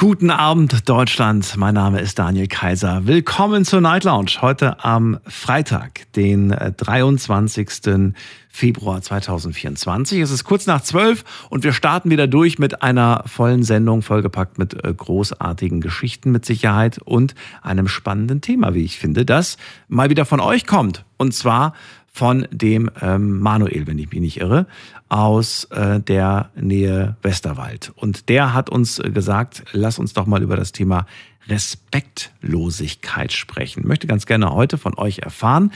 Guten Abend, Deutschland. Mein Name ist Daniel Kaiser. Willkommen zur Night Lounge. Heute am Freitag, den 23. Äh, Februar 2024. Es ist kurz nach zwölf und wir starten wieder durch mit einer vollen Sendung, vollgepackt mit äh, großartigen Geschichten mit Sicherheit und einem spannenden Thema, wie ich finde, das mal wieder von euch kommt. Und zwar von dem ähm, Manuel, wenn ich mich nicht irre, aus äh, der Nähe Westerwald. Und der hat uns äh, gesagt, lass uns doch mal über das Thema Respektlosigkeit sprechen. Möchte ganz gerne heute von euch erfahren,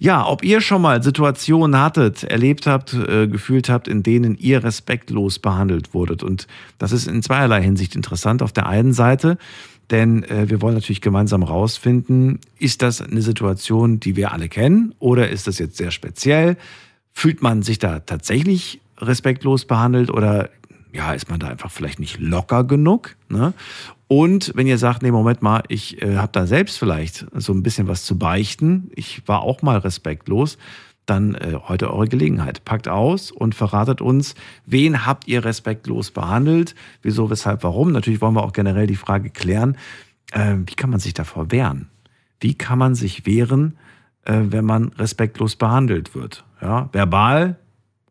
ja, ob ihr schon mal Situationen hattet, erlebt habt, äh, gefühlt habt, in denen ihr respektlos behandelt wurdet. Und das ist in zweierlei Hinsicht interessant. Auf der einen Seite, denn äh, wir wollen natürlich gemeinsam rausfinden, ist das eine Situation, die wir alle kennen oder ist das jetzt sehr speziell? Fühlt man sich da tatsächlich respektlos behandelt oder ja, ist man da einfach vielleicht nicht locker genug? Ne? Und wenn ihr sagt, nee, Moment mal, ich äh, habe da selbst vielleicht so ein bisschen was zu beichten, ich war auch mal respektlos, dann äh, heute eure Gelegenheit. Packt aus und verratet uns, wen habt ihr respektlos behandelt, wieso, weshalb, warum. Natürlich wollen wir auch generell die Frage klären, äh, wie kann man sich davor wehren? Wie kann man sich wehren, äh, wenn man respektlos behandelt wird? Ja, verbal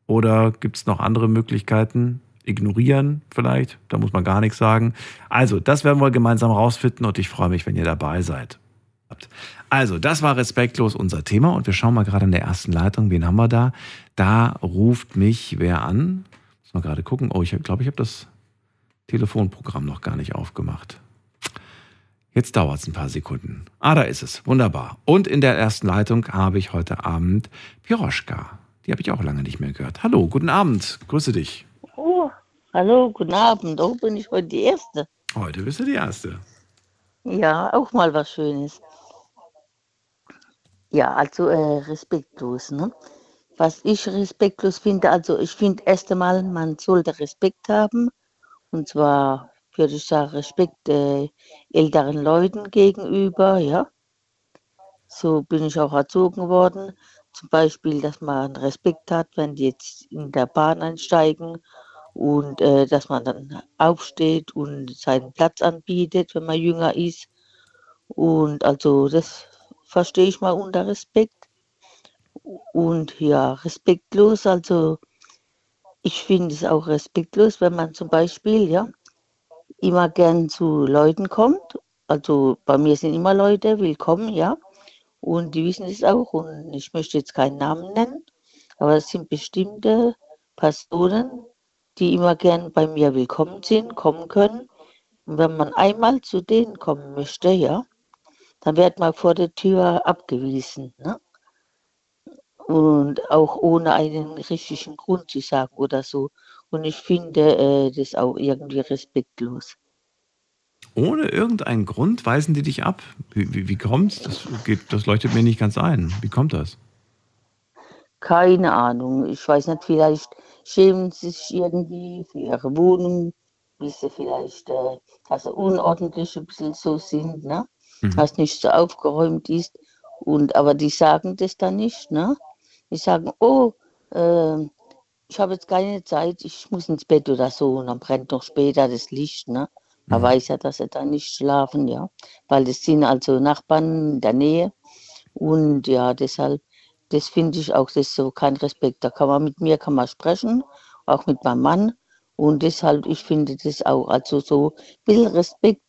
oder gibt es noch andere Möglichkeiten? Ignorieren vielleicht, da muss man gar nichts sagen. Also, das werden wir gemeinsam rausfinden und ich freue mich, wenn ihr dabei seid. Also, das war respektlos unser Thema und wir schauen mal gerade in der ersten Leitung, wen haben wir da? Da ruft mich wer an? Muss mal gerade gucken. Oh, ich glaube, ich habe das Telefonprogramm noch gar nicht aufgemacht. Jetzt dauert es ein paar Sekunden. Ah, da ist es. Wunderbar. Und in der ersten Leitung habe ich heute Abend Piroschka. Die habe ich auch lange nicht mehr gehört. Hallo, guten Abend. Grüße dich. Oh, hallo, guten Abend. Oh, bin ich heute die Erste. Heute bist du die Erste. Ja, auch mal was Schönes. Ja, also äh, respektlos. Ne? Was ich respektlos finde, also ich finde erst einmal, man sollte Respekt haben. Und zwar würde ich sagen, Respekt äh, älteren Leuten gegenüber, ja. So bin ich auch erzogen worden. Zum Beispiel, dass man Respekt hat, wenn die jetzt in der Bahn einsteigen und äh, dass man dann aufsteht und seinen Platz anbietet, wenn man jünger ist. Und also das verstehe ich mal unter Respekt. Und ja, respektlos, also ich finde es auch respektlos, wenn man zum Beispiel, ja, immer gern zu Leuten kommt. Also bei mir sind immer Leute willkommen, ja. Und die wissen es auch. Und ich möchte jetzt keinen Namen nennen, aber es sind bestimmte Personen, die immer gern bei mir willkommen sind, kommen können. Und wenn man einmal zu denen kommen möchte, ja, dann wird man vor der Tür abgewiesen. Ne? Und auch ohne einen richtigen Grund zu sagen oder so. Und ich finde äh, das auch irgendwie respektlos. Ohne irgendeinen Grund weisen die dich ab? Wie, wie, wie kommt's? Das, das leuchtet mir nicht ganz ein. Wie kommt das? Keine Ahnung. Ich weiß nicht, vielleicht schämen sie sich irgendwie für ihre Wohnung, wie sie vielleicht äh, also unordentlich ein bisschen so sind. Ne? mhm. was nicht so aufgeräumt ist. Und, aber die sagen das dann nicht. Ne? Die sagen, oh, äh, ich habe jetzt keine Zeit, ich muss ins Bett oder so. Und dann brennt noch später das Licht. Ne? Man mhm. weiß ja, dass sie dann nicht schlafen, ja. Weil das sind also Nachbarn in der Nähe. Und ja, deshalb, das finde ich auch, das ist so kein Respekt. Da kann man mit mir kann man sprechen, auch mit meinem Mann. Und deshalb, ich finde das auch, also so ein bisschen Respekt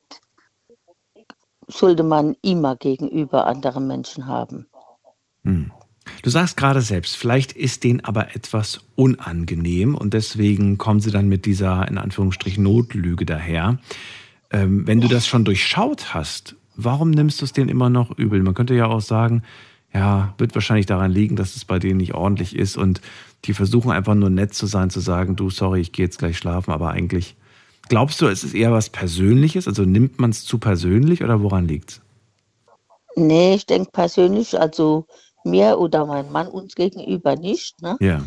sollte man immer gegenüber anderen Menschen haben. Hm. Du sagst gerade selbst, vielleicht ist denen aber etwas unangenehm und deswegen kommen sie dann mit dieser, in Anführungsstrichen, Notlüge daher. Ähm, wenn du das schon durchschaut hast, warum nimmst du es denen immer noch übel? Man könnte ja auch sagen, ja, wird wahrscheinlich daran liegen, dass es bei denen nicht ordentlich ist und die versuchen einfach nur nett zu sein, zu sagen, du, sorry, ich gehe jetzt gleich schlafen, aber eigentlich Glaubst du, es ist eher was Persönliches? Also nimmt man es zu persönlich oder woran liegt es? Nee, ich denke persönlich, also mir oder mein Mann uns gegenüber nicht. Ne? Ja.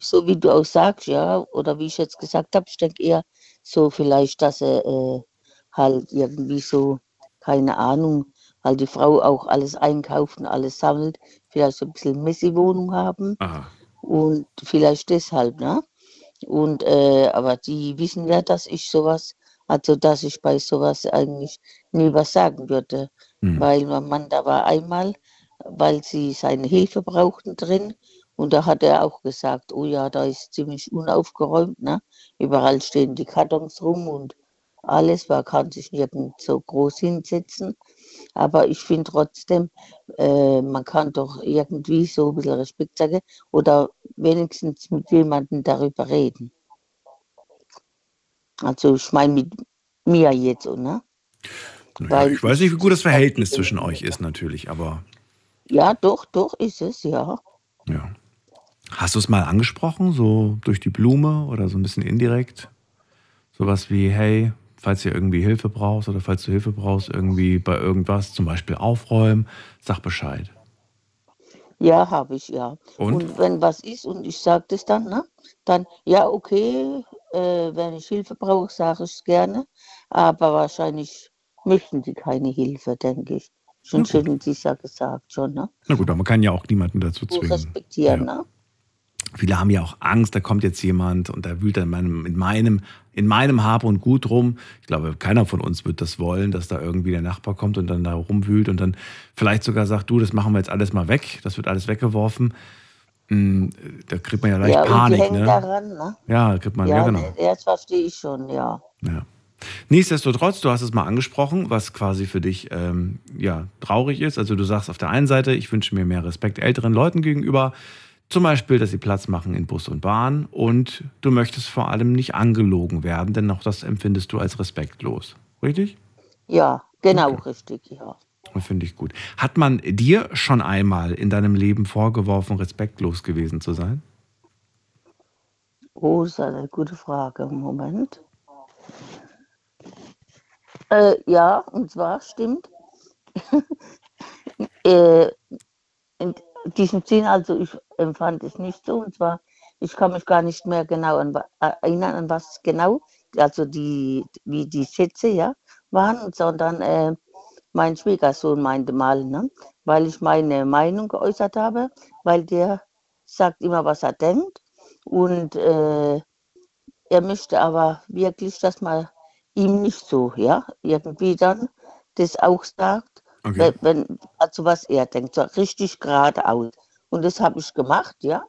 So wie du auch sagst, ja, oder wie ich jetzt gesagt habe, ich denke eher so vielleicht, dass er äh, halt irgendwie so, keine Ahnung, weil die Frau auch alles einkauft und alles sammelt, vielleicht so ein bisschen Messi-Wohnung haben Aha. und vielleicht deshalb, ne? Und äh, aber die wissen ja, dass ich sowas, also dass ich bei sowas eigentlich nie was sagen würde, Hm. weil mein Mann da war einmal, weil sie seine Hilfe brauchten drin und da hat er auch gesagt, oh ja, da ist ziemlich unaufgeräumt, ne? Überall stehen die Kartons rum und alles, man kann sich nirgends so groß hinsetzen. Aber ich finde trotzdem, äh, man kann doch irgendwie so ein bisschen Respekt sagen oder wenigstens mit jemandem darüber reden. Also ich meine mit mir jetzt, ne? Ja, Weil- ich weiß nicht, wie gut das Verhältnis zwischen euch ist, natürlich, aber Ja, doch, doch ist es, ja. ja. Hast du es mal angesprochen, so durch die Blume oder so ein bisschen indirekt? Sowas wie, hey, falls ihr irgendwie Hilfe brauchst oder falls du Hilfe brauchst, irgendwie bei irgendwas, zum Beispiel aufräumen, sag Bescheid. Ja, habe ich, ja. Und? wenn was ist und ich sage das dann, ne? Dann, ja, okay, äh, wenn ich Hilfe brauche, sage ich es gerne. Aber wahrscheinlich möchten die keine Hilfe, denke ich. Schon gut. schön, es ja gesagt, schon, ne? Na gut, aber man kann ja auch niemanden dazu zwingen. respektieren, Ja. ne? Viele haben ja auch Angst, da kommt jetzt jemand und da wühlt er in meinem, in meinem, in meinem Hab und Gut rum. Ich glaube, keiner von uns wird das wollen, dass da irgendwie der Nachbar kommt und dann da rumwühlt und dann vielleicht sogar sagt, du, das machen wir jetzt alles mal weg, das wird alles weggeworfen. Hm, Da kriegt man ja leicht Ja, und Panik, ne? daran, ne? Ja, kriegt man, ja, Ja, genau. das verstehe ich schon, ja. Ja. Nichtsdestotrotz, du hast es mal angesprochen, was quasi für dich ähm, ja, traurig ist. Also du sagst auf der einen Seite, ich wünsche mir mehr Respekt älteren Leuten gegenüber, zum Beispiel, dass sie Platz machen in Bus und Bahn und du möchtest vor allem nicht angelogen werden, denn auch das empfindest du als respektlos. Richtig? Ja, genau, Okay. richtig, ja. Finde ich gut. Hat man dir schon einmal in deinem Leben vorgeworfen, respektlos gewesen zu sein? Oh, ist eine gute Frage. Moment. Äh, ja, und zwar stimmt. äh, in diesem Sinn, also ich empfand es nicht so. Und zwar, ich kann mich gar nicht mehr genau an, wa- erinnern, an was genau, also die, wie die Sätze ja, waren, sondern äh, mein Schwiegersohn meinte mal, ne, weil ich meine Meinung geäußert habe, weil der sagt immer, was er denkt. Und äh, er möchte aber wirklich, dass man ihm nicht so, ja, irgendwie dann das auch sagt, Okay. wenn, also was er denkt, so richtig geradeaus. Und das habe ich gemacht, ja,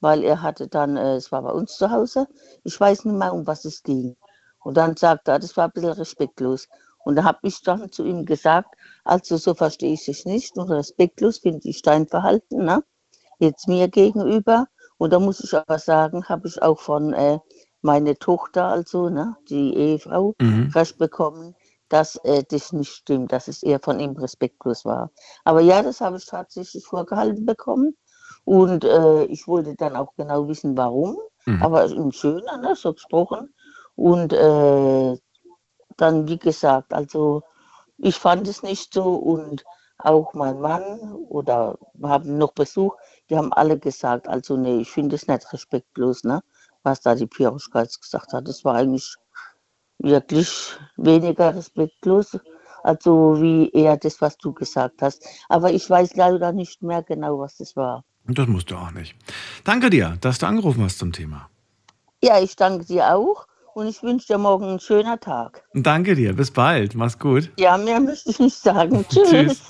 weil er hatte dann, äh, es war bei uns zu Hause, ich weiß nicht mehr, um was es ging. Und dann sagt er, das war ein bisschen respektlos. Und da habe ich dann zu ihm gesagt, also so verstehe ich es nicht und respektlos finde ich dein Verhalten, ne? jetzt mir gegenüber. Und da muss ich aber sagen, habe ich auch von äh, meiner Tochter, also ne, die Ehefrau, Mhm. recht bekommen, dass äh, das nicht stimmt, dass es eher von ihm respektlos war. Aber ja, das habe ich tatsächlich vorgehalten bekommen. Und äh, ich wollte dann auch genau wissen, warum. Mhm. Aber ein schöner, ne, so gesprochen. Und äh, dann, wie gesagt, also ich fand es nicht so und auch mein Mann oder wir haben noch Besuch, die haben alle gesagt, also nee, ich finde es nicht respektlos, ne, was da die Piroschka jetzt gesagt hat. Das war eigentlich wirklich weniger respektlos, also wie eher das, was du gesagt hast. Aber ich weiß leider nicht mehr genau, was das war. Und das musst du auch nicht. Danke dir, dass du angerufen hast zum Thema. Ja, ich danke dir auch und ich wünsche dir morgen einen schönen Tag. Danke dir, bis bald, mach's gut. Ja, mehr möchte ich nicht sagen. Tschüss. Tschüss.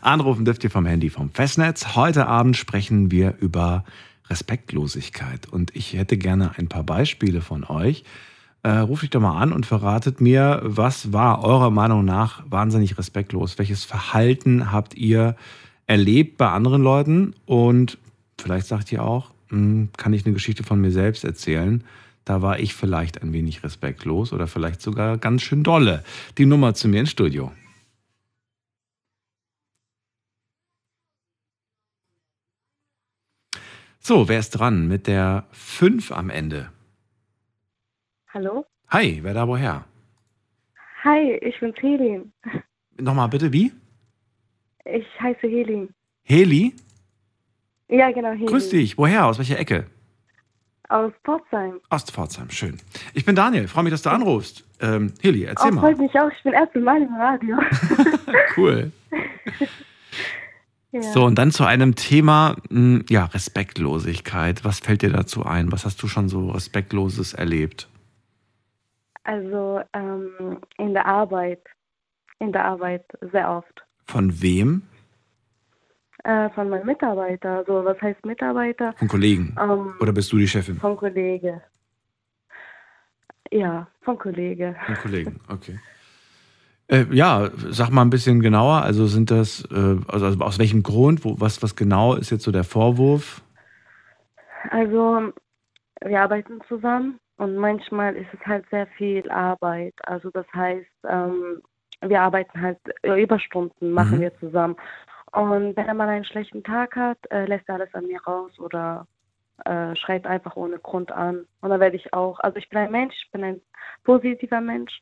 Anrufen dürft ihr vom Handy vom Festnetz. Heute Abend sprechen wir über Respektlosigkeit. Und ich hätte gerne ein paar Beispiele von euch. Äh, ruft mich doch mal an und verratet mir, was war eurer Meinung nach wahnsinnig respektlos? Welches Verhalten habt ihr erlebt bei anderen Leuten? Und vielleicht sagt ihr auch, hm, kann ich eine Geschichte von mir selbst erzählen? Da war ich vielleicht ein wenig respektlos oder vielleicht sogar ganz schön dolle. Die Nummer zu mir ins Studio. So, wer ist dran mit der 5 am Ende? Hallo? Hi, wer da woher? Hi, ich bin Helin. Nochmal bitte, wie? Ich heiße Helin. Heli? Ja, genau, Helin. Grüß dich. Woher? Aus welcher Ecke? Aus Pforzheim. Ostpforzheim, schön. Ich bin Daniel, freue mich, dass du anrufst. Ähm, Heli, erzähl Oh, mal. freut mich auch. Ich bin erst Mal im Radio. Cool. ja. So, und dann zu einem Thema, mh, ja, Respektlosigkeit. Was fällt dir dazu ein? Was hast du schon so Respektloses erlebt? Also ähm, in der Arbeit. In der Arbeit sehr oft. Von wem? Äh, von meinem Mitarbeiter. Also was heißt Mitarbeiter? Von Kollegen? Ähm, Oder bist du die Chefin? Von Kollege. Ja, von Kollege. Von Kollegen, okay. Äh, ja, sag mal ein bisschen genauer. Also sind das, äh, also aus welchem Grund? Wo, was, was genau ist jetzt so der Vorwurf? Also wir arbeiten zusammen und manchmal ist es halt sehr viel Arbeit. Also das heißt, ähm, wir arbeiten halt Überstunden machen Mhm. wir zusammen. Und wenn er mal einen schlechten Tag hat, äh, lässt er alles an mir raus oder äh, schreit einfach ohne Grund an. Und dann werde ich auch, also ich bin ein Mensch, ich bin ein positiver Mensch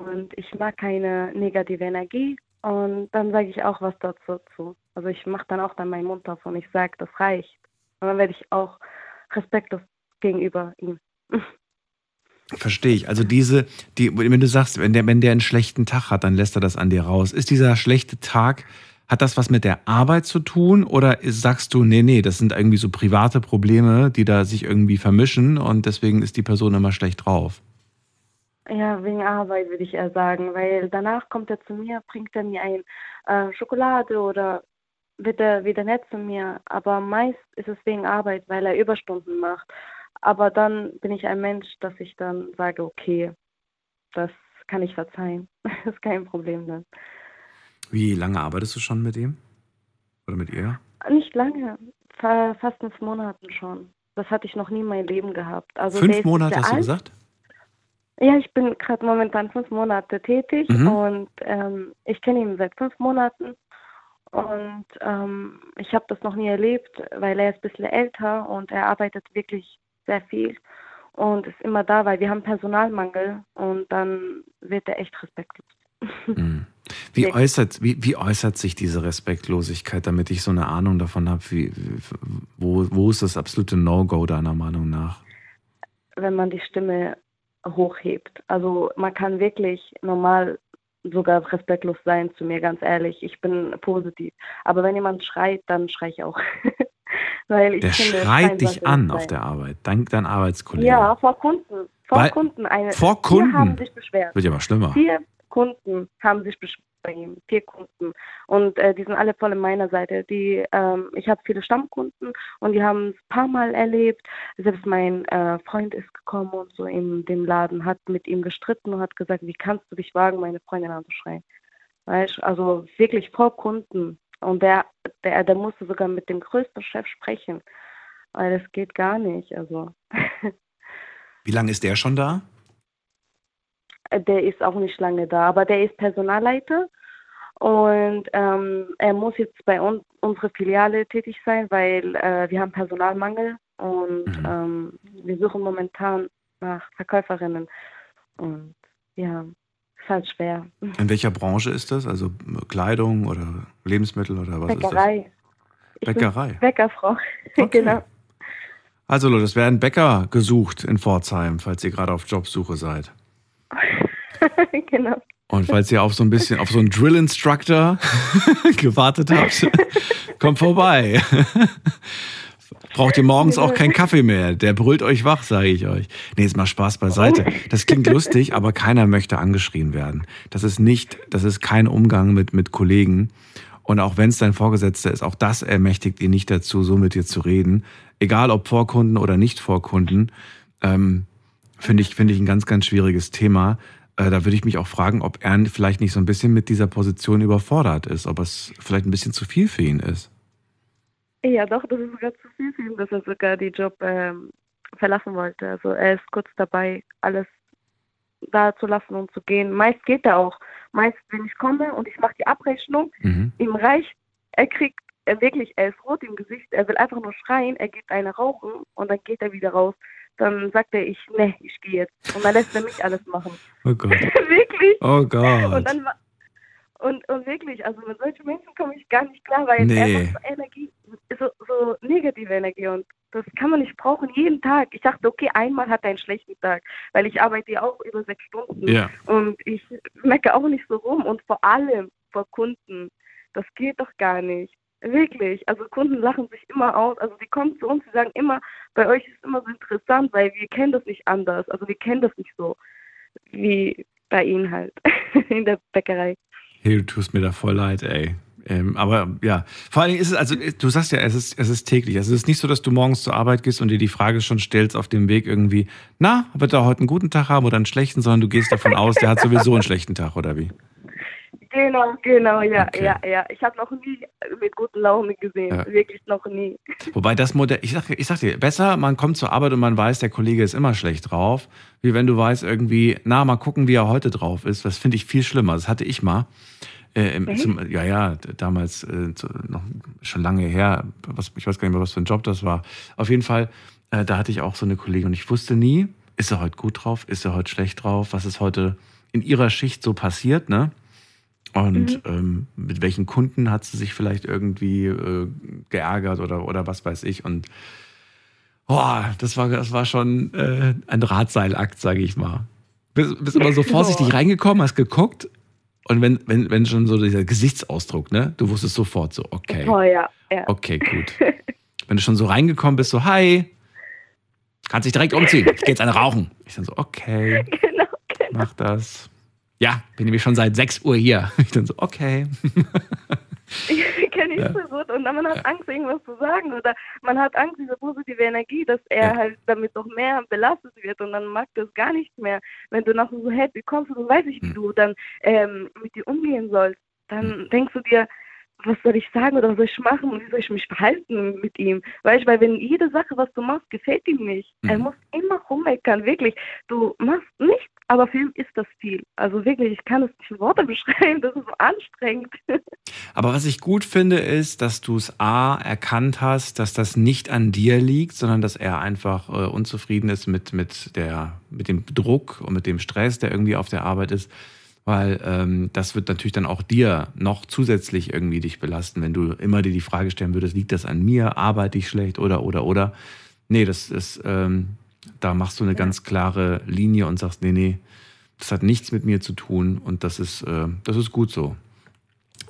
und ich mag keine negative Energie. Und dann sage ich auch was dazu. zu. Also ich mache dann auch dann meinen Mund auf und ich sage, das reicht. Und dann werde ich auch respektlos gegenüber ihm. Verstehe ich. Also diese, die, wenn du sagst, wenn der, wenn der einen schlechten Tag hat, dann lässt er das an dir raus. Ist dieser schlechte Tag, hat das was mit der Arbeit zu tun? Oder sagst du, nee, nee, das sind irgendwie so private Probleme, die da sich irgendwie vermischen und deswegen ist die Person immer schlecht drauf? Ja, wegen Arbeit würde ich eher sagen, weil danach kommt er zu mir, bringt er mir ein äh, Schokolade oder wird er wieder nett zu mir. Aber meist ist es wegen Arbeit, weil er Überstunden macht. Aber dann bin ich ein Mensch, dass ich dann sage, okay, das kann ich verzeihen. das ist kein Problem dann. Wie lange arbeitest du schon mit ihm? Oder mit ihr? Nicht lange, fa- fast fünf Monaten schon. Das hatte ich noch nie in meinem Leben gehabt. Also Fünf Monate hast du gesagt? Ja, ich bin gerade momentan fünf Monate tätig Mhm. und ähm, ich kenne ihn seit fünf Monaten und ähm, ich habe das noch nie erlebt, weil er ist ein bisschen älter und er arbeitet wirklich sehr viel und ist immer da, weil wir haben Personalmangel und dann wird er echt respektlos. Mhm. Wie, Nee. äußert, wie, wie äußert sich diese Respektlosigkeit, damit ich so eine Ahnung davon habe, wie, wo, wo ist das absolute No-Go deiner Meinung nach? wenn man die Stimme hochhebt. Also man kann wirklich normal sogar respektlos sein zu mir, ganz ehrlich. Ich bin positiv. Aber wenn jemand schreit, dann schrei ich auch. Weil ich Der finde, schreit dich an auf der Arbeit, dank dein Arbeitskollege. Ja, vor Kunden. Vor Weil- Kunden. Eine, vor Vier haben Kunden? sich beschwert. Wird ja mal schlimmer. Vier Kunden haben sich beschwert bei ihm. Vier Kunden. Und äh, die sind alle voll in meiner Seite. Die, ähm, ich habe viele Stammkunden und die haben es ein paar Mal erlebt. Selbst mein äh, Freund ist gekommen und so in dem Laden, hat mit ihm gestritten und hat gesagt, wie kannst du dich wagen, meine Freundin anzuschreien? Weißt also wirklich vor Kunden. Und der, der, der musste sogar mit dem größten Chef sprechen. Weil das geht gar nicht. Also Wie lange ist der schon da? Der ist auch nicht lange da, aber der ist Personalleiter und ähm, er muss jetzt bei uns unsere Filiale tätig sein, weil äh, wir haben Personalmangel und Mhm. ähm, wir suchen momentan nach Verkäuferinnen und ja, ist halt schwer. In welcher Branche ist das? Also Kleidung oder Lebensmittel oder was Bäckerei. Ist das? Bäckerei. Bäckerfrau. Okay. genau. Also Leute, es werden Bäcker gesucht in Pforzheim, falls ihr gerade auf Jobsuche seid. genau. Und falls ihr auf so ein bisschen, auf so einen Drill Instructor gewartet habt, kommt vorbei. Braucht ihr morgens auch keinen Kaffee mehr. Der brüllt euch wach, sage ich euch. Nee, jetzt mal Spaß beiseite. Das klingt lustig, aber keiner möchte angeschrien werden. Das ist nicht, das ist kein Umgang mit, mit Kollegen. Und auch wenn es dein Vorgesetzter ist, auch das ermächtigt ihn nicht dazu, so mit dir zu reden. Egal ob vor Kunden oder nicht vor Kunden, ähm, finde ich, finde ich ein ganz, ganz schwieriges Thema. Äh, da würde ich mich auch fragen, ob er vielleicht nicht so ein bisschen mit dieser Position überfordert ist, ob es vielleicht ein bisschen zu viel für ihn ist. Ja, doch, das ist sogar zu viel für ihn, dass er sogar die Job ähm, verlassen wollte. Also er ist kurz dabei, alles da zu lassen und zu gehen. Meist geht er auch. Meist, wenn ich komme und ich mache die Abrechnung, Mhm. ihm reicht, er kriegt, er wirklich, er ist rot im Gesicht, er will einfach nur schreien, er geht eine rauchen und dann geht er wieder raus. Dann sagt er, ich, ne, ich gehe jetzt. Und dann lässt er mich alles machen. Oh Gott. wirklich. Oh Und Gott. dann war, und, und wirklich, also mit solchen Menschen komme ich gar nicht klar, weil Nee. einfach so Energie, so, so negative Energie und Das kann man nicht brauchen jeden Tag. Ich dachte, okay, einmal hat er einen schlechten Tag, weil ich arbeite ja auch über sechs Stunden Ja. und ich mecke auch nicht so rum und vor allem vor Kunden. Das geht doch gar nicht. Wirklich. Also Kunden lachen sich immer aus. Also die kommen zu uns, die sagen immer, bei euch ist immer so interessant, weil wir kennen das nicht anders. Also wir kennen das nicht so wie bei ihnen halt in der Bäckerei. Hey, du tust mir da voll leid, ey. Ähm, aber ja, vor allen Dingen ist es, also du sagst ja, es ist, es ist täglich. Also es ist nicht so, dass du morgens zur Arbeit gehst und dir die Frage schon stellst auf dem Weg irgendwie, na, wird er heute einen guten Tag haben oder einen schlechten, sondern du gehst davon aus, der hat sowieso einen schlechten Tag, oder wie? Genau, genau, ja, Okay. ja, ja. Ich habe noch nie mit guten Laune gesehen. Ja. Wirklich noch nie. Wobei das Modell, ich sag, ich sag dir, besser, man kommt zur Arbeit und man weiß, der Kollege ist immer schlecht drauf, wie wenn du weißt irgendwie, na, mal gucken, wie er heute drauf ist. Das finde ich viel schlimmer. Das hatte ich mal. Äh, im, zum, ja, ja, damals äh, zu, noch schon lange her. Was, ich weiß gar nicht mehr, was für ein Job das war. Auf jeden Fall, äh, da hatte ich auch so eine Kollegin und ich wusste nie, ist er heute gut drauf, ist er heute schlecht drauf, was ist heute in ihrer Schicht so passiert, ne? Und ähm, mit welchen Kunden hat sie sich vielleicht irgendwie äh, geärgert oder, oder was weiß ich. Und oh, das, war, das war schon äh, ein Drahtseilakt, sage ich mal. Bist, bist immer so vorsichtig Boah. reingekommen, hast geguckt und wenn, wenn, wenn schon so dieser Gesichtsausdruck, ne? Du wusstest sofort so, okay, Oh ja, ja. okay, gut. Wenn du schon so reingekommen bist, so, hi, kannst dich direkt umziehen, ich gehe jetzt eine rauchen. Ich dann so, okay, genau, genau. mach das. Ja, bin nämlich schon seit 6 Uhr hier. Ich dann so, okay. Kenne ich Ja. so gut. Und dann man hat Angst, irgendwas zu sagen. Oder man hat Angst, diese positive Energie, dass er Ja. halt damit noch mehr belastet wird. Und dann mag das gar nicht mehr. Wenn du nachher so happy kommst und du weißt nicht, wie Hm. du dann ähm, mit dir umgehen sollst, dann denkst du dir, was soll ich sagen oder was soll ich machen und wie soll ich mich verhalten mit ihm? Weißt du, weil wenn jede Sache, was du machst, gefällt ihm nicht. Er Mhm. muss immer rummeckern, wirklich. Du machst nichts, aber für ihn ist das viel. Also wirklich, ich kann es nicht in Worte beschreiben, das ist so anstrengend. Aber was ich gut finde, ist, dass du es A erkannt hast, dass das nicht an dir liegt, sondern dass er einfach äh, unzufrieden ist mit, mit, der, mit dem Druck und mit dem Stress, der irgendwie auf der Arbeit ist. Weil ähm, das wird natürlich dann auch dir noch zusätzlich irgendwie dich belasten, wenn du immer dir die Frage stellen würdest, liegt das an mir, arbeite ich schlecht oder oder oder. Nee, das ist, ähm, da machst du eine ganz klare Linie und sagst, nee, nee, das hat nichts mit mir zu tun und das ist, äh, das ist gut so.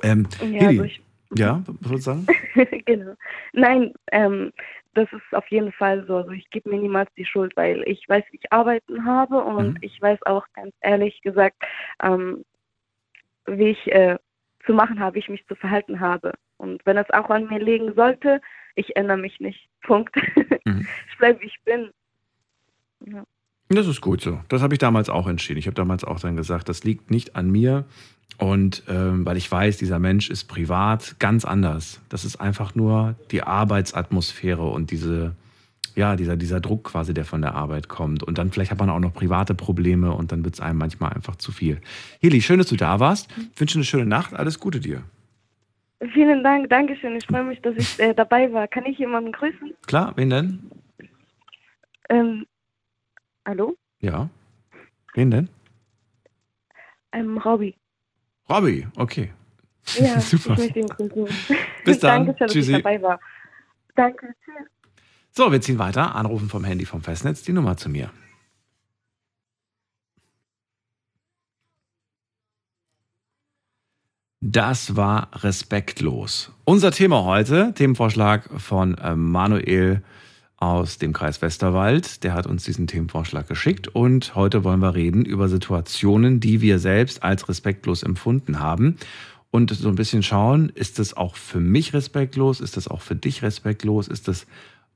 Ähm, Ja, Heli, also ich, ja, was sagen? genau. Nein, ähm, das ist auf jeden Fall so. Also ich gebe mir niemals die Schuld, weil ich weiß, wie ich arbeiten habe und Mhm. ich weiß auch ganz ehrlich gesagt, ähm, wie ich äh, zu machen habe, wie ich mich zu verhalten habe. Und wenn es auch an mir liegen sollte, ich ändere mich nicht. Punkt. Mhm. Ich bleibe, wie ich bin. Ja. Das ist gut so. Das habe ich damals auch entschieden. Ich habe damals auch dann gesagt, das liegt nicht an mir. Und ähm, weil ich weiß, dieser Mensch ist privat ganz anders. Das ist einfach nur die Arbeitsatmosphäre und diese, ja, dieser, dieser Druck quasi, der von der Arbeit kommt. Und dann vielleicht hat man auch noch private Probleme und dann wird es einem manchmal einfach zu viel. Heli, schön, dass du da warst. Ich wünsche eine schöne Nacht. Alles Gute dir. Vielen Dank, Dankeschön. Ich freue mich, dass ich äh, dabei war. Kann ich jemanden grüßen? Klar, wen denn? Ähm, hallo? Ja. Wen denn? Ähm, Robby. Robby, okay. Ja, Super. ich möchte ihn grüßen. Bis dann. Danke, dass Tschüssi. ich dabei war. Danke, tschüss. So, wir ziehen weiter. Anrufen vom Handy vom Festnetz, die Nummer zu mir. Das war respektlos. Unser Thema heute, Themenvorschlag von äh, Manuel aus dem Kreis Westerwald. Der hat uns diesen Themenvorschlag geschickt und heute wollen wir reden über Situationen, die wir selbst als respektlos empfunden haben und so ein bisschen schauen, ist das auch für mich respektlos, ist das auch für dich respektlos, ist das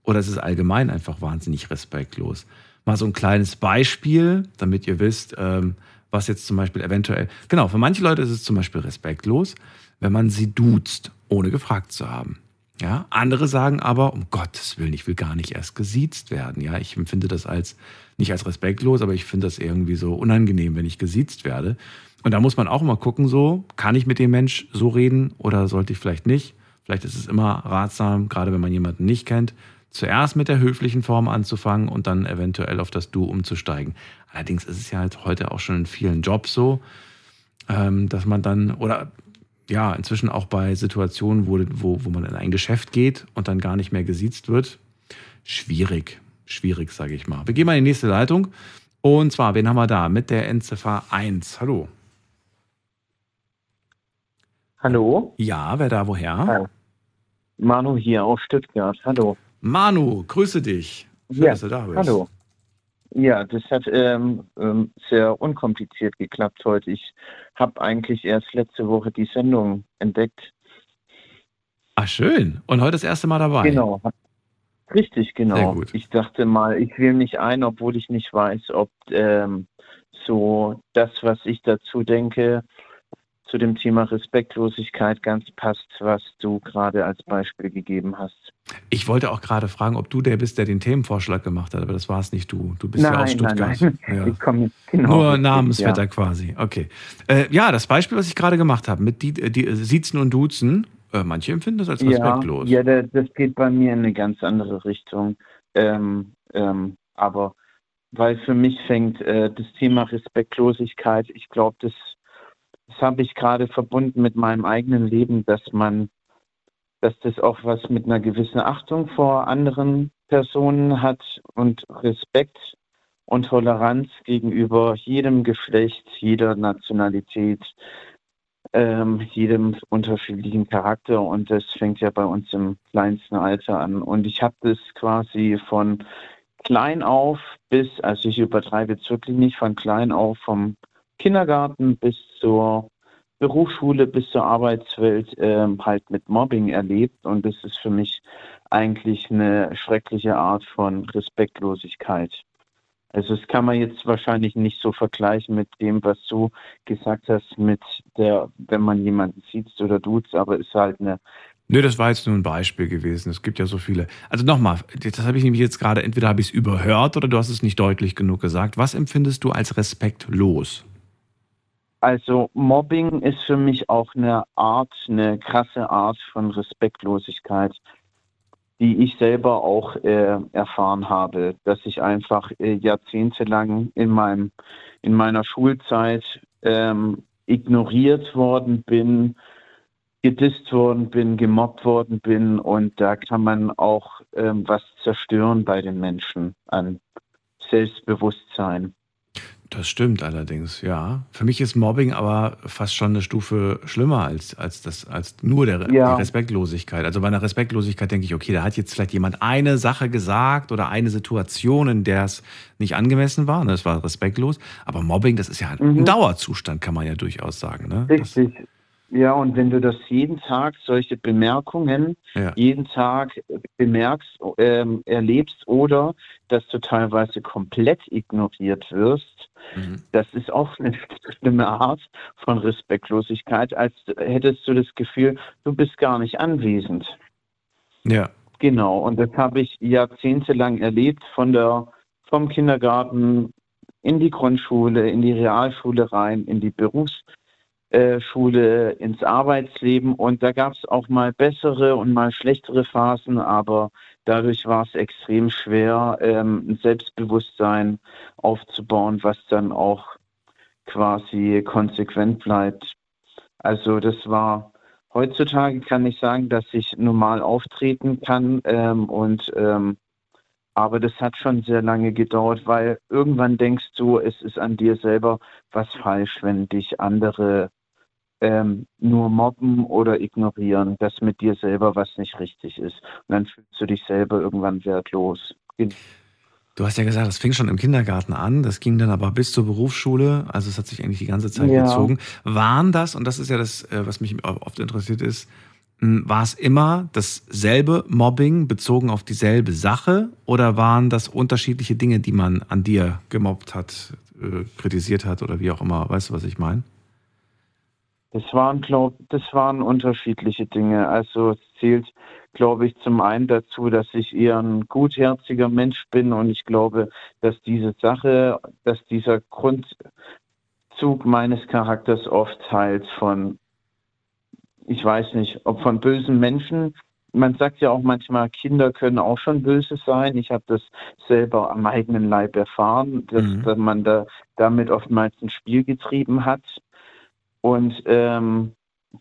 oder ist es allgemein einfach wahnsinnig respektlos? Mal so ein kleines Beispiel, damit ihr wisst, ähm, was jetzt zum Beispiel eventuell. Genau, für manche Leute ist es zum Beispiel respektlos, wenn man sie duzt, ohne gefragt zu haben. Ja, andere sagen aber, um Gottes Willen, ich will gar nicht erst gesiezt werden. Ja, ich empfinde das als nicht als respektlos, aber ich finde das irgendwie so unangenehm, wenn ich gesiezt werde. Und da muss man auch mal gucken, so, kann ich mit dem Mensch so reden oder sollte ich vielleicht nicht? Vielleicht ist es immer ratsam, gerade wenn man jemanden nicht kennt, zuerst mit der höflichen Form anzufangen und dann eventuell auf das Du umzusteigen. Allerdings ist es ja halt heute auch schon in vielen Jobs so, ähm, dass man dann, oder ja, inzwischen auch bei Situationen, wo, wo, wo man in ein Geschäft geht und dann gar nicht mehr gesiezt wird. schwierig. Schwierig, sage ich mal. Wir gehen mal in die nächste Leitung. Und zwar, wen haben wir da? Mit der Endziffer 1. Hallo. Hallo? Ja, wer da woher? Ja. Manu hier aus Stuttgart. Hallo. Manu, grüße dich. Schön, Ja, dass du da bist. Hallo. Ja, das hat ähm, ähm, sehr unkompliziert geklappt heute. Ich habe eigentlich erst letzte Woche die Sendung entdeckt. Ach, schön. Und heute das erste Mal dabei. Genau. Richtig, genau. Sehr gut. Ich dachte mal, ich wähle mich ein, obwohl ich nicht weiß, ob ähm, so das, was ich dazu denke, zu dem Thema Respektlosigkeit ganz passt, was du gerade als Beispiel gegeben hast. Ich wollte auch gerade fragen, ob du der bist, der den Themenvorschlag gemacht hat, aber das war es nicht du. Du bist ja aus nein, Stuttgart. nein, nein. Ja. Ich komme genau. Nur richtig, Namensvetter ja. quasi. Okay. Äh, ja, das Beispiel, was ich gerade gemacht habe, mit die, die äh, Siezen und Duzen, äh, manche empfinden das als Ja, respektlos. ja da- das geht bei mir in eine ganz andere Richtung. Ähm, ähm, aber weil für mich fängt äh, das Thema Respektlosigkeit, ich glaube, das, das habe ich gerade verbunden mit meinem eigenen Leben, dass man, dass das auch was mit einer gewissen Achtung vor anderen Personen hat und Respekt und Toleranz gegenüber jedem Geschlecht, jeder Nationalität, ähm, jedem unterschiedlichen Charakter und das fängt ja bei uns im kleinsten Alter an. Und ich habe das quasi von klein auf bis, also ich übertreibe jetzt wirklich nicht, von klein auf vom Kindergarten bis zur Berufsschule, bis zur Arbeitswelt ähm, halt mit Mobbing erlebt und das ist für mich eigentlich eine schreckliche Art von Respektlosigkeit. Also das kann man jetzt wahrscheinlich nicht so vergleichen mit dem, was du gesagt hast, mit der, wenn man jemanden sieht oder duzt, aber ist halt eine Nö, das war jetzt nur ein Beispiel gewesen. Es gibt ja so viele. Also nochmal, das habe ich nämlich jetzt gerade, entweder habe ich es überhört oder du hast es nicht deutlich genug gesagt. Was empfindest du als respektlos? Also Mobbing ist für mich auch eine Art, eine krasse Art von Respektlosigkeit, die ich selber auch äh, erfahren habe, dass ich einfach äh, jahrzehntelang in meinem in meiner Schulzeit ähm, ignoriert worden bin, gedisst worden bin, gemobbt worden bin und da kann man auch ähm, was zerstören bei den Menschen an Selbstbewusstsein. Das stimmt allerdings, ja. Für mich ist Mobbing aber fast schon eine Stufe schlimmer als, als, das, als nur der, Ja. die Respektlosigkeit. Also bei einer Respektlosigkeit denke ich, okay, da hat jetzt vielleicht jemand eine Sache gesagt oder eine Situation, in der es nicht angemessen war. Ne? Das war respektlos. Aber Mobbing, das ist ja ein, Mhm. Dauerzustand, kann man ja durchaus sagen. Ne? Das, Richtig. Ja, und wenn du das jeden Tag, solche Bemerkungen, ja. jeden Tag bemerkst, ähm, erlebst oder dass du teilweise komplett ignoriert wirst, Mhm. das ist auch eine schlimme Art von Respektlosigkeit, als hättest du das Gefühl, du bist gar nicht anwesend. ja. Genau, und das habe ich jahrzehntelang erlebt, von der, vom Kindergarten in die Grundschule, in die Realschule rein, in die Berufsschule, ins Arbeitsleben. Und da gab es auch mal bessere und mal schlechtere Phasen, aber dadurch war es extrem schwer, ähm, ein Selbstbewusstsein aufzubauen, was dann auch quasi konsequent bleibt. Also das war Heutzutage kann ich sagen, dass ich normal auftreten kann ähm, und ähm, aber das hat schon sehr lange gedauert, weil irgendwann denkst du, es ist an dir selber was falsch, wenn dich andere ähm, nur mobben oder ignorieren, dass mit dir selber was nicht richtig ist. Und dann fühlst du dich selber irgendwann wertlos. Du hast ja gesagt, das fing schon im Kindergarten an, das ging dann aber bis zur Berufsschule, also es hat sich eigentlich die ganze Zeit Ja. gezogen. Waren das, und das ist ja das, äh, was mich oft interessiert ist, mh, war es immer dasselbe Mobbing bezogen auf dieselbe Sache oder waren das unterschiedliche Dinge, die man an dir gemobbt hat, äh, kritisiert hat oder wie auch immer? Weißt du, was ich meine? Das waren, glaub, das waren unterschiedliche Dinge. Also es zählt, glaube ich, zum einen dazu, dass ich eher ein gutherziger Mensch bin und ich glaube, dass diese Sache, dass dieser Grundzug meines Charakters oft halt von, ich weiß nicht, ob von bösen Menschen. Man sagt ja auch manchmal, Kinder können auch schon böse sein. Ich habe das selber am eigenen Leib erfahren, dass, Mhm. man da damit oftmals ein Spiel getrieben hat. Und ähm,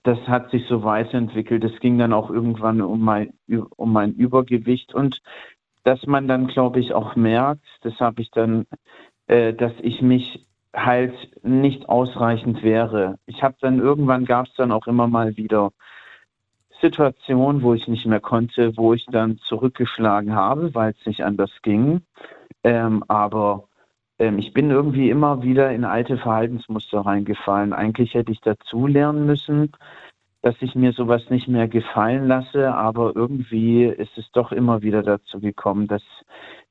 das hat sich so weiterentwickelt. Es ging dann auch irgendwann um mein, um mein Übergewicht. Und dass man dann, glaube ich, auch merkt, das habe ich dann, äh, dass ich mich halt nicht ausreichend wäre. Ich habe dann irgendwann gab es dann auch immer mal wieder Situationen, wo ich nicht mehr konnte, wo ich dann zurückgeschlagen habe, weil es nicht anders ging. Ähm, aber ähm, ich bin irgendwie immer wieder in alte Verhaltensmuster reingefallen. Eigentlich hätte ich dazu lernen müssen, dass ich mir sowas nicht mehr gefallen lasse, aber irgendwie ist es doch immer wieder dazu gekommen, dass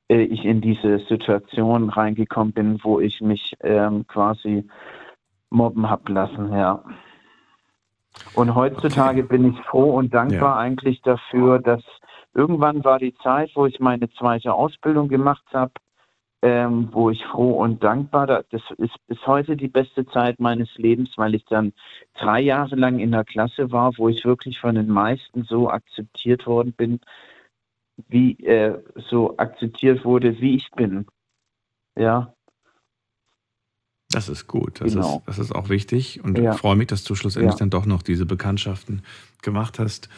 äh, ich in diese Situation reingekommen bin, wo ich mich ähm, quasi mobben habe lassen, ja. Und heutzutage okay. bin ich froh und dankbar ja. eigentlich dafür, dass irgendwann war die Zeit, wo ich meine zweite Ausbildung gemacht habe ähm, wo ich froh und dankbar, das ist bis heute die beste Zeit meines Lebens, weil ich dann drei Jahre lang in der Klasse war, wo ich wirklich von den meisten so akzeptiert worden bin, wie äh, so akzeptiert wurde, wie ich bin. Ja. Das ist gut. Das, genau. ist, das ist auch wichtig. Und ja. ich freue mich, dass du schlussendlich ja. dann doch noch diese Bekanntschaften gemacht hast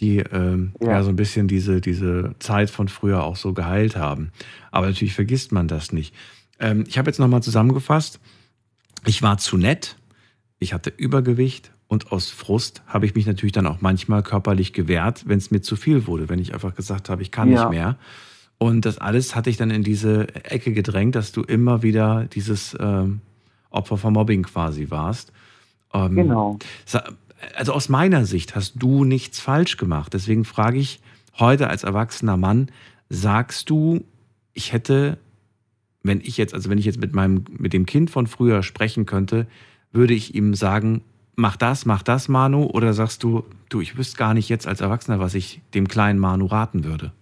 die ähm, ja. ja. so ein bisschen diese, diese Zeit von früher auch so geheilt haben. Aber natürlich vergisst man das nicht. Ähm, ich habe jetzt nochmal zusammengefasst. Ich war zu nett, ich hatte Übergewicht und aus Frust habe ich mich natürlich dann auch manchmal körperlich gewehrt, wenn es mir zu viel wurde, wenn ich einfach gesagt habe, ich kann ja. nicht mehr. Und das alles hatte ich dann in diese Ecke gedrängt, dass du immer wieder dieses ähm, Opfer von Mobbing quasi warst. Ähm, genau also aus meiner Sicht hast du nichts falsch gemacht. Deswegen frage ich heute als erwachsener Mann, sagst du, ich hätte, wenn ich jetzt, also wenn ich jetzt mit meinem, mit dem Kind von früher sprechen könnte, würde ich ihm sagen, mach das, mach das, Manu, oder sagst du, du, ich wüsste gar nicht jetzt als Erwachsener, was ich dem kleinen Manu raten würde?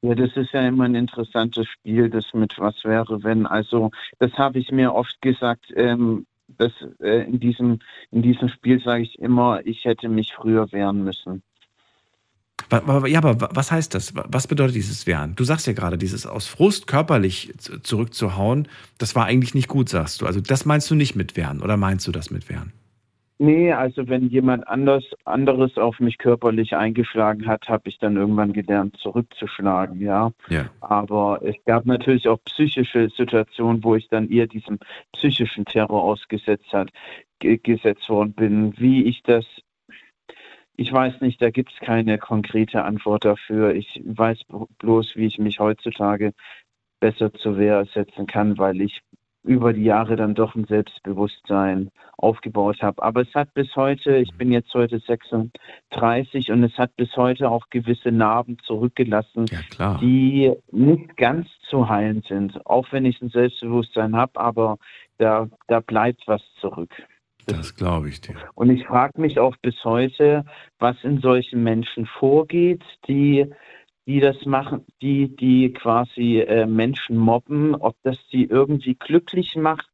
Ja, das ist ja immer ein interessantes Spiel, das mit was wäre, wenn. Also, das habe ich mir oft gesagt, ähm, das, äh, in, diesem, in diesem Spiel sage ich immer, ich hätte mich früher wehren müssen. Ja, aber was heißt das? Was bedeutet dieses Wehren? Du sagst ja gerade, dieses aus Frust körperlich zurückzuhauen, das war eigentlich nicht gut, sagst du. Also das meinst du nicht mit Wehren oder meinst du das mit Wehren? Nee, also wenn jemand anders, anderes auf mich körperlich eingeschlagen hat, habe ich dann irgendwann gelernt, zurückzuschlagen, ja. ja. Aber es gab natürlich auch psychische Situationen, wo ich dann eher diesem psychischen Terror ausgesetzt hat, gesetzt worden bin. Wie ich das, ich weiß nicht, da gibt es keine konkrete Antwort dafür. Ich weiß bloß, wie ich mich heutzutage besser zur Wehr setzen kann, weil ich über die Jahre dann doch ein Selbstbewusstsein aufgebaut habe. Aber es hat bis heute, ich bin jetzt heute 36 und es hat bis heute auch gewisse Narben zurückgelassen, ja, die nicht ganz zu heilen sind. Auch wenn ich ein Selbstbewusstsein habe, aber da, da bleibt was zurück. Das glaube ich dir. Und ich frage mich auch bis heute, was in solchen Menschen vorgeht, die die das machen, die, die quasi äh, Menschen mobben, ob das die irgendwie glücklich macht.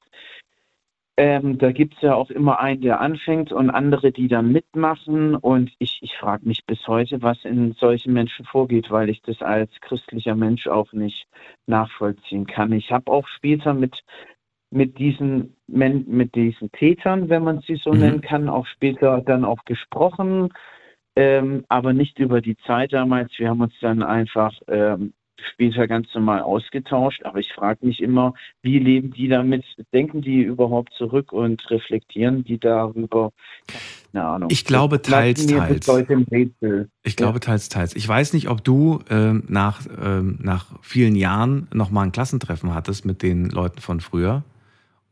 Ähm, da gibt es ja auch immer einen, der anfängt und andere, die dann mitmachen. Und ich, ich frage mich bis heute, was in solchen Menschen vorgeht, weil ich das als christlicher Mensch auch nicht nachvollziehen kann. Ich habe auch später mit, mit diesen, mit diesen Tätern, wenn man sie so mhm. nennen kann, auch später dann auch gesprochen ähm, aber nicht über die Zeit damals. Wir haben uns dann einfach ähm, später ganz normal ausgetauscht. Aber ich frage mich immer, wie leben die damit? Denken die überhaupt zurück und reflektieren die darüber? Keine Ahnung. Ich glaube teils, teils. Ich glaube teils, teils. Ich weiß nicht, ob du ähm, nach, ähm, nach vielen Jahren nochmal ein Klassentreffen hattest mit den Leuten von früher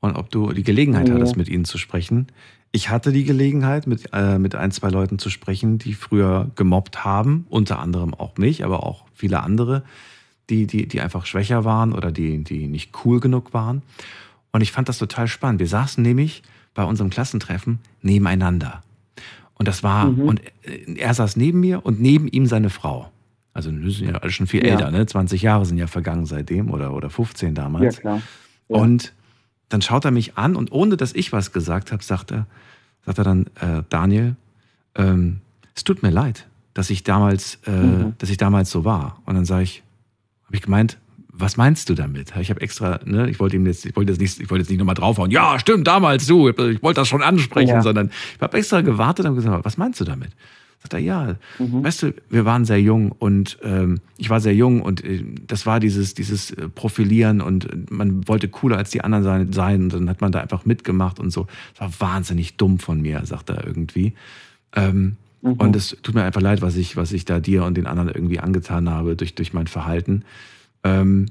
und ob du die Gelegenheit ja. hattest, mit ihnen zu sprechen. Ich hatte die Gelegenheit, mit, äh, mit ein, zwei Leuten zu sprechen, die früher gemobbt haben, unter anderem auch mich, aber auch viele andere, die, die, die einfach schwächer waren oder die, die nicht cool genug waren. Und ich fand das total spannend. Wir saßen nämlich bei unserem Klassentreffen nebeneinander. Und das war, mhm. und äh, er saß neben mir und neben ihm seine Frau. Also wir sind ja alle schon viel ja. älter, ne? 20 Jahre sind ja vergangen seitdem oder, oder 15 damals. Ja, klar. Ja. Und dann schaut er mich an und ohne dass ich was gesagt habe, sagt er, sagt er dann, äh, Daniel, ähm, es tut mir leid, dass ich damals, äh, mhm. dass ich damals so war. Und dann sage ich, habe ich gemeint, was meinst du damit? Ich habe extra, ne, ich wollte ihm jetzt, ich wollte jetzt nicht, ich wollte jetzt nicht nochmal draufhauen. Ja, stimmt, damals du. Ich wollte das schon ansprechen, ja. sondern ich habe extra gewartet und gesagt, was meinst du damit? Sagt er, ja, weißt du, wir waren sehr jung und ähm, ich war sehr jung und äh, das war dieses, dieses äh, Profilieren und äh, man wollte cooler als die anderen sein, sein und dann hat man da einfach mitgemacht und so. Das war wahnsinnig dumm von mir, sagt er irgendwie. Ähm, Und es tut mir einfach leid, was ich, was ich da dir und den anderen irgendwie angetan habe durch, durch mein Verhalten. Ähm,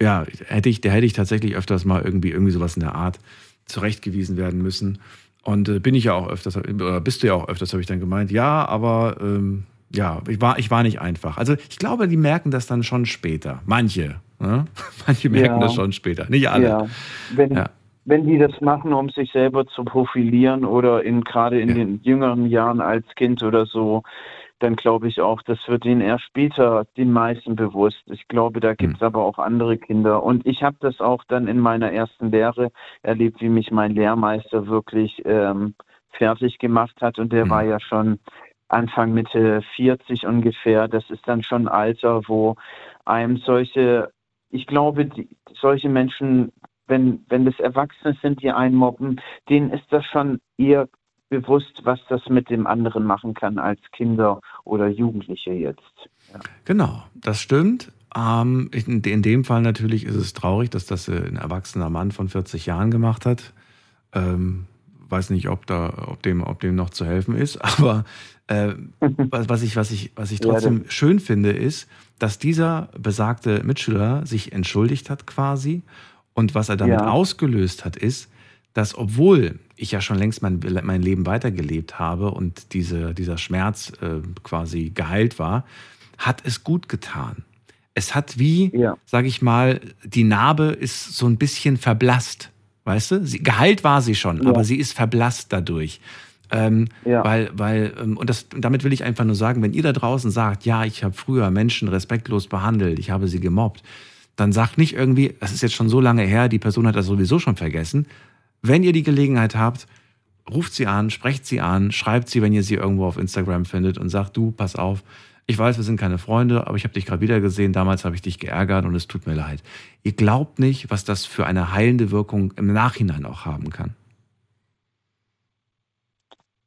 ja, hätte ich, der hätte ich tatsächlich öfters mal irgendwie, irgendwie sowas in der Art zurechtgewiesen werden müssen. Und äh, bin ich ja auch öfters, oder bist du ja auch öfters, habe ich dann gemeint. Ja, aber ähm, ja, ich war, ich war nicht einfach. Also ich glaube, die merken das dann schon später. Manche. Ne? Manche merken Ja. das schon später. Nicht alle. Ja. Wenn, Ja. wenn die das machen, um sich selber zu profilieren oder in gerade in den jüngeren Jahren als Kind oder so, dann glaube ich auch, das wird ihnen erst später den meisten bewusst. Ich glaube, da gibt es Hm. aber auch andere Kinder. Und ich habe das auch dann in meiner ersten Lehre erlebt, wie mich mein Lehrmeister wirklich ähm, fertig gemacht hat. Und der Hm. war ja schon Anfang Mitte 40 ungefähr. Das ist dann schon ein Alter, wo einem solche, ich glaube, die, solche Menschen, wenn, wenn das Erwachsene sind, die einen mobben, denen ist das schon eher bewusst, was das mit dem anderen machen kann als Kinder oder Jugendliche jetzt. Ja. Genau, das stimmt. Ähm, in, in dem Fall natürlich ist es traurig, dass das äh, ein erwachsener Mann von 40 Jahren gemacht hat. Ähm, weiß nicht, ob, da, ob, dem, ob dem noch zu helfen ist, aber äh, was, was, ich, was, ich, was ich Ja, trotzdem schön finde, ist, dass dieser besagte Mitschüler sich entschuldigt hat quasi. Und was er damit Ja. ausgelöst hat, ist, dass obwohl ich ja schon längst mein, mein Leben weitergelebt habe und diese, dieser Schmerz äh, quasi geheilt war, hat es gut getan. Es hat wie, Ja. sage ich mal, die Narbe ist so ein bisschen verblasst. Weißt du? Sie, geheilt war sie schon, Ja. aber sie ist verblasst dadurch. Ähm, Ja. Weil, weil, ähm, und das, damit will ich einfach nur sagen, wenn ihr da draußen sagt, ja, ich habe früher Menschen respektlos behandelt, ich habe sie gemobbt, dann sagt nicht irgendwie, das ist jetzt schon so lange her, die Person hat das sowieso schon vergessen. Wenn ihr die Gelegenheit habt, ruft sie an, sprecht sie an, schreibt sie, wenn ihr sie irgendwo auf Instagram findet und sagt, du, pass auf, ich weiß, wir sind keine Freunde, aber ich habe dich gerade wieder gesehen, damals habe ich dich geärgert und es tut mir leid. Ihr glaubt nicht, was das für eine heilende Wirkung im Nachhinein auch haben kann.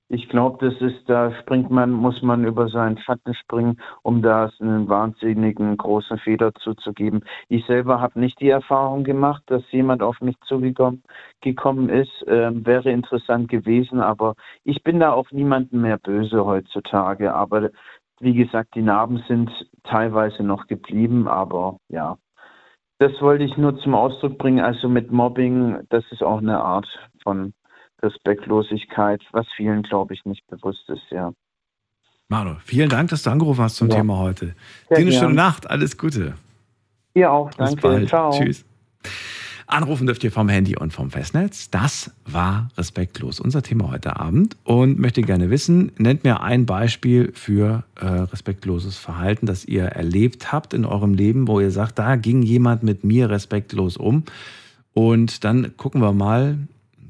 Ich glaube, das ist, da springt man, muss man über seinen Schatten springen, um da einen wahnsinnigen großen Feder zuzugeben. Ich selber habe nicht die Erfahrung gemacht, dass jemand auf mich zugekommen gekommen ist. Ähm, wäre interessant gewesen, aber ich bin da auf niemanden mehr böse heutzutage. Aber wie gesagt, die Narben sind teilweise noch geblieben, aber ja. Das wollte ich nur zum Ausdruck bringen. Also mit Mobbing, das ist auch eine Art von Respektlosigkeit, was vielen, glaube ich, nicht bewusst ist, ja. Manu, vielen Dank, dass du angerufen hast zum Ja. Thema heute. Sehr Dir eine schöne Nacht, alles Gute. Ihr auch, Bis danke. bald. Ciao. Tschüss. Anrufen dürft ihr vom Handy und vom Festnetz. Das war respektlos, unser Thema heute Abend. Und möchte gerne wissen, nennt mir ein Beispiel für äh, respektloses Verhalten, das ihr erlebt habt in eurem Leben, wo ihr sagt, da ging jemand mit mir respektlos um. Und dann gucken wir mal,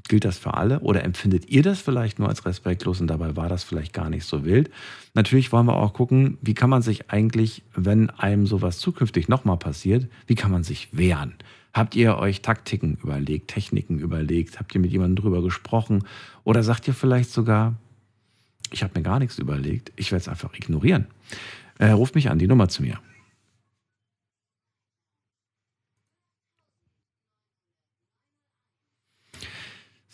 gilt das für alle oder empfindet ihr das vielleicht nur als respektlos und dabei war das vielleicht gar nicht so wild? Natürlich wollen wir auch gucken, wie kann man sich eigentlich, wenn einem sowas zukünftig nochmal passiert, wie kann man sich wehren? Habt ihr euch Taktiken überlegt, Techniken überlegt? Habt ihr mit jemandem drüber gesprochen? Oder sagt ihr vielleicht sogar, ich habe mir gar nichts überlegt, ich werde es einfach ignorieren? Äh, ruft mich an, die Nummer zu mir.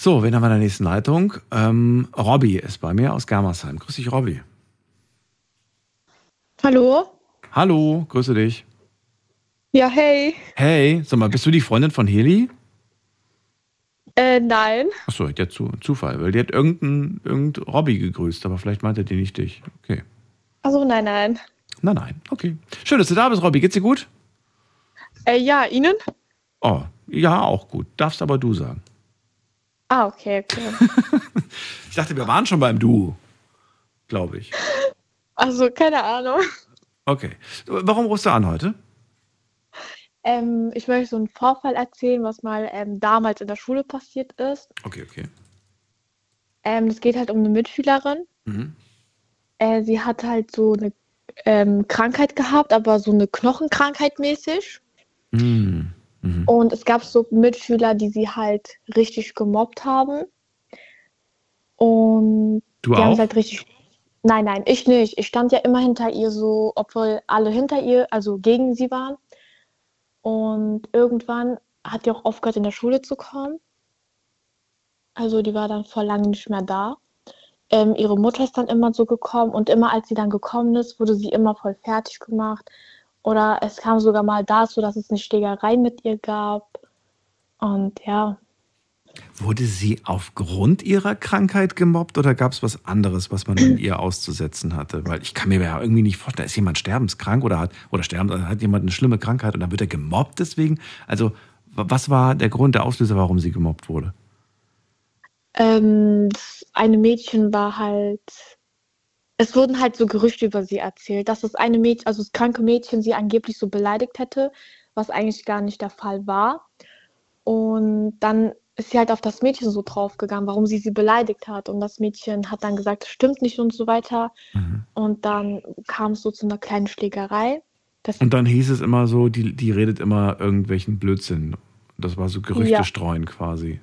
So, wen haben wir in der nächsten Leitung? Ähm, Robby ist bei mir aus Germersheim. Grüß dich, Robby. Hallo? Hallo, grüße dich. Ja, hey. Hey, sag mal, bist du die Freundin von Heli? Äh, nein. Achso, der zu, Zufall, weil die hat irgendein, irgendein Robby gegrüßt, aber vielleicht meinte die nicht dich. Okay. Also nein, nein. Nein, nein, okay. Schön, dass du da bist, Robby. Geht's dir gut? Äh, ja, Ihnen? Oh, ja, auch gut. Darfst aber du sagen. Ah, okay, okay. Ich dachte, wir waren schon beim Du. Glaube ich. Also, keine Ahnung. Okay. Warum rufst du an heute? Ähm, ich möchte so einen Vorfall erzählen, was mal ähm, damals in der Schule passiert ist. Okay, okay. Ähm, es geht halt um eine Mitschülerin. Mhm. Äh, sie hat halt so eine ähm, Krankheit gehabt, aber so eine Knochenkrankheit mäßig. Mhm. Mhm. Und es gab so Mitschüler, die sie halt richtig gemobbt haben. Und Du die haben auch? es halt richtig. Nein, nein, ich nicht. Ich stand ja immer hinter ihr so, obwohl alle hinter ihr, also gegen sie waren. Und irgendwann hat die auch aufgehört, in der Schule zu kommen. Also die war dann vor langem nicht mehr da. Ähm, ihre Mutter ist dann immer so gekommen und immer als sie dann gekommen ist, wurde sie immer voll fertig gemacht. Oder es kam sogar mal dazu, dass es eine Schlägerei mit ihr gab. Und ja, Wurde sie aufgrund ihrer Krankheit gemobbt oder gab es was anderes, was man in ihr auszusetzen hatte? Weil ich kann mir ja irgendwie nicht vorstellen, ist jemand sterbenskrank oder hat oder sterben, hat jemand eine schlimme Krankheit und dann wird er gemobbt deswegen? Also, was war der Grund, der Auslöser, warum sie gemobbt wurde? ähm, das eine Mädchen war halt, es wurden halt so Gerüchte über sie erzählt, dass das eine Mädchen, also das kranke Mädchen, sie angeblich so beleidigt hätte, was eigentlich gar nicht der Fall war. Und dann ist sie halt auf das Mädchen so draufgegangen, warum sie sie beleidigt hat. Und das Mädchen hat dann gesagt, das stimmt nicht und so weiter. Mhm. Und dann kam es so zu einer kleinen Schlägerei. Das, Und dann hieß es immer so, die, die redet immer irgendwelchen Blödsinn. Das war so Gerüchte Ja. streuen quasi.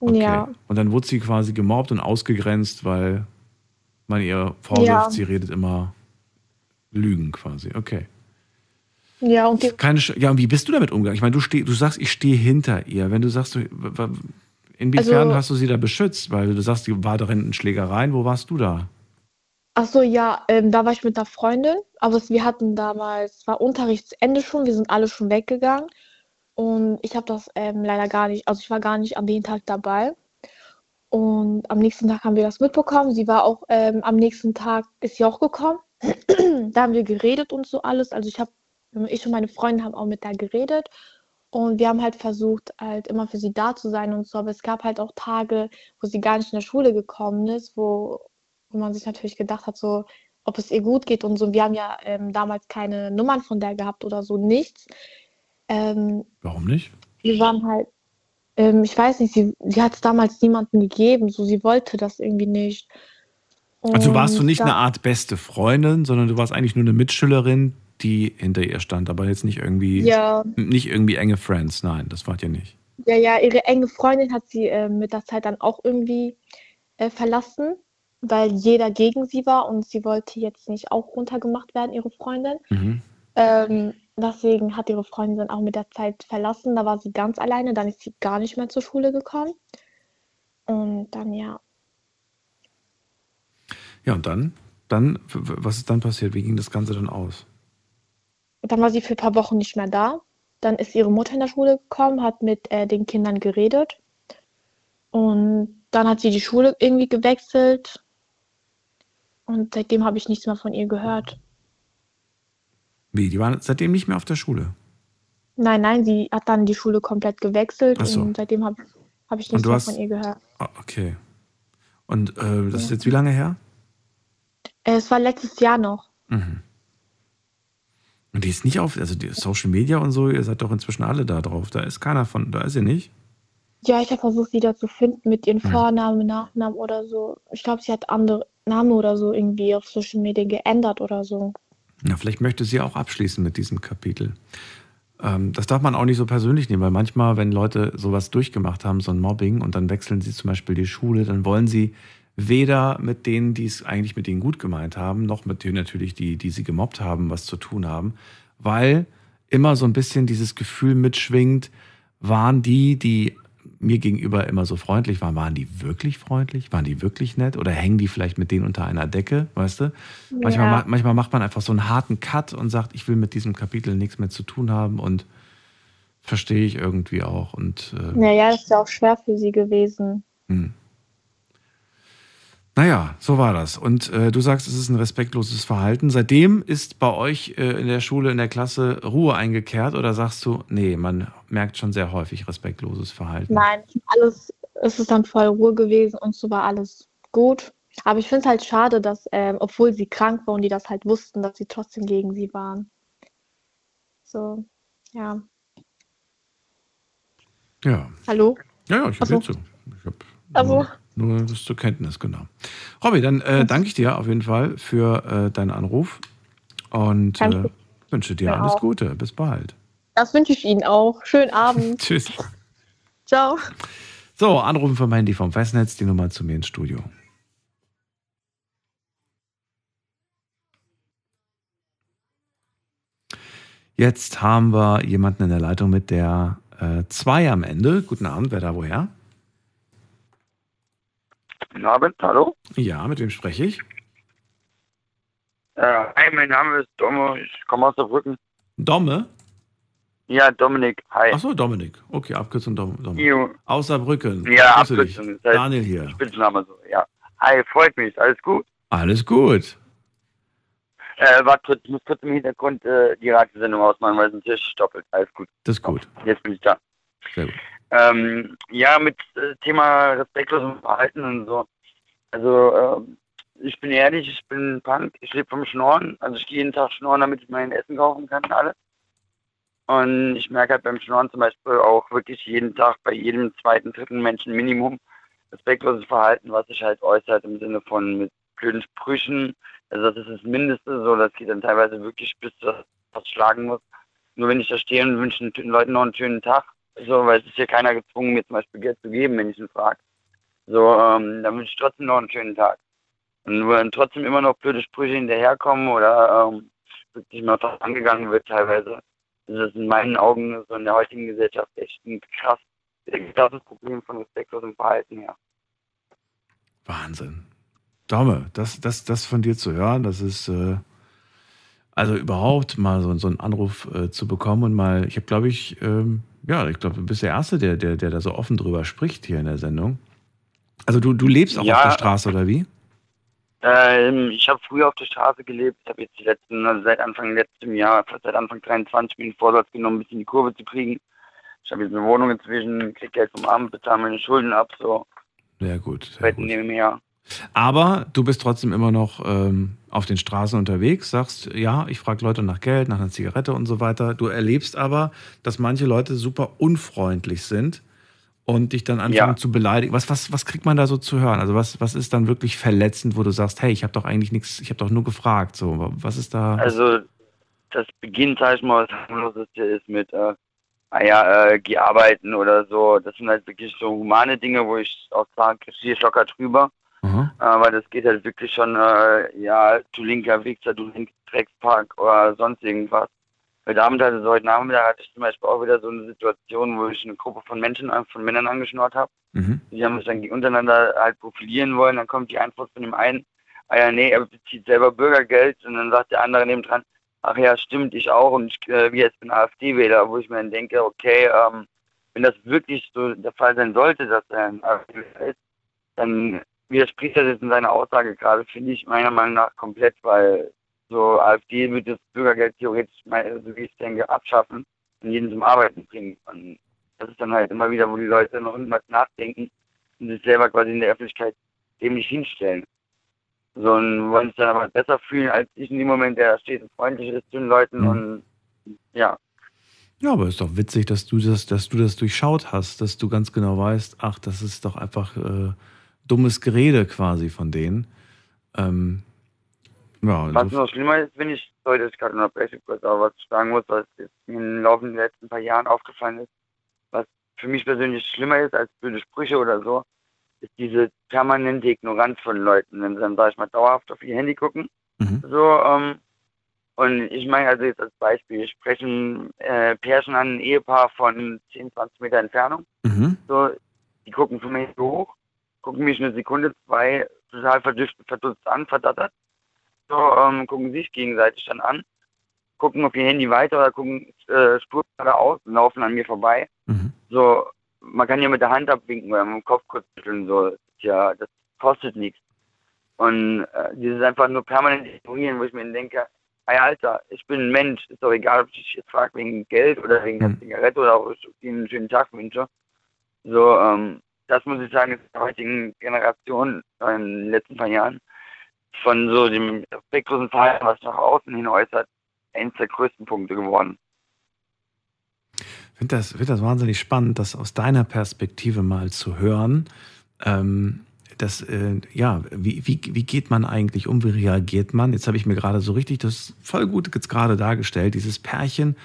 Okay. Ja, Und dann wurde sie quasi gemobbt und ausgegrenzt, weil man ihr vorwirft, Ja. sie redet immer Lügen quasi. Okay. ja, und die, Keine Sch ja, und wie bist du damit umgegangen? Ich meine, du, steh, du sagst, ich stehe hinter ihr. Wenn du sagst, du, inwiefern Also- hast du sie da beschützt? Weil du sagst, die war darin in Schlägereien. Wo warst du da? ach so, ja, ähm, da war ich mit einer Freundin, aber wir hatten damals, es war Unterrichtsende schon, wir sind alle schon weggegangen. Und ich habe das ähm, leider gar nicht, also ich war gar nicht an dem Tag dabei. Und am nächsten Tag haben wir das mitbekommen. Sie war auch ähm, am nächsten Tag, ist sie auch gekommen. da haben wir geredet und so alles. Also ich habe, ich und meine Freundin haben auch mit der geredet. Und wir haben halt versucht, halt immer für sie da zu sein und so. Aber es gab halt auch Tage, wo sie gar nicht in der Schule gekommen ist, wo, wo man sich natürlich gedacht hat, so, ob es ihr gut geht und so. Wir haben ja ähm, damals keine Nummern von der gehabt oder so, nichts. Ähm, Warum nicht? wir waren halt, ähm, ich weiß nicht, sie, sie hat es damals niemandem gegeben, so sie wollte das irgendwie nicht. Also warst du Und nicht da- eine Art beste Freundin, sondern du warst eigentlich nur eine Mitschülerin, die hinter ihr stand, aber jetzt nicht irgendwie, Ja, nicht irgendwie enge Friends. Nein, das wart ihr nicht. ja, ja, ihre enge Freundin hat sie äh, mit der Zeit dann auch irgendwie äh, verlassen, weil jeder gegen sie war und sie wollte jetzt nicht auch runtergemacht werden, ihre Freundin. Mhm. Ähm, deswegen hat ihre Freundin dann auch mit der Zeit verlassen. Da war sie ganz alleine, dann ist sie gar nicht mehr zur Schule gekommen. Und dann ja, Ja, und dann? Dann, was ist dann passiert? Wie ging das Ganze dann aus? dann war sie für ein paar Wochen nicht mehr da. Dann ist ihre Mutter in der Schule gekommen, hat mit äh, den Kindern geredet. Und dann hat sie die Schule irgendwie gewechselt. Und seitdem habe ich nichts mehr von ihr gehört. Wie? Die waren seitdem nicht mehr auf der Schule. Nein, nein, sie hat dann die Schule komplett gewechselt so. und seitdem habe hab ich nichts mehr hast- von ihr gehört. Ah, okay. Und äh, das ist jetzt wie lange her? Äh, es war letztes Jahr noch. Mhm. Und die ist nicht auf, also die Social Media und so, ihr seid doch inzwischen alle da drauf. Da ist keiner von, da ist sie nicht. Ja, ich habe versucht, sie da zu finden mit ihren Hm. Vornamen, Nachnamen oder so. Ich glaube, sie hat andere Namen oder so irgendwie auf Social Media geändert oder so. Na, vielleicht möchte sie auch abschließen mit diesem Kapitel. Ähm, das darf man auch nicht so persönlich nehmen, weil manchmal, wenn Leute sowas durchgemacht haben, so ein Mobbing, und dann wechseln sie zum Beispiel die Schule, dann wollen sie weder mit denen, die es eigentlich mit ihnen gut gemeint haben, noch mit denen natürlich, die, die sie gemobbt haben, was zu tun haben, weil immer so ein bisschen dieses Gefühl mitschwingt, waren die, die mir gegenüber immer so freundlich waren, waren die wirklich freundlich? Waren die wirklich nett? Oder hängen die vielleicht mit denen unter einer Decke? Weißt du? Manchmal, Ja. ma- manchmal macht man einfach so einen harten Cut und sagt, ich will mit diesem Kapitel nichts mehr zu tun haben und verstehe ich irgendwie auch. Und äh, Naja, ist ja auch schwer für sie gewesen. hm. Naja, so war das. Und äh, du sagst, es ist ein respektloses Verhalten. Seitdem ist bei euch äh, in der Schule, in der Klasse Ruhe eingekehrt oder sagst du, nee, man merkt schon sehr häufig respektloses Verhalten? Nein, alles, es ist dann voll Ruhe gewesen und so war alles gut. Aber ich finde es halt schade, dass, ähm, obwohl sie krank war und die das halt wussten, dass sie trotzdem gegen sie waren. So, ja. Ja. Hallo? Ja, ja, ich höre so. zu. Ich habe Also, nur das zur Kenntnis, genau. Robby, dann äh, mhm. danke ich dir auf jeden Fall für äh, deinen Anruf und äh, wünsche dir alles. Gute. Bis bald. Das wünsche ich Ihnen auch. Schönen Abend. Tschüss. Ciao. So, anrufen vom Handy vom Festnetz, die Nummer zu mir ins Studio. Jetzt haben wir jemanden in der Leitung mit der äh, 2 am Ende. Guten Abend, wer da woher? Guten Abend, hallo? Ja, mit wem spreche ich? Äh, hi, mein Name ist Domme, ich komme aus der Brücken. Domme? Ja, Dominik, hi. Achso, Dominik. Okay, Abkürzung Dom Dominik. Aus Saarbrücken. Ja, Grüße dich. Abkürzung. Das heißt Daniel hier. Spitzname so, ja. Hi, freut mich, alles gut? Alles gut. Äh, warte kurz, ich muss kurz im Hintergrund äh, die Radiosendung ausmachen, weil sonst ist stoppelt. Alles gut. Das ist gut. Jetzt bin ich da. Sehr gut. Ähm, ja, mit äh, Thema respektlosem Verhalten und so. Also, ähm, ich bin ehrlich, ich bin Punk, ich lebe vom Schnorren. Also ich gehe jeden Tag schnorren, damit ich mein Essen kaufen kann alles. Und ich merke halt beim Schnorren zum Beispiel auch wirklich jeden Tag bei jedem zweiten, dritten Menschen Minimum respektloses Verhalten, was sich halt äußert im Sinne von mit blöden Sprüchen. Also das ist das Mindeste, so das geht dann teilweise wirklich bis zu was schlagen muss. Nur wenn ich da stehe und wünsche den Leuten noch einen schönen Tag, so, weil es ist ja keiner gezwungen, mir zum Beispiel Geld zu geben, wenn ich ihn frage. So, ähm, dann wünsche ich trotzdem noch einen schönen Tag. Und wenn trotzdem immer noch blöde Sprüche hinterherkommen oder ähm, wirklich mal drauf angegangen wird teilweise, ist das in meinen Augen so in der heutigen Gesellschaft echt ein krass, krasses Problem von respektlosem Verhalten her. Wahnsinn. Daume, das, das, das von dir zu hören, das ist äh, also überhaupt mal so, so einen Anruf äh, zu bekommen und mal, ich habe glaube ich, ähm, ja, ich glaube, du bist der Erste, der, der, der da so offen drüber spricht hier in der Sendung. Also du, du lebst auch Ja. auf der Straße, oder wie? Ähm, ich habe früher auf der Straße gelebt, ich habe jetzt die letzten, also seit Anfang letzten Jahr, seit Anfang 23 mir den Vorsatz genommen, ein bisschen die Kurve zu kriegen. Ich habe jetzt eine Wohnung inzwischen, krieg Geld vom Amt, bezahle meine Schulden ab, so Sehr gut. Sehr gut. Jahr. Aber du bist trotzdem immer noch ähm, auf den Straßen unterwegs, sagst, ja, ich frage Leute nach Geld, nach einer Zigarette und so weiter. Du erlebst aber, dass manche Leute super unfreundlich sind und dich dann anfangen Ja. zu beleidigen. Was, was, was kriegt man da so zu hören? Also was, was ist dann wirklich verletzend, wo du sagst, hey, ich habe doch eigentlich nichts, ich habe doch nur gefragt. So, was ist da? Also das beginnt, sag ich mal, was harmloseste ist mit, äh, ah ja, äh, geh arbeiten oder so. Das sind halt wirklich so humane Dinge, wo ich auch sage, ich stehe locker drüber. Aha. Aber das geht halt wirklich schon, äh, ja, du linker Wichser, du linker Dreckspark oder sonst irgendwas. Heute Abend, also heute Nachmittag hatte ich zum Beispiel auch wieder so eine Situation, wo ich eine Gruppe von Menschen, an- von Männern angeschnort habe. Mhm. Die haben sich dann untereinander halt profilieren wollen. Dann kommt die Antwort von dem einen, ah ja, nee, er bezieht selber Bürgergeld. Und dann sagt der andere nebendran, ach ja, stimmt, ich auch. Und ich, äh, jetzt bin AfD-Wähler, wo ich mir dann denke, okay, ähm, wenn das wirklich so der Fall sein sollte, dass er ein AfD-Wähler ist, dann widerspricht das jetzt in seiner Aussage gerade, finde ich meiner Meinung nach komplett, weil so AfD wird das Bürgergeld theoretisch, so wie ich denke, abschaffen und jeden zum Arbeiten bringen. Und das ist dann halt immer wieder, wo die Leute noch irgendwas nachdenken und sich selber quasi in der Öffentlichkeit dämlich hinstellen. So und wollen sich dann aber besser fühlen als ich in dem Moment, der und freundlich ist zu den Leuten Mhm. und ja. Ja, aber ist doch witzig, dass du das, dass du das durchschaut hast, dass du ganz genau weißt, ach, das ist doch einfach äh, dummes Gerede quasi von denen. Ähm, ja, Was noch schlimmer ist, wenn ich, sorry, dass ich gerade unterbreche kurz, aber was ich sagen muss, was mir im Laufe der letzten paar Jahren aufgefallen ist, was für mich persönlich schlimmer ist als blöde Sprüche oder so, ist diese permanente Ignoranz von Leuten. Wenn sie dann, sag ich mal, dauerhaft auf ihr Handy gucken, mhm. so, ähm, und ich meine also jetzt als Beispiel, ich spreche ein äh, Pärchen an, ein Ehepaar von 10, 20 Meter Entfernung, Mhm. so, die gucken mir so hoch, gucken mich eine Sekunde, zwei total verdutzt, verdutzt an, verdattert. So, ähm, gucken sich gegenseitig dann an, gucken auf ihr Handy weiter oder gucken äh, Spur geradeaus und laufen an mir vorbei. Mhm. So, man kann ja mit der Hand abwinken oder mit dem Kopf kurz schütteln, so, ja, das kostet nichts. Und äh, dieses einfach nur permanent ignorieren, wo ich mir denke, ey Alter, ich bin ein Mensch, ist doch egal, ob ich dich jetzt frage wegen Geld oder wegen Mhm. der Zigarette oder ob ich dir einen schönen Tag wünsche. So, ähm, das muss ich sagen, ist der heutigen Generation äh, in den letzten paar Jahren von so dem respektlosen Verhalten, was nach außen hin äußert, eines der größten Punkte geworden. Ich finde das, find das wahnsinnig spannend, das aus deiner Perspektive mal zu hören. Ähm, das, äh, ja, wie, wie, wie geht man eigentlich um? Wie reagiert man? Jetzt habe ich mir gerade so richtig das voll gut jetzt gerade dargestellt. Dieses Pärchen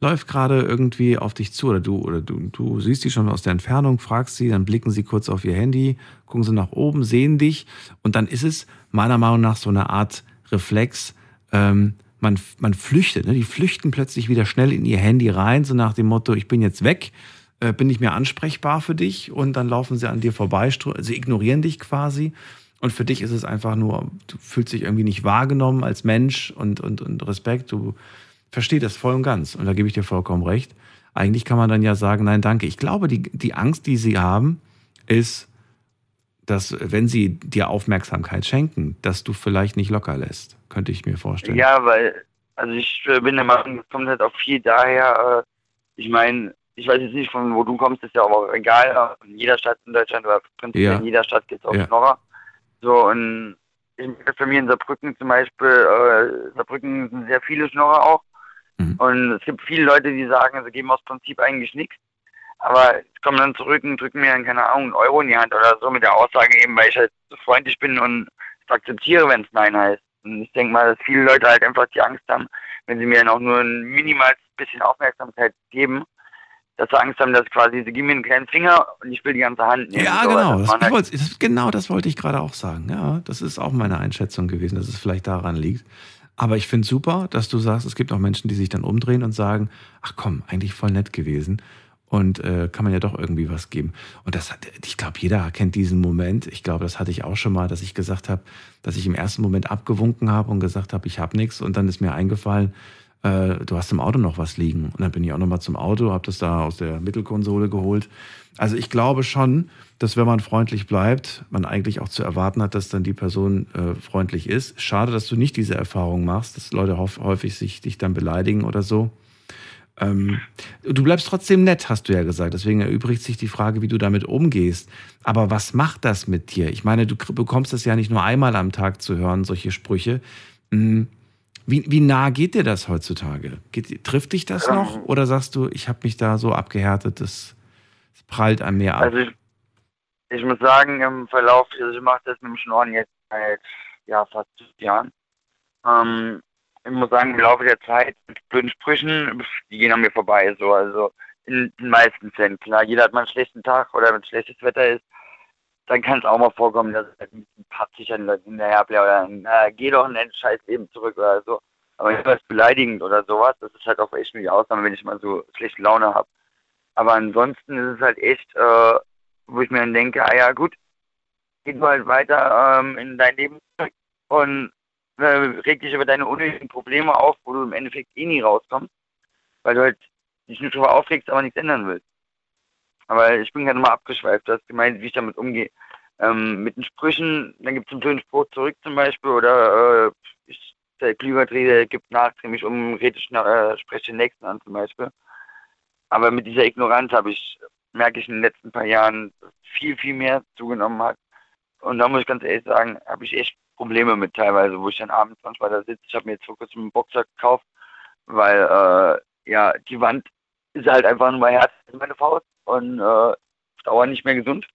läuft gerade irgendwie auf dich zu oder du oder du, du siehst die schon aus der Entfernung, fragst sie, dann blicken sie kurz auf ihr Handy, gucken sie nach oben, sehen dich und dann ist es meiner Meinung nach so eine Art Reflex. Ähm, man man, flüchtet. Ne? Die flüchten plötzlich wieder schnell in ihr Handy rein, so nach dem Motto, ich bin jetzt weg, äh, bin nicht mehr ansprechbar für dich und dann laufen sie an dir vorbei, sie ignorieren dich quasi. Und für dich ist es einfach nur, du fühlst dich irgendwie nicht wahrgenommen als Mensch und, und, und Respekt. Du verstehst das voll und ganz. Und da gebe ich dir vollkommen recht. Eigentlich kann man dann ja sagen, nein, danke. Ich glaube, die, die Angst, die sie haben, ist, dass wenn sie dir Aufmerksamkeit schenken, dass du vielleicht nicht locker lässt. Könnte ich mir vorstellen. Ja, weil, also ich äh, bin der Meinung, es kommt halt auch viel daher, äh, ich meine, ich weiß jetzt nicht, von wo du kommst, ist ja auch egal. In jeder Stadt in Deutschland oder prinzipiell ja. in jeder Stadt gibt es auch ja. Schnorrer. So, und ich bei mir in Saarbrücken zum Beispiel, äh, Saarbrücken sind sehr viele Schnorrer auch. Mhm. Und es gibt viele Leute, die sagen, sie geben aus Prinzip eigentlich nichts. Aber kommen dann zurück und drücken mir dann, keine Ahnung, einen Euro in die Hand oder so mit der Aussage eben, weil ich halt so freundlich bin und es akzeptiere, wenn es Nein heißt. Und ich denke mal, dass viele Leute halt einfach die Angst haben, wenn sie mir dann auch nur ein minimales bisschen Aufmerksamkeit geben, dass sie Angst haben, dass quasi, sie geben mir einen kleinen Finger und ich will die ganze Hand nehmen. Ja, so, genau. Das, halt wollte, das, genau das wollte ich gerade auch sagen. Ja, das ist auch meine Einschätzung gewesen, dass es vielleicht daran liegt. Aber ich finde super, dass du sagst, es gibt auch Menschen, die sich dann umdrehen und sagen, ach komm, eigentlich voll nett gewesen. Und äh, kann man ja doch irgendwie was geben. Und das hat, ich glaube, jeder kennt diesen Moment. Ich glaube, das hatte ich auch schon mal, dass ich gesagt habe, dass ich im ersten Moment abgewunken habe und gesagt habe, ich habe nichts. Und dann ist mir eingefallen, äh, du hast im Auto noch was liegen. Und dann bin ich auch nochmal zum Auto, habe das da aus der Mittelkonsole geholt. Also ich glaube schon, dass wenn man freundlich bleibt, man eigentlich auch zu erwarten hat, dass dann die Person äh, freundlich ist. Schade, dass du nicht diese Erfahrung machst, dass Leute häufig sich dich dann beleidigen oder so. Ähm, du bleibst trotzdem nett, hast du ja gesagt. Deswegen erübrigt sich die Frage, wie du damit umgehst. Aber was macht das mit dir? Ich meine, du bekommst das ja nicht nur einmal am Tag zu hören, solche Sprüche. Hm, wie, wie nah geht dir das heutzutage? Geht, trifft dich das noch? Oder sagst du, ich habe mich da so abgehärtet, das, das prallt an mir ab? Also ich, ich muss sagen, im Verlauf, also ich mache das mit dem Schnorren jetzt seit ja, fast Jahren. Ähm, ich muss sagen, im Laufe der Zeit mit blöden Sprüchen, die gehen an mir vorbei. So, also in den meisten Fällen. Klar, jeder hat mal einen schlechten Tag oder wenn schlechtes Wetter ist, dann kann es auch mal vorkommen, dass es halt ein bisschen patzig an Leuten hinterherbleibt oder na, geh doch in dein scheiß Leben zurück oder so. Aber nicht was beleidigend oder sowas, das ist halt auch echt nur die Ausnahme, wenn ich mal so schlechte Laune habe. Aber ansonsten ist es halt echt, äh, wo ich mir dann denke, ah ja gut, geh du halt weiter ähm, in dein Leben und äh, reg dich über deine unnötigen Probleme auf, wo du im Endeffekt eh nie rauskommst, weil du halt dich nur darüber aufregst, aber nichts ändern willst. Aber ich bin gerade mal abgeschweift. Du hast gemeint, wie ich damit umgehe. Ähm, mit den Sprüchen, dann gibt es einen blöden Spruch zurück zum Beispiel oder äh, ich, der Klügertrede gibt nach, drehe mich um, rede ich, äh, spreche den Nächsten an zum Beispiel. Aber mit dieser Ignoranz habe ich, merke ich in den letzten paar Jahren, viel, viel mehr zugenommen hat. Und da muss ich ganz ehrlich sagen, habe ich echt Probleme mit teilweise, wo ich dann abends manchmal da sitze. Ich habe mir jetzt vor kurzem einen Boxer gekauft, weil äh, ja, die Wand ist halt einfach nur mein Herz, meine Faust und äh, Dauer nicht mehr gesund.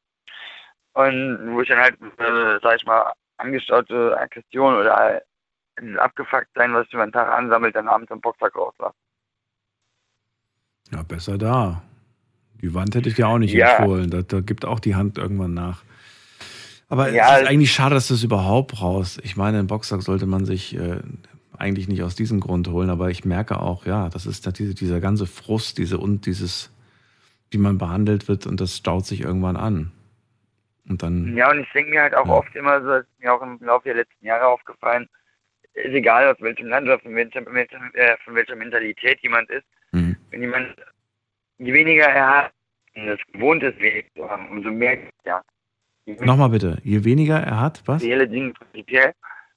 Und wo ich dann halt, äh, sag ich mal, angestaute Aggression oder abgefuckt sein, was ich über den Tag ansammelt, dann abends im Boxsack raus war. Ja, besser da. Die Wand hätte ich dir auch nicht ja. empfohlen. Da, da, gibt auch die Hand irgendwann nach. Aber ja, es ist eigentlich schade, dass du es überhaupt brauchst. Ich meine, einen Boxsack sollte man sich äh, eigentlich nicht aus diesem Grund holen, aber ich merke auch, ja, das ist diese, dieser ganze Frust, diese und dieses wie man behandelt wird und das staut sich irgendwann an. Und dann. Ja, und ich denke mir halt auch ja. oft immer so, das ist mir auch im Laufe der letzten Jahre aufgefallen, ist egal aus welchem Land oder von welcher, äh, von welcher Mentalität jemand ist. Wenn jemand, je weniger er hat, das gewohnt ist, wenig zu haben, umso mehr, ja. Nochmal bitte, je weniger er hat, was? Reelle Dinge prinzipiell,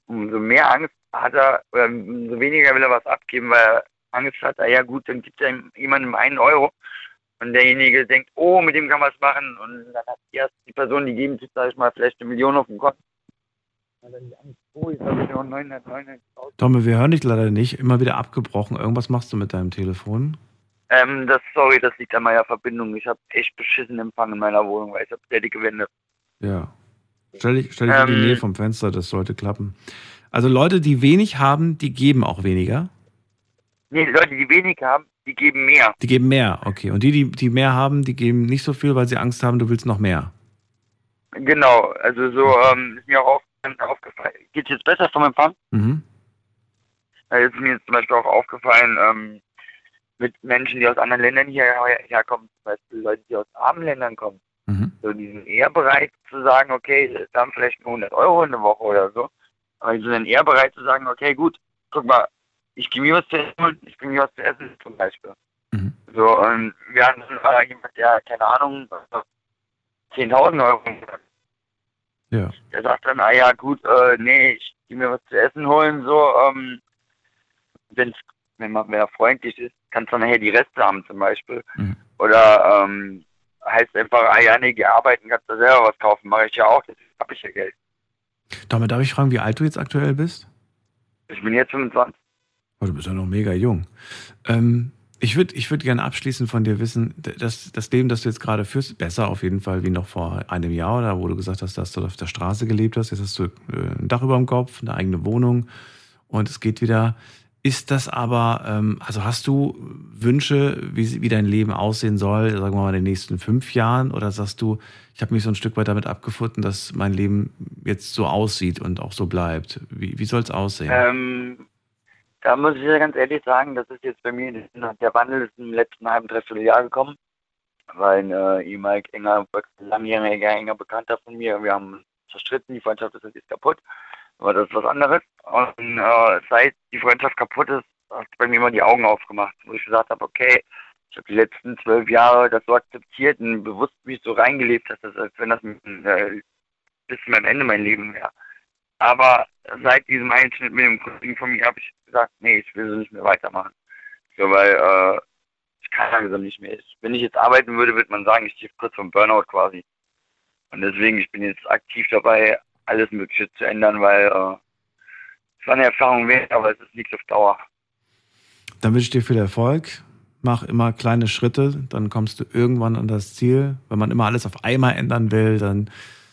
umso mehr Angst hat er, oder umso weniger will er was abgeben, weil er Angst hat, ah ja gut, dann gibt er jemandem einen Euro und derjenige denkt, oh, mit dem kann man was machen und dann hat erst die Person, die geben sich, sag ich mal, vielleicht eine Million auf dem Konto. Oh, Tomme, wir hören dich leider nicht. Immer wieder abgebrochen. Irgendwas machst du mit deinem Telefon? Ähm, das, sorry, das liegt an meiner Verbindung. Ich habe echt beschissen Empfang in meiner Wohnung, weil ich habe sehr dicke Wände. Ja. Stell dich, stell dich ähm, in die ähm, Nähe vom Fenster, das sollte klappen. Also Leute, die wenig haben, die geben auch weniger? Nee, Leute, die wenig haben, die geben mehr. Die geben mehr, okay. Und die, die, die mehr haben, die geben nicht so viel, weil sie Angst haben, du willst noch mehr. Genau, also so ähm, ist mir auch aufgefallen. Geht es jetzt besser vom Empfang? Mhm. Da ist mir jetzt zum Beispiel auch aufgefallen, ähm, mit Menschen, die aus anderen Ländern hierher herkommen, zum Beispiel Leute, die aus armen Ländern kommen. Mhm. So, die sind eher bereit zu sagen, okay, da haben vielleicht nur 100 Euro in der Woche oder so. Aber die sind dann eher bereit zu sagen, okay, gut, guck mal, ich gehe mir was zu essen ich bringe mir was zu essen zum Beispiel. Mhm. So, und wir hatten dann jemand, der, keine Ahnung, 10.000 Euro Ja. der sagt dann, ah ja gut, äh, nee, ich gehe mir was zu essen holen, so, ähm, wenn's, wenn man wenn er freundlich ist, kannst du nachher die Reste haben zum Beispiel. Mhm. Oder ähm, heißt einfach, ah ja, nee, geh arbeiten, kannst du selber was kaufen, mache ich ja auch, jetzt habe ich ja Geld. Damit darf ich fragen, wie alt du jetzt aktuell bist? Ich bin jetzt 25. Oh, du bist ja noch mega jung. Ähm, ich würde ich würd gerne abschließend von dir wissen, dass das Leben, das du jetzt gerade führst, besser auf jeden Fall wie noch vor einem Jahr oder wo du gesagt hast, dass du auf der Straße gelebt hast. Jetzt hast du äh, ein Dach über dem Kopf, eine eigene Wohnung und es geht wieder. Ist das aber, ähm, also hast du Wünsche, wie, wie dein Leben aussehen soll, sagen wir mal in den nächsten fünf Jahren? Oder sagst du, ich habe mich so ein Stück weit damit abgefunden, dass mein Leben jetzt so aussieht und auch so bleibt? Wie, wie soll es aussehen? Ähm, da muss ich ja ganz ehrlich sagen, das ist jetzt bei mir, der Wandel ist im letzten halben, dreiviertel Jahr gekommen, weil ein äh, ehemaliger enger, langjähriger, enger Bekannter von mir, wir haben zerstritten, die Freundschaft ist kaputt, aber das ist was anderes. Und äh, seit die Freundschaft kaputt ist, hat bei mir immer die Augen aufgemacht, wo ich gesagt habe, okay, ich habe die letzten zwölf Jahre das so akzeptiert und bewusst mich so reingelebt, dass das, als wenn das äh, bis zu meinem Ende mein Leben wäre. Aber seit diesem Einschnitt mit dem Kollegen von mir habe ich gesagt, nee, ich will so nicht mehr weitermachen. So, weil äh, ich kann langsam nicht mehr. Ich, wenn ich jetzt arbeiten würde, würde man sagen, ich stehe kurz vom Burnout quasi. Und deswegen, ich bin jetzt aktiv dabei, alles Mögliche zu ändern, weil äh, es war eine Erfahrung wert, aber es ist nichts auf Dauer. Dann wünsche ich dir viel Erfolg. Mach immer kleine Schritte, dann kommst du irgendwann an das Ziel. Wenn man immer alles auf einmal ändern will, dann,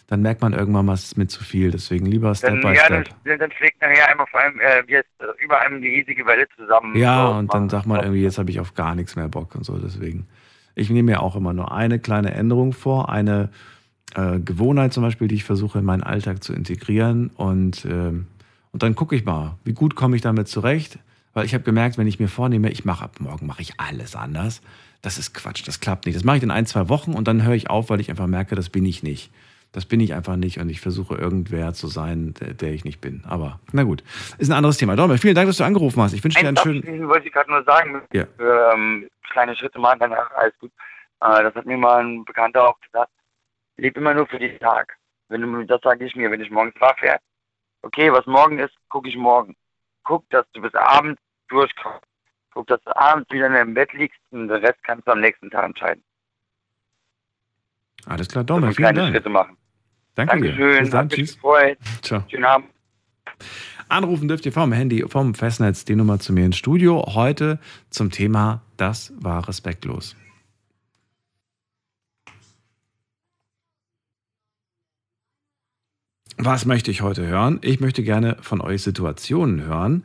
dann merkt man irgendwann, was ist mir zu viel. Deswegen lieber Step Dann, by ja, Step. dann, dann schlägt nachher einmal vor allem äh, jetzt äh, über einem die riesige Welle zusammen. Ja, So, und dann sagt man irgendwie, jetzt habe ich auf gar nichts mehr Bock und so. Deswegen, ich nehme mir auch immer nur eine kleine Änderung vor, eine äh, Gewohnheit zum Beispiel, die ich versuche in meinen Alltag zu integrieren. Und, ähm, und dann gucke ich mal, wie gut komme ich damit zurecht. Weil ich habe gemerkt, wenn ich mir vornehme, ich mache ab morgen mache ich alles anders, das ist Quatsch, das klappt nicht. Das mache ich in ein, zwei Wochen und dann höre ich auf, weil ich einfach merke, das bin ich nicht. Das bin ich einfach nicht und ich versuche irgendwer zu sein, der, der ich nicht bin. Aber na gut, ist ein anderes Thema. Dormer, vielen Dank, dass du angerufen hast. Ich wünsche dir einen schönen. abschließend wollte ich gerade nur sagen, Ja. für, ähm, kleine Schritte machen, danach alles gut. Äh, das hat mir mal ein Bekannter auch gesagt. Leb immer nur für den Tag. Wenn du, das sage ich mir, wenn ich morgens wach werde. Okay, was morgen ist, gucke ich morgen. Guck, dass du bis abends durchkommst. Guck, dass du abends wieder in deinem Bett liegst und den Rest kannst du am nächsten Tag entscheiden. Alles klar, Dormer, vielen kleine Dank. Schritte machen. Danke dir. Dankeschön, Bis dann, tschüss. gefreut. Ciao. Schönen Abend. Anrufen dürft ihr vom Handy, vom Festnetz die Nummer zu mir ins Studio. Heute zum Thema Das war respektlos. Was möchte ich heute hören? Ich möchte gerne von euch Situationen hören,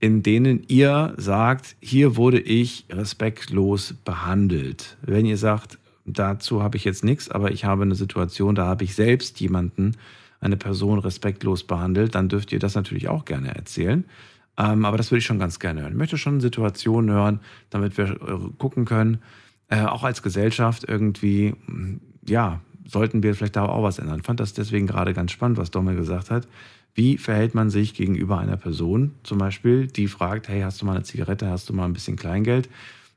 in denen ihr sagt, hier wurde ich respektlos behandelt. Wenn ihr sagt, dazu habe ich jetzt nichts, aber ich habe eine Situation, da habe ich selbst jemanden, eine Person respektlos behandelt, dann dürft ihr das natürlich auch gerne erzählen. Ähm, aber das würde ich schon ganz gerne hören. Ich möchte schon Situationen hören, damit wir äh, gucken können, äh, auch als Gesellschaft irgendwie, ja, sollten wir vielleicht da auch was ändern. Ich fand das deswegen gerade ganz spannend, was Dommel gesagt hat. Wie verhält man sich gegenüber einer Person, zum Beispiel, die fragt, hey, hast du mal eine Zigarette, hast du mal ein bisschen Kleingeld?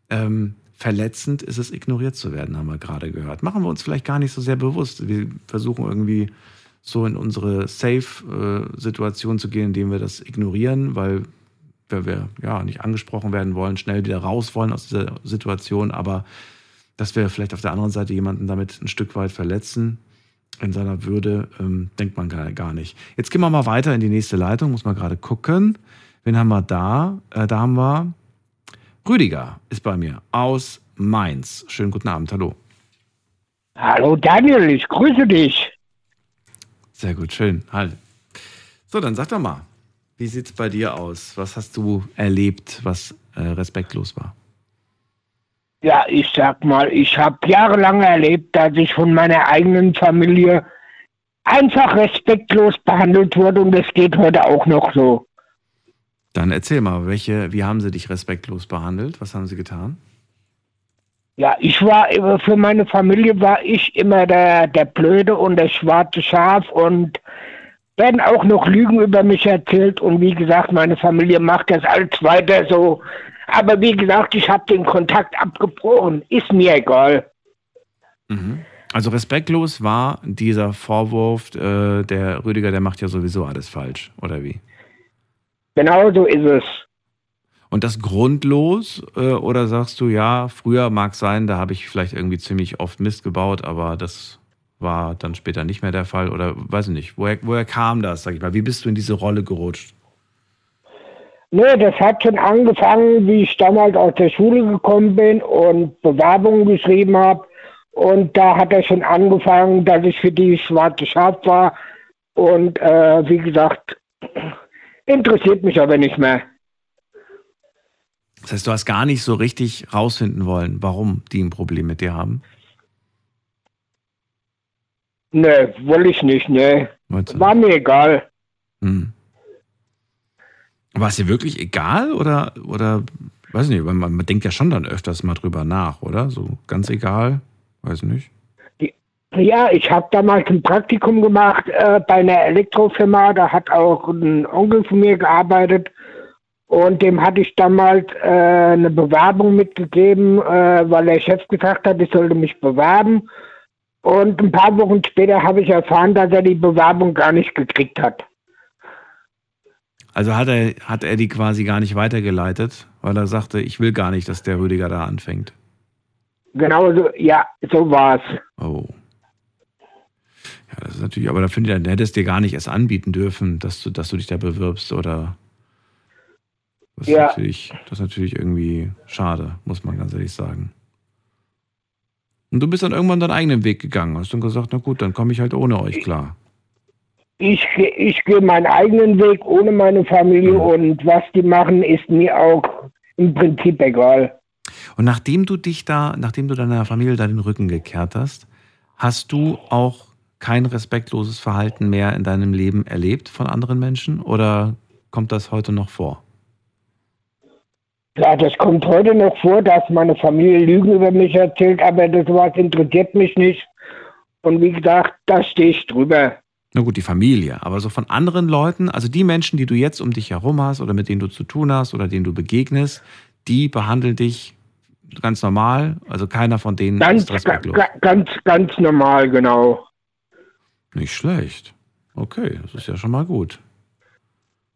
Ähm, verletzend ist es, ignoriert zu werden, haben wir gerade gehört. Machen wir uns vielleicht gar nicht so sehr bewusst. Wir versuchen irgendwie so in unsere Safe-Situation zu gehen, indem wir das ignorieren, weil wir, wir ja nicht angesprochen werden wollen, schnell wieder raus wollen aus dieser Situation, aber dass wir vielleicht auf der anderen Seite jemanden damit ein Stück weit verletzen in seiner Würde, ähm, denkt man gar, gar nicht. Jetzt gehen wir mal weiter in die nächste Leitung, muss man gerade gucken. Wen haben wir da? Äh, da haben wir Rüdiger ist bei mir aus Mainz. Schönen guten Abend, hallo. Hallo Daniel, ich grüße dich. Sehr gut, schön. Halt. So, dann sag doch mal, wie sieht's bei dir aus? Was hast du erlebt, was äh, respektlos war? Ja, ich sag mal, ich habe jahrelang erlebt, dass ich von meiner eigenen Familie einfach respektlos behandelt wurde und es geht heute auch noch so. Dann erzähl mal, welche, wie haben sie dich respektlos behandelt? Was haben sie getan? Ja, ich war für meine Familie war ich immer der, der Blöde und der schwarze Schaf und werden auch noch Lügen über mich erzählt und wie gesagt, meine Familie macht das alles weiter so. Aber wie gesagt, ich habe den Kontakt abgebrochen. Ist mir egal. Mhm. Also respektlos war dieser Vorwurf, äh, der Rüdiger, der macht ja sowieso alles falsch, oder wie? Genau so ist es. Und das grundlos? Äh, oder sagst du, ja, früher mag sein, da habe ich vielleicht irgendwie ziemlich oft Mist gebaut, aber das war dann später nicht mehr der Fall? Oder weiß ich nicht, woher, woher kam das, sag ich mal? Wie bist du in diese Rolle gerutscht? Nee, das hat schon angefangen, wie ich damals aus der Schule gekommen bin und Bewerbungen geschrieben habe. Und da hat er schon angefangen, dass ich für die schwarze Schaf war. Und äh, wie gesagt, interessiert mich aber nicht mehr. Das heißt, du hast gar nicht so richtig rausfinden wollen, warum die ein Problem mit dir haben? Nee, wollte ich nicht, nee. War mir egal. Hm. War es dir wirklich egal oder, oder weiß nicht, man, man denkt ja schon dann öfters mal drüber nach, oder? So ganz egal, weiß nicht. Ja, ich habe damals ein Praktikum gemacht äh, bei einer Elektrofirma, da hat auch ein Onkel von mir gearbeitet und dem hatte ich damals äh, eine Bewerbung mitgegeben, äh, weil der Chef gesagt hat, ich sollte mich bewerben. Und ein paar Wochen später habe ich erfahren, dass er die Bewerbung gar nicht gekriegt hat. Also hat er, hat er die quasi gar nicht weitergeleitet, weil er sagte, ich will gar nicht, dass der Rüdiger da anfängt. Genau so, ja, so war es. Oh. Ja, das ist natürlich, aber da finde ich, dann hättest du dir gar nicht erst anbieten dürfen, dass du, dass du dich da bewirbst oder. Das ist, ja. natürlich, das ist natürlich irgendwie schade, muss man ganz ehrlich sagen. Und du bist dann irgendwann deinen eigenen Weg gegangen, hast dann gesagt, na gut, dann komme ich halt ohne euch klar. Ich, ich gehe meinen eigenen Weg ohne meine Familie mhm. und was die machen, ist mir auch im Prinzip egal. Und nachdem du dich da, nachdem du deiner Familie da den Rücken gekehrt hast, hast du auch kein respektloses Verhalten mehr in deinem Leben erlebt von anderen Menschen oder kommt das heute noch vor? Ja, das kommt heute noch vor, dass meine Familie Lügen über mich erzählt, aber das was interessiert mich nicht. Und wie gesagt, da stehe ich drüber. Na gut, die Familie, aber so von anderen Leuten, also die Menschen, die du jetzt um dich herum hast oder mit denen du zu tun hast oder denen du begegnest, die behandeln dich ganz normal, also keiner von denen ganz, ist respektlos. Ganz, ganz normal, genau. Nicht schlecht. Okay, das ist ja schon mal gut.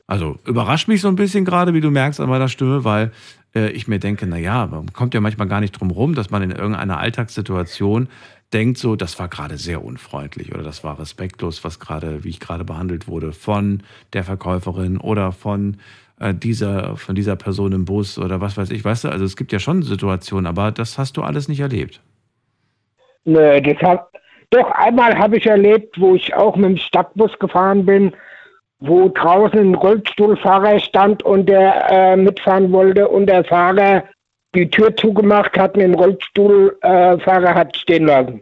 Also überrascht mich so ein bisschen gerade, wie du merkst an meiner Stimme, weil äh, ich mir denke, naja, man kommt ja manchmal gar nicht drum rum, dass man in irgendeiner Alltagssituation denkt, so, das war gerade sehr unfreundlich oder das war respektlos, was gerade, wie ich gerade behandelt wurde, von der Verkäuferin oder von äh, dieser, von dieser Person im Bus oder was weiß ich. Weißt du, also es gibt ja schon Situationen, aber das hast du alles nicht erlebt. Nö, das hab, doch einmal habe ich erlebt, wo ich auch mit dem Stadtbus gefahren bin wo draußen ein Rollstuhlfahrer stand und der äh, mitfahren wollte und der Fahrer die Tür zugemacht hat und den Rollstuhlfahrer äh, hat stehen lassen.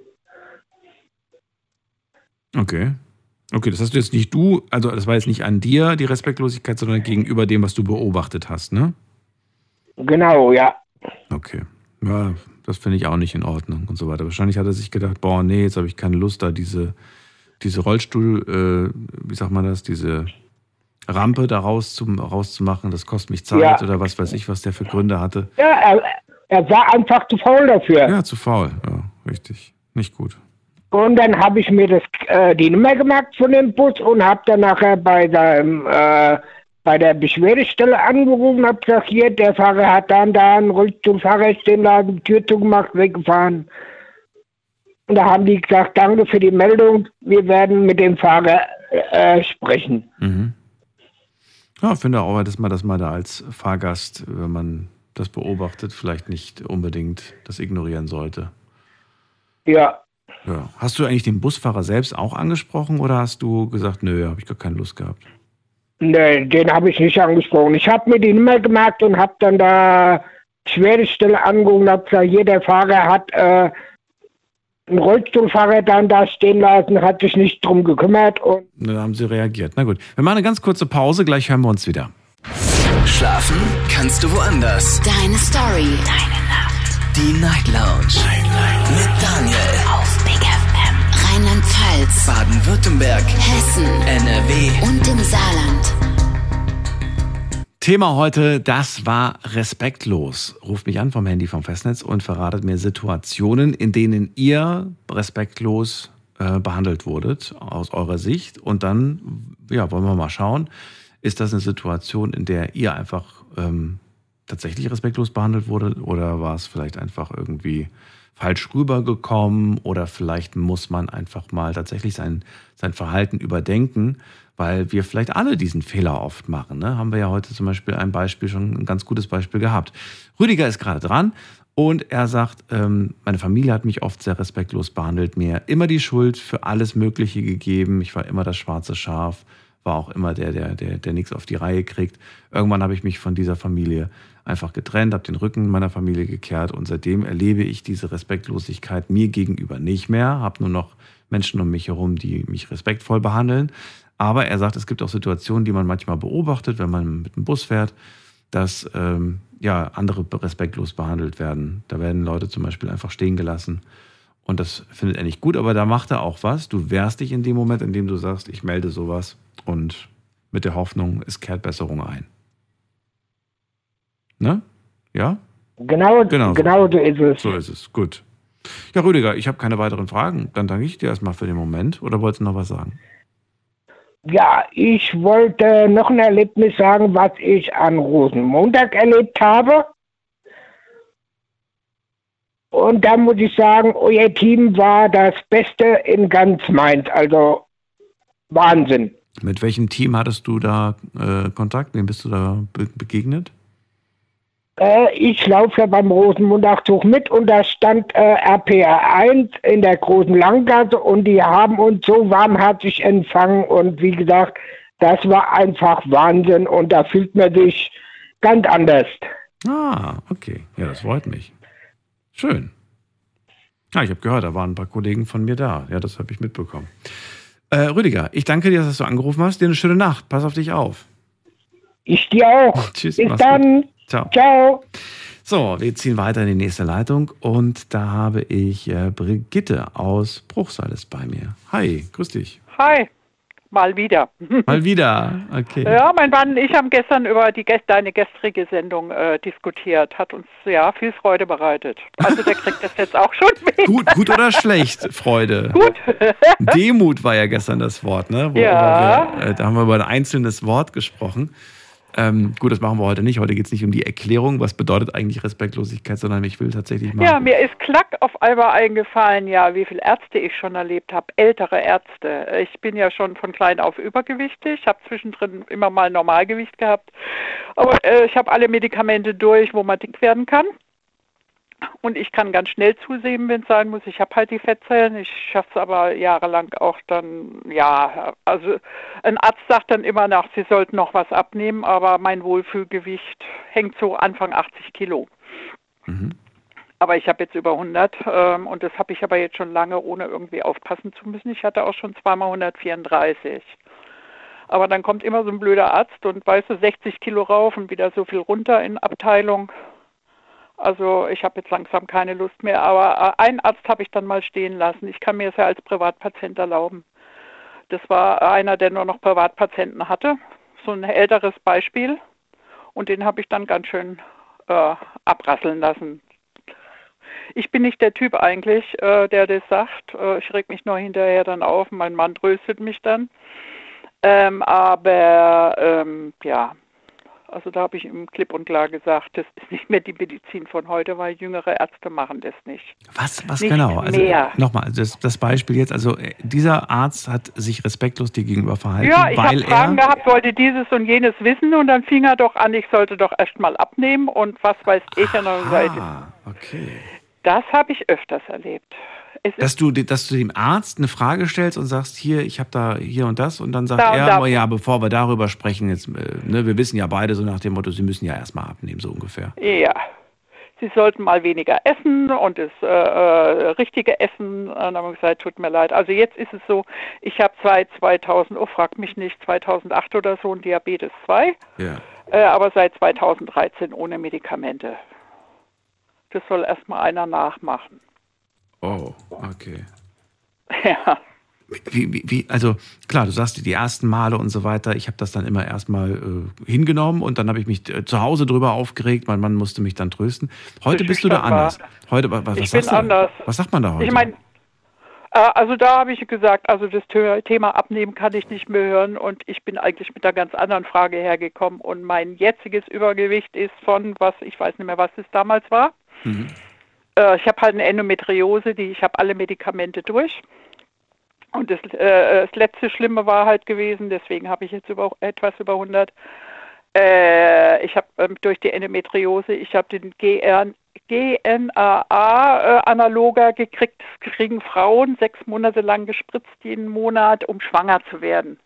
Okay. Okay, das hast du jetzt nicht du, also das war jetzt nicht an dir die Respektlosigkeit, sondern gegenüber dem, was du beobachtet hast, ne? Genau, ja. Okay. Ja, das finde ich auch nicht in Ordnung und so weiter. Wahrscheinlich hat er sich gedacht, boah, nee, jetzt habe ich keine Lust, da diese diese Rollstuhl, äh, wie sagt man das, diese Rampe da raus zu, rauszumachen, das kostet mich Zeit ja. oder was weiß ich, was der für Gründe hatte. Ja, er, er war einfach zu faul dafür. Ja, zu faul, ja, richtig. Nicht gut. Und dann habe ich mir das, äh, die Nummer gemerkt von dem Bus und habe dann nachher bei, dem, äh, bei der Beschwerdestelle angerufen, habe gesagt, hier, der Fahrer hat dann da einen Rollstuhlfahrer stehen lassen, die Tür zugemacht, weggefahren. Und da haben die gesagt, danke für die Meldung, wir werden mit dem Fahrer äh, sprechen. Mhm. Ja, finde auch, dass man das mal da als Fahrgast, wenn man das beobachtet, vielleicht nicht unbedingt das ignorieren sollte. Ja. ja. Hast du eigentlich den Busfahrer selbst auch angesprochen oder hast du gesagt, nö, habe ich gar keine Lust gehabt? Nee, den habe ich nicht angesprochen. Ich habe mir die Nummer gemerkt und habe dann da Schwerestelle angeguckt und habe gesagt, hier der Fahrer hat äh, ein Rollstuhlfahrer dann da stehen lassen, hat sich nicht drum gekümmert. Und dann haben sie reagiert. Na gut, wir machen eine ganz kurze Pause, gleich hören wir uns wieder. Schlafen kannst du woanders. Deine Story. Deine Nacht. Die Night Lounge. Mit Daniel. Auf Big FM. Rheinland-Pfalz. Baden-Württemberg. Hessen. NRW. Und im Saarland. Thema heute, das war respektlos. Ruft mich an vom Handy vom Festnetz und verratet mir Situationen, in denen ihr respektlos äh, behandelt wurdet, aus eurer Sicht. Und dann, ja, wollen wir mal schauen, ist das eine Situation, in der ihr einfach ähm, tatsächlich respektlos behandelt wurde oder war es vielleicht einfach irgendwie falsch rübergekommen oder vielleicht muss man einfach mal tatsächlich sein, sein Verhalten überdenken, weil wir vielleicht alle diesen Fehler oft machen. Ne? Haben wir ja heute zum Beispiel ein Beispiel, schon ein ganz gutes Beispiel gehabt. Rüdiger ist gerade dran und er sagt, ähm, meine Familie hat mich oft sehr respektlos behandelt, mir immer die Schuld für alles Mögliche gegeben. Ich war immer das schwarze Schaf, war auch immer der, der, der, der nichts auf die Reihe kriegt. Irgendwann habe ich mich von dieser Familie einfach getrennt, habe den Rücken meiner Familie gekehrt und seitdem erlebe ich diese Respektlosigkeit mir gegenüber nicht mehr, habe nur noch Menschen um mich herum, die mich respektvoll behandeln. Aber er sagt, es gibt auch Situationen, die man manchmal beobachtet, wenn man mit dem Bus fährt, dass ähm, ja, andere respektlos behandelt werden. Da werden Leute zum Beispiel einfach stehen gelassen. Und das findet er nicht gut, aber da macht er auch was. Du wehrst dich in dem Moment, in dem du sagst, ich melde sowas und mit der Hoffnung, es kehrt Besserung ein. Ne? Ja? Genau, Genau genau, so. so ist es. So ist es. Gut. Ja, Rüdiger, ich habe keine weiteren Fragen. Dann danke ich dir erstmal für den Moment. Oder wolltest du noch was sagen? Ja, ich wollte noch ein Erlebnis sagen, was ich an Rosenmontag erlebt habe. Und da muss ich sagen, euer Team war das Beste in ganz Mainz. Also Wahnsinn. Mit welchem Team hattest du da äh, Kontakt? Wem bist du da be begegnet? Äh, ich laufe ja beim Rosenmontagszug mit und da stand äh, RPR 1 in der großen Langgasse und die haben uns so warmherzig empfangen und wie gesagt, das war einfach Wahnsinn und da fühlt man sich ganz anders. Ah, okay. Ja, das freut mich. Schön. Ja, ich habe gehört, da waren ein paar Kollegen von mir da. Ja, das habe ich mitbekommen. Äh, Rüdiger, ich danke dir, dass du angerufen hast. Dir eine schöne Nacht. Pass auf dich auf. Ich dir auch. Tschüss. Bis dann. Gut. Ciao. Ciao. So, wir ziehen weiter in die nächste Leitung und da habe ich äh, Brigitte aus Bruchsal ist bei mir. Hi, grüß dich. Hi, mal wieder. Mal wieder. Okay. Ja, mein Mann und ich haben gestern über die deine gestrige Sendung äh, diskutiert. Hat uns ja viel Freude bereitet. Also der kriegt das jetzt auch schon mit. Gut, gut oder schlecht, Freude? Gut. Demut war ja gestern das Wort, ne? Wo Ja. Wir, äh, da haben wir über ein einzelnes Wort gesprochen. Ähm, gut, das machen wir heute nicht. Heute geht es nicht um die Erklärung, was bedeutet eigentlich Respektlosigkeit, sondern ich will tatsächlich mal. Ja, mir ist klack auf einmal eingefallen, ja, wie viele Ärzte ich schon erlebt habe, ältere Ärzte. Ich bin ja schon von klein auf übergewichtig, habe zwischendrin immer mal Normalgewicht gehabt, aber äh, ich habe alle Medikamente durch, wo man dick werden kann. Und ich kann ganz schnell zusehen, wenn es sein muss. Ich habe halt die Fettzellen. Ich schaffe es aber jahrelang auch dann, ja, also ein Arzt sagt dann immer nach, sie sollten noch was abnehmen, aber mein Wohlfühlgewicht hängt so Anfang 80 Kilo. Mhm. Aber ich habe jetzt über 100 ähm, und das habe ich aber jetzt schon lange, ohne irgendwie aufpassen zu müssen. Ich hatte auch schon zweimal 134. Aber dann kommt immer so ein blöder Arzt und weißt du, 60 Kilo rauf und wieder so viel runter in Abteilung. Also ich habe jetzt langsam keine Lust mehr, aber äh, einen Arzt habe ich dann mal stehen lassen. Ich kann mir es ja als Privatpatient erlauben. Das war einer, der nur noch Privatpatienten hatte. So ein älteres Beispiel. Und den habe ich dann ganz schön äh, abrasseln lassen. Ich bin nicht der Typ eigentlich, äh, der das sagt. Äh, ich reg mich nur hinterher dann auf. Mein Mann tröstet mich dann. Ähm, aber ähm, ja, also da habe ich ihm klipp und klar gesagt, das ist nicht mehr die Medizin von heute, weil jüngere Ärzte machen das nicht. Was, was Nicht genau? Also mehr. nochmal, das, das Beispiel jetzt, also äh, dieser Arzt hat sich respektlos dir gegenüber verhalten, Ja, ich habe weil Fragen er. gehabt, wollte dieses und jenes wissen und dann fing er doch an, ich sollte doch erst mal abnehmen und was weiß ich. Sag ich, Ah, okay. das habe ich öfters erlebt. Dass du, dass du dem Arzt eine Frage stellst und sagst, hier, ich habe da hier und das und dann sagt Da er, oh ja, bevor wir darüber sprechen, jetzt, äh, ne, wir wissen ja beide so nach dem Motto, sie müssen ja erstmal abnehmen, so ungefähr. ja, sie sollten mal weniger essen und das äh, äh, richtige Essen. Und dann haben wir gesagt, tut mir leid. Also jetzt ist es so, ich habe seit 2000, oh frag mich nicht, 2008 oder so ein Diabetes 2. Ja. Äh, aber seit 2013 ohne Medikamente. Das soll erstmal einer nachmachen. Oh, okay. Ja. Wie, wie, wie, also klar, du sagst die ersten Male und so weiter. Ich habe das dann immer erstmal äh, hingenommen und dann habe ich mich äh, zu Hause drüber aufgeregt. Mein Mann musste mich dann trösten. Heute bist du da anders. Heute, was, was ich bin anders. Was sagt man da heute? Ich meine, äh, also da habe ich gesagt, also das Thema Abnehmen kann ich nicht mehr hören und ich bin eigentlich mit einer ganz anderen Frage hergekommen und mein jetziges Übergewicht ist von was, ich weiß nicht mehr, was es damals war. Mhm. Äh, ich habe halt eine Endometriose, die ich habe alle Medikamente durch. Und das, äh, das letzte Schlimme war halt gewesen, deswegen habe ich jetzt über, etwas über 100. Äh, ich habe ähm, durch die Endometriose, ich habe den GNAA-Analoger gekriegt. Das kriegen Frauen sechs Monate lang gespritzt jeden Monat, um schwanger zu werden.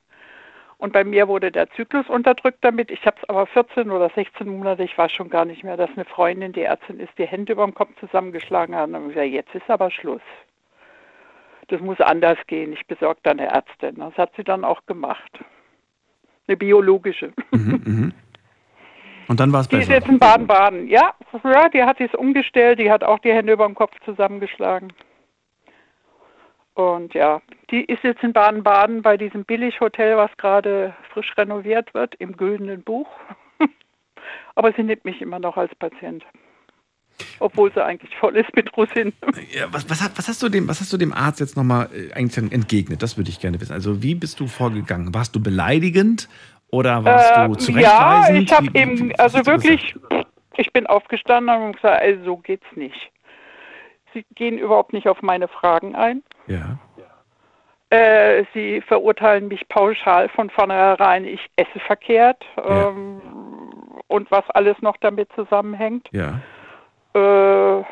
Und bei mir wurde der Zyklus unterdrückt damit. Ich habe es aber 14 oder 16 Monate, ich weiß schon gar nicht mehr, dass eine Freundin, die Ärztin ist, die Hände über dem Kopf zusammengeschlagen hat. Und habe gesagt, jetzt ist aber Schluss. Das muss anders gehen. Ich besorge da eine Ärztin. Das hat sie dann auch gemacht. Eine biologische. Mhm, mhm. Und dann war es Die ist besser. jetzt in Baden-Baden. Ja, ja, die hat sich umgestellt. Die hat auch die Hände über dem Kopf zusammengeschlagen. Und ja, die ist jetzt in Baden-Baden bei diesem Billighotel, was gerade frisch renoviert wird, im Güldenen Buch. Aber sie nimmt mich immer noch als Patient. Obwohl sie eigentlich voll ist mit Russin. Ja, was, was, was, hast du dem, was hast du dem Arzt jetzt nochmal äh, eigentlich entgegnet? Das würde ich gerne wissen. Also, wie bist du vorgegangen? Warst du beleidigend oder warst du Ähm, ja, zurechtweisend? ich habe eben, also wirklich, ich bin aufgestanden und habe gesagt, also so geht's nicht. Sie gehen überhaupt nicht auf meine Fragen ein. Ja. Äh, sie verurteilen mich pauschal von vornherein, ich esse verkehrt Ja. ähm, und was alles noch damit zusammenhängt. Ja. Äh,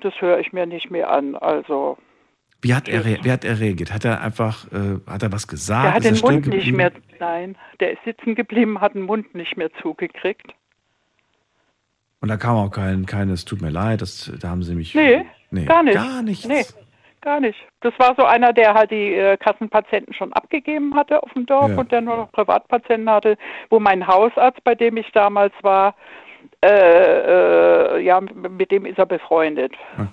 das höre ich mir nicht mehr an. Also Wie hat er, wie hat er reagiert? Hat er einfach, äh, hat er was gesagt? der hat er den still Mund nicht mehr, nein, der ist sitzen geblieben, hat den Mund nicht mehr zugekriegt. Und da kam auch kein, kein, es tut mir leid, das, da haben sie mich. Nee, Nee, gar nicht. Gar nichts. Nee, gar nicht. Das war so einer, der halt die äh, Kassenpatienten schon abgegeben hatte auf dem Dorf Ja. und der nur noch Privatpatienten hatte, wo mein Hausarzt, bei dem ich damals war, äh, äh, ja, mit dem ist er befreundet,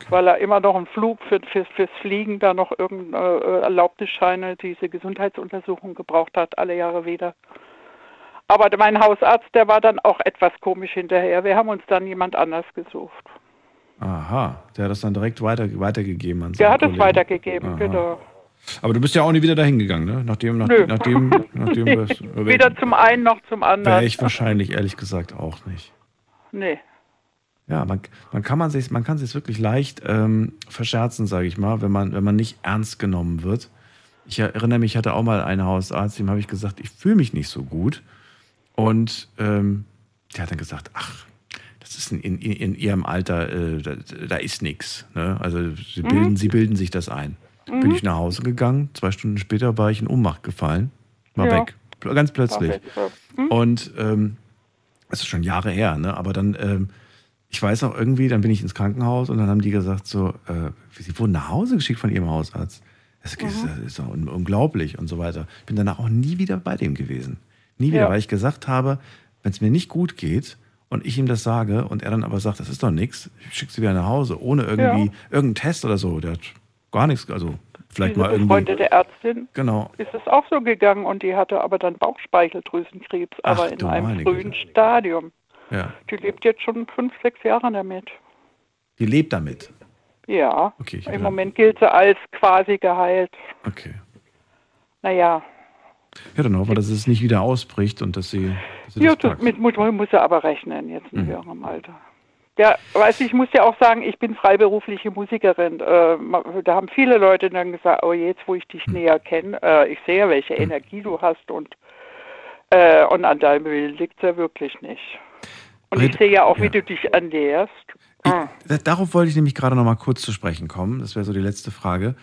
weil er immer noch einen Flug für, für, fürs Fliegen da noch irgendeine äh, Erlaubnisscheine, diese Gesundheitsuntersuchung gebraucht hat, alle Jahre wieder. Aber mein Hausarzt, der war dann auch etwas komisch hinterher. Wir haben uns dann jemand anders gesucht. Aha, der hat das dann direkt weiter, weitergegeben an Der hat es Kollegen. weitergegeben, Aha. genau. Aber du bist ja auch nie wieder dahin gegangen, ne? Nachdem, nach, Nö. nachdem, nachdem Weder zum einen noch zum anderen. Wäre ich wahrscheinlich ehrlich gesagt auch nicht. Nee. Ja, man, man kann man sich, man kann sich wirklich leicht ähm, verscherzen, sage ich mal, wenn man, wenn man nicht ernst genommen wird. Ich erinnere mich, ich hatte auch mal einen Hausarzt, dem habe ich gesagt, ich fühle mich nicht so gut. Und ähm, der hat dann gesagt, ach, das ist in, in, in ihrem Alter, äh, da, da ist nichts. Ne? Also sie Mhm. bilden, sie bilden sich das ein. Bin Mhm. ich nach Hause gegangen, zwei Stunden später war ich in Ohnmacht gefallen, war Ja. weg, ganz plötzlich. War weg, ja. Hm? Und ähm, das ist schon Jahre her, ne? Aber dann, ähm, ich weiß auch irgendwie, dann bin ich ins Krankenhaus und dann haben die gesagt so, äh, sie wurden nach Hause geschickt von ihrem Hausarzt. Das ist, Mhm. das ist doch un unglaublich und so weiter. Bin danach auch nie wieder bei dem gewesen. Nie wieder, Ja. weil ich gesagt habe, wenn es mir nicht gut geht und ich ihm das sage und er dann aber sagt, das ist doch nichts, ich schicke sie wieder nach Hause, ohne irgendwie Ja. irgendeinen Test oder so. Der hat gar nichts, also vielleicht Diese mal irgendwie. befreundete Ärztin Genau. ist es auch so gegangen und die hatte aber dann Bauchspeicheldrüsenkrebs, Ach, aber in einem frühen Stadium. Ja. Die lebt jetzt schon fünf, sechs Jahre damit. Die lebt damit. Ja, Okay, im Moment gilt sie als quasi geheilt. Okay. Naja, Ja, dann hoffen wir, dass es nicht wieder ausbricht und dass sie, dass sie ja, das mit muss, muss sie aber rechnen jetzt in Mhm. höherem Alter. Ja, weiß ich muss ja auch sagen, ich bin freiberufliche Musikerin. Äh, da haben viele Leute dann gesagt, oh jetzt, wo ich dich Hm. näher kenne, äh, ich sehe, welche Energie du hast und äh, und an deinem Willen liegt ja wirklich nicht. Und ich Red- sehe ja auch, ja. wie du dich annäherst. Ah. Da- Darauf wollte ich nämlich gerade noch mal kurz zu sprechen kommen. Das wäre so die letzte Frage.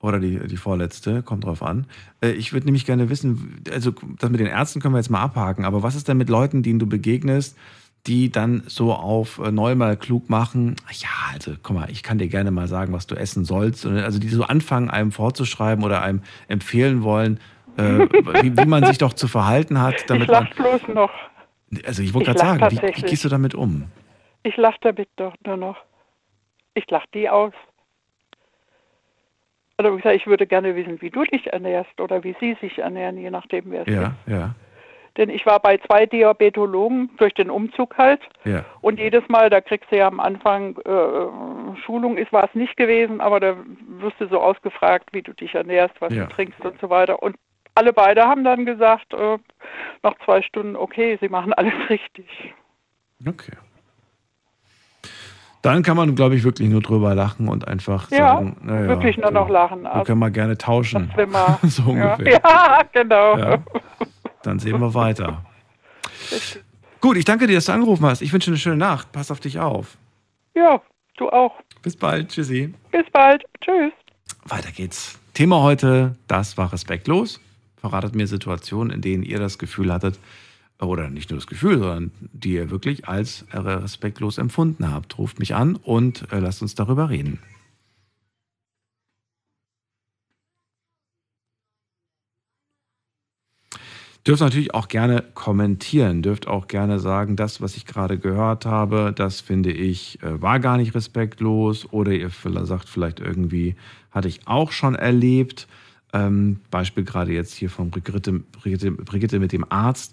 Oder die, die vorletzte, kommt drauf an. Äh, Ich würde nämlich gerne wissen, also das mit den Ärzten können wir jetzt mal abhaken, aber was ist denn mit Leuten, denen du begegnest, die dann so auf äh, neu mal klug machen, "Ach ja, also guck mal, ich kann dir gerne mal sagen, was du essen sollst. Also die so anfangen, einem vorzuschreiben oder einem empfehlen wollen, äh, wie, wie man sich doch zu verhalten hat, damit Ich man. lach bloß noch. Also ich wollte gerade lach sagen, wie, wie gehst du damit um? Ich lache damit doch nur noch. Ich lache die aus. Also wie gesagt, ich würde gerne wissen, wie du dich ernährst oder wie sie sich ernähren, je nachdem wer es Ja, ja, ist. Denn ich war bei zwei Diabetologen durch den Umzug halt ja. und jedes Mal, da kriegst du ja am Anfang äh, Schulung, ist war es nicht gewesen, aber da wirst du so ausgefragt, wie du dich ernährst, was Ja. du trinkst und so weiter. Und alle beide haben dann gesagt, äh, nach zwei Stunden, okay, sie machen alles richtig. Okay. Dann kann man, glaube ich, wirklich nur drüber lachen und einfach Ja, sagen, naja, wirklich nur noch lachen. Wir können mal gerne tauschen. so ja, ungefähr. ja, genau. Ja. Dann sehen wir weiter. Gut, ich danke dir, dass du angerufen hast. Ich wünsche eine schöne Nacht. Pass auf dich auf. Ja, du auch. Bis bald. Tschüssi. Bis bald. Tschüss. Weiter geht's. Thema heute, das war respektlos. Verratet mir Situationen, in denen ihr das Gefühl hattet, oder nicht nur das Gefühl, sondern die ihr wirklich als äh, respektlos empfunden habt. Ruft mich an und äh, lasst uns darüber reden. Dürft natürlich auch gerne kommentieren, dürft auch gerne sagen, das, was ich gerade gehört habe, das finde ich, äh, war gar nicht respektlos oder ihr sagt vielleicht irgendwie, hatte ich auch schon erlebt. Ähm, Beispiel gerade jetzt hier von Brigitte, Brigitte, Brigitte mit dem Arzt.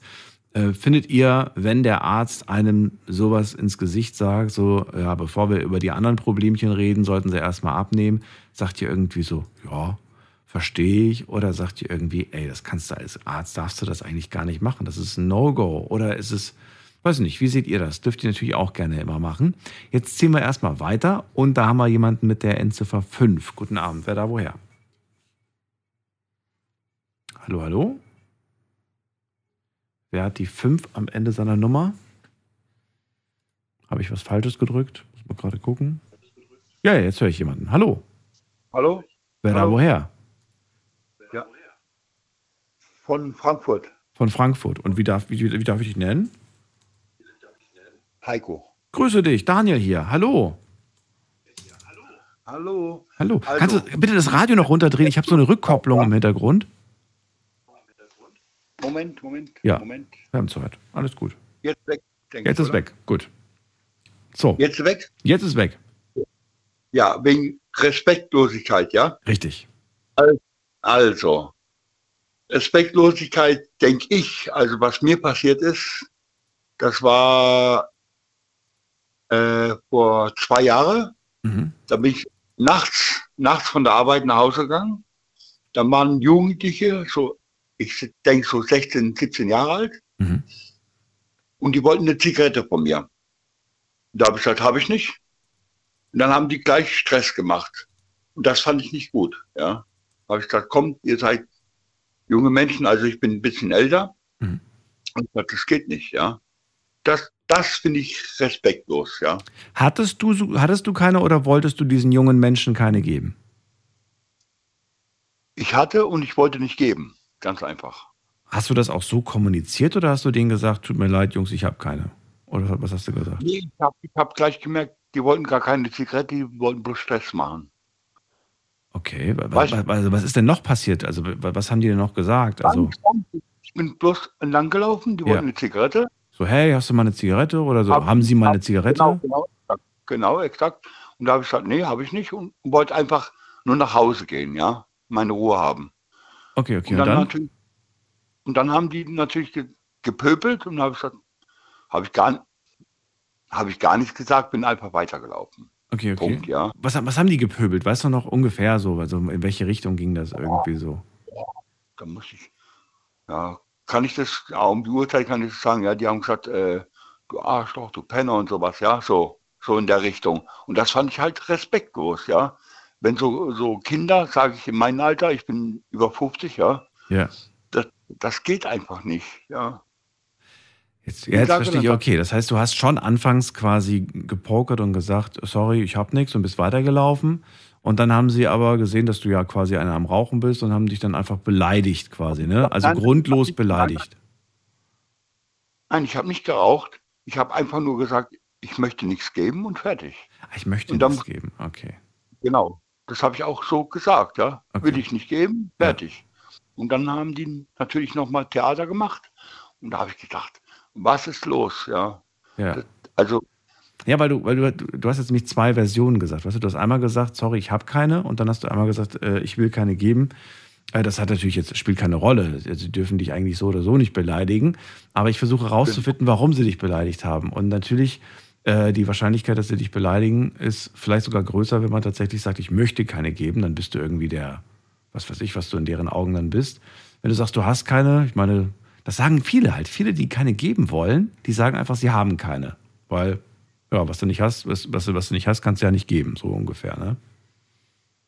Äh, findet ihr, wenn der Arzt einem sowas ins Gesicht sagt, so, ja, bevor wir über die anderen Problemchen reden, sollten sie erstmal abnehmen, sagt ihr irgendwie so, ja, verstehe ich, oder sagt ihr irgendwie, ey, das kannst du als Arzt, darfst du das eigentlich gar nicht machen, das ist ein No-Go, oder ist es, weiß nicht, wie seht ihr das? Dürft ihr natürlich auch gerne immer machen. Jetzt ziehen wir erstmal weiter und da haben wir jemanden mit der Endziffer 5. Guten Abend, wer da woher? Hallo, hallo? Wer hat die 5 am Ende seiner Nummer? Habe ich was Falsches gedrückt? Muss mal gerade gucken. Ja, jetzt höre ich jemanden. Hallo. Hallo? Wer da Hallo. woher? Ja. Von Frankfurt. Von Frankfurt. Und wie darf, wie, wie darf ich dich nennen? Heiko. Grüße dich, Daniel hier. Hallo. Hallo. Hallo. Also- Kannst du bitte das Radio noch runterdrehen? Ich habe so eine Rückkopplung im Hintergrund. Moment, Moment, Ja. Moment. Wir haben Zeit. Alles gut. Jetzt weg. denke Jetzt ich, ist oder? weg. Gut. So, Jetzt weg? jetzt ist weg. Ja, wegen Respektlosigkeit, ja? Richtig. Also, Respektlosigkeit, denke ich, also was mir passiert ist, das war äh, vor zwei Jahren. Mhm. Da bin ich nachts, nachts von der Arbeit nach Hause gegangen. Da waren Jugendliche, so, ich denke so 16, 17 Jahre alt. Mhm. Und die wollten eine Zigarette von mir. Da habe ich gesagt, habe ich nicht. Und dann haben die gleich Stress gemacht. Und das fand ich nicht gut. Ja, habe ich gesagt, komm, ihr seid junge Menschen, also ich bin ein bisschen älter. Mhm. Und ich gesagt, das geht nicht. Ja, das, das finde ich respektlos. Ja, Hattest du, hattest du keine oder wolltest du diesen jungen Menschen keine geben? ich hatte und ich wollte nicht geben. Ganz einfach. Hast du das auch so kommuniziert oder hast du denen gesagt, tut mir leid, Jungs, ich habe keine? Oder was hast du gesagt? Nee, ich habe hab gleich gemerkt, die wollten gar keine Zigarette, die wollten bloß Stress machen. Okay, wa- Was? wa- also was ist denn noch passiert? Also wa- was haben die denn noch gesagt? Also Ich bin bloß entlang gelaufen, die Ja. wollten eine Zigarette. so, hey, hast du mal eine Zigarette oder so? Hab- haben sie mal eine Zigarette? Genau, genau, exakt. genau, exakt. Und da habe ich gesagt, nee, habe ich nicht und wollte einfach nur nach Hause gehen, ja, meine Ruhe haben. Okay, okay. Und Und dann, dann? natürlich, und dann haben die natürlich ge gepöbelt und habe ich gesagt, habe ich gar habe ich gar nichts gesagt, bin einfach weitergelaufen. Okay, okay. Punkt, ja. Was, was haben die gepöbelt? Weißt du noch ungefähr so? Also in welche Richtung ging das irgendwie so? Da muss ich, ja, kann ich das, ja, um die Uhrzeit kann ich das sagen, ja, die haben gesagt, äh, du Arschloch, du Penner und sowas, ja, so, so in der Richtung. Und das fand ich halt respektlos, ja. Wenn so, so Kinder, sage ich in meinem Alter, ich bin über 50, ja, Ja. das, das geht einfach nicht, ja. Jetzt, jetzt verstehe ich, okay. Das heißt, du hast schon anfangs quasi gepokert und gesagt, sorry, ich habe nichts und bist weitergelaufen. Und dann haben sie aber gesehen, dass du ja quasi einer am Rauchen bist und haben dich dann einfach beleidigt quasi, ne? Also Nein, grundlos nein, beleidigt. Nein, ich habe nicht geraucht. Ich habe einfach nur gesagt, ich möchte nichts geben und fertig. Ich möchte nichts geben. Okay. Genau. Das habe ich auch so gesagt, ja. Okay. Will ich nicht geben, fertig. Und dann haben die natürlich nochmal Theater gemacht. Und da habe ich gedacht, was ist los, ja. Ja. Also, Ja, weil du, weil du, du hast jetzt nämlich zwei Versionen gesagt. Weißt du, du hast einmal gesagt, sorry, ich habe keine, und dann hast du einmal gesagt, äh, ich will keine geben. Äh, das hat natürlich jetzt, spielt keine Rolle. Sie dürfen dich eigentlich so oder so nicht beleidigen. Aber ich versuche herauszufinden, warum sie dich beleidigt haben. Und natürlich, äh, die Wahrscheinlichkeit, dass sie dich beleidigen, ist vielleicht sogar größer, wenn man tatsächlich sagt, ich möchte keine geben. Dann bist du irgendwie der, was weiß ich, was du in deren Augen dann bist. Wenn du sagst, du hast keine, ich meine, das sagen viele halt. Viele, die keine geben wollen, die sagen einfach, sie haben keine. Weil, ja, was du nicht hast, was, was, du- was du nicht hast, kannst du ja nicht geben, so ungefähr, ne?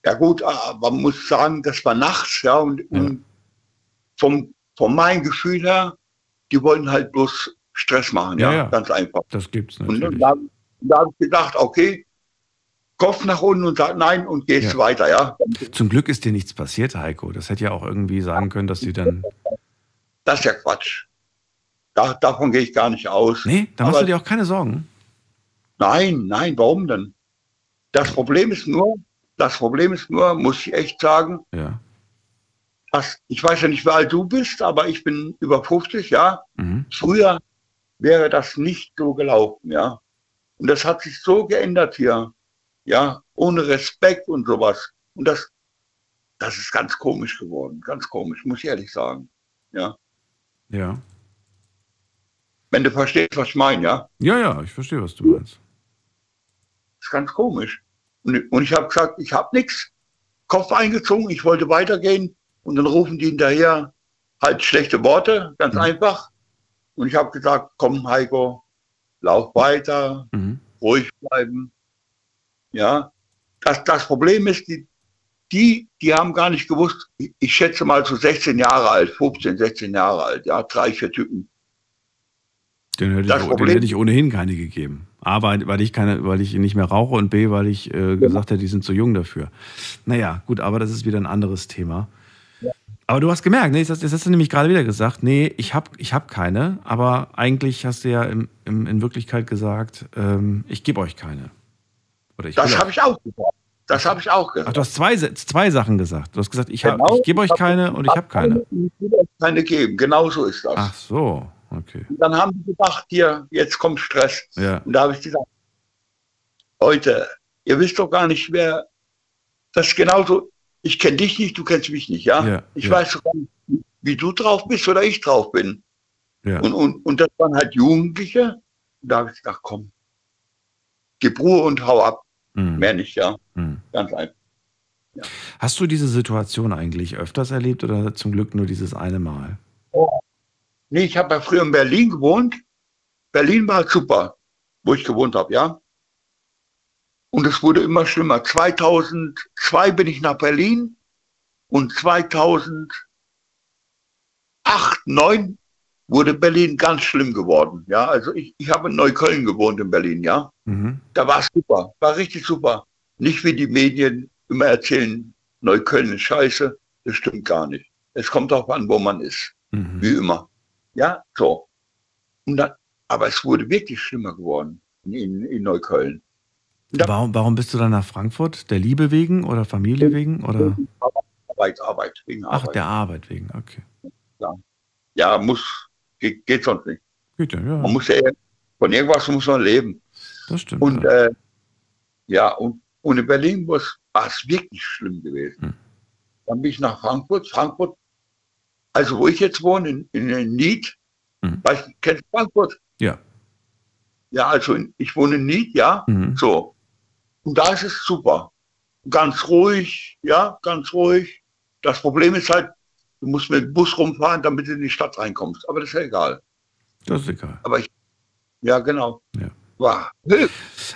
ja gut, aber man muss sagen, das war nachts, ja, und, und vom, von meinem Gefühl her, die wollten halt bloß Stress machen, ja, Ja, ganz einfach. Das gibt's Und natürlich. dann, da habe ich gedacht, okay, Kopf nach unten und sag nein und gehst Ja. weiter, ja. Zum Glück ist dir nichts passiert, Heiko. Das hätte ja auch irgendwie sagen können, dass sie dann. Das ist ja Quatsch. Da, davon gehe ich gar nicht aus. Nee, da machst du dir auch keine Sorgen. Nein, nein, warum denn? Das Problem ist nur, das Problem ist nur, muss ich echt sagen, Ja. dass, ich weiß ja nicht, wie alt du bist, aber ich bin über 50, ja. Mhm. Früher wäre das nicht so gelaufen, ja. Und das hat sich so geändert hier, ja, ohne Respekt und sowas. Und das, das ist ganz komisch geworden, ganz komisch, muss ich ehrlich sagen, ja. Ja. Wenn du verstehst, was ich meine, ja. Ja, ja, ich verstehe, was du meinst. ist ganz komisch. Und, und ich habe gesagt, ich habe nichts. Kopf eingezogen, ich wollte weitergehen und dann rufen die hinterher halt schlechte Worte, ganz einfach. Und ich habe gesagt, komm Heiko, lauf weiter, Mhm. ruhig bleiben. Ja, das, das Problem ist, die, die, die haben gar nicht gewusst, ich, schätze mal so 16 Jahre alt, 15, 16 Jahre alt, ja, drei, vier Typen. Den hätte, Das ich, den Problem- hätte ich ohnehin keine gegeben. A, weil, weil, ich keine, weil ich nicht mehr rauche und B, weil ich äh, gesagt hätte, die sind zu jung dafür. Naja, gut, aber das ist wieder ein anderes Thema. Aber du hast gemerkt, ne, das, das hast du nämlich gerade wieder gesagt, nee, ich habe ich hab keine, aber eigentlich hast du ja im, im, in Wirklichkeit gesagt, ähm, ich gebe euch keine. Ich Das habe ich auch gesagt. Das habe ich auch Ach, gesagt. du hast zwei, zwei Sachen gesagt. Du hast gesagt, ich, Genau. ich gebe euch keine und ich habe keine. Ich will euch keine geben, genau so ist das. Ach so, okay. Und dann haben die gedacht, hier, jetzt kommt Stress. Ja. Und da habe ich gesagt, Leute, ihr wisst doch gar nicht, wer das genauso. Ich kenne dich nicht, du kennst mich nicht, ja? Ja, ich ja. weiß wie du drauf bist oder ich drauf bin. Ja. Und, und, und das waren halt Jugendliche. Und da habe ich gedacht, komm, gib Ruhe und hau ab. Mhm. Mehr nicht, ja. Mhm. Ganz einfach. Hast du diese Situation eigentlich öfters erlebt oder zum Glück nur dieses eine Mal? Nee, ich habe ja früher in Berlin gewohnt. Berlin war super, wo ich gewohnt habe, ja. Und es wurde immer schlimmer. 2002 bin ich nach Berlin und 2008, 2009 wurde Berlin ganz schlimm geworden. Ja, also ich, ich habe in Neukölln gewohnt in Berlin, ja. Mhm. Da war es super, war richtig super. Nicht wie die Medien immer erzählen, Neukölln ist scheiße. Das stimmt gar nicht. Es kommt darauf an, wo man ist. Mhm. Wie immer. Ja, so. Und dann, aber es wurde wirklich schlimmer geworden in, in Neukölln. Warum, warum bist du dann nach Frankfurt? Der Liebe wegen oder Familie wegen? Oder? Arbeit, Arbeit, wegen Ach, Arbeit. der Arbeit wegen, okay. Ja, ja muss, geht, geht sonst nicht. Geht ja, ja. Man muss ja, von irgendwas muss man leben. Das stimmt. Und ja. äh, ja, und, und in Berlin war es wirklich schlimm gewesen. Hm. Dann bin ich nach Frankfurt. Frankfurt, also wo ich jetzt wohne, in, in, in Nied, Hm. weißt, du, kennst du Frankfurt? Ja. Ja, also in, ich wohne in Nied, ja, Mhm. so. Und da ist es super. Ganz ruhig, ja, ganz ruhig. Das Problem ist halt, du musst mit dem Bus rumfahren, damit du in die Stadt reinkommst. Aber das ist ja egal. Das ist egal. Aber ich, ja, genau. Ja. War.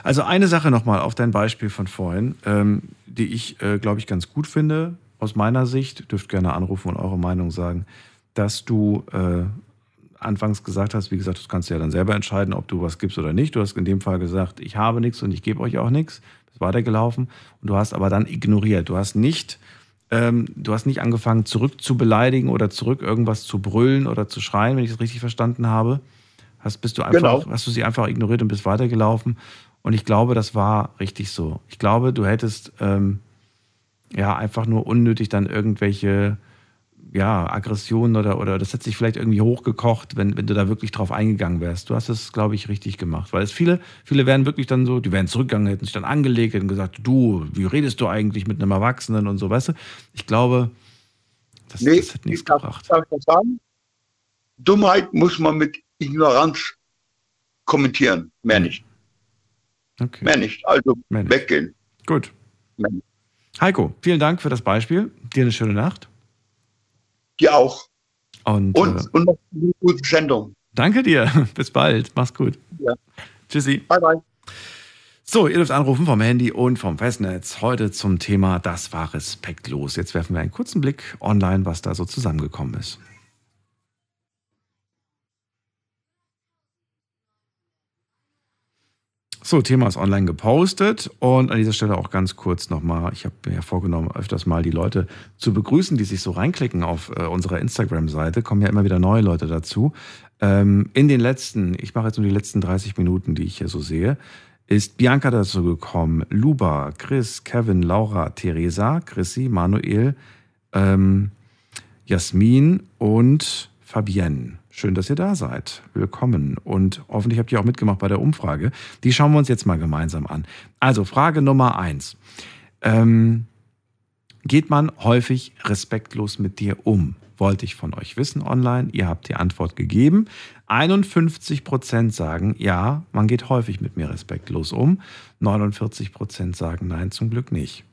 Also eine Sache nochmal auf dein Beispiel von vorhin, ähm, die ich, äh, glaube ich, ganz gut finde, aus meiner Sicht, dürft gerne anrufen und eure Meinung sagen, dass du äh, anfangs gesagt hast, wie gesagt, das kannst du ja dann selber entscheiden, ob du was gibst oder nicht. Du hast in dem Fall gesagt, ich habe nichts und ich gebe euch auch nichts. Weitergelaufen und du hast aber dann ignoriert. Du hast nicht, ähm, du hast nicht angefangen, zurück zu beleidigen oder zurück irgendwas zu brüllen oder zu schreien, wenn ich das richtig verstanden habe. Hast, bist du einfach, Genau. hast du sie einfach ignoriert und bist weitergelaufen. Und ich glaube, das war richtig so. Ich glaube, du hättest ähm, ja einfach nur unnötig dann irgendwelche ja, Aggression oder, oder das hat sich vielleicht irgendwie hochgekocht, wenn, wenn du da wirklich drauf eingegangen wärst. Du hast es, glaube ich, richtig gemacht. Weil es viele, viele wären wirklich dann so, die wären zurückgegangen, hätten sich dann angelegt, hätten gesagt, du, wie redest du eigentlich mit einem Erwachsenen und so, weißt du? Ich glaube, das, Nee, das hat nichts ich darf, gebracht. darf ich sagen? Dummheit muss man mit Ignoranz kommentieren, mehr nicht. Okay. Mehr nicht. Also Mehr nicht. weggehen. Gut. Heiko, vielen Dank für das Beispiel. Dir eine schöne Nacht. Dir auch. Und, Und, äh, und noch eine gute Sendung. danke dir. Bis bald. Mach's gut. Ja. Tschüssi. Bye, bye. So, ihr dürft anrufen vom Handy und vom Festnetz. Heute zum Thema Das war respektlos. Jetzt werfen wir einen kurzen Blick online, was da so zusammengekommen ist. So, Thema ist online gepostet und an dieser Stelle auch ganz kurz nochmal, ich habe mir ja vorgenommen, öfters mal die Leute zu begrüßen, die sich so reinklicken auf äh, unserer Instagram-Seite, kommen ja immer wieder neue Leute dazu. Ähm, in den letzten, ich mache jetzt nur die letzten 30 Minuten, die ich hier so sehe, ist Bianca dazu gekommen, Luba, Chris, Kevin, Laura, Theresa, Chrissy, Manuel, ähm, Jasmin und Fabienne. Schön, dass ihr da seid. Willkommen. Und hoffentlich habt ihr auch mitgemacht bei der Umfrage. Die schauen wir uns jetzt mal gemeinsam an. Also, Frage Nummer eins. Ähm, geht man häufig respektlos mit dir um? Wollte ich von euch wissen online. Ihr habt die Antwort gegeben. 51 Prozent sagen, ja, man geht häufig mit mir respektlos um. 49 Prozent sagen, nein, zum Glück nicht.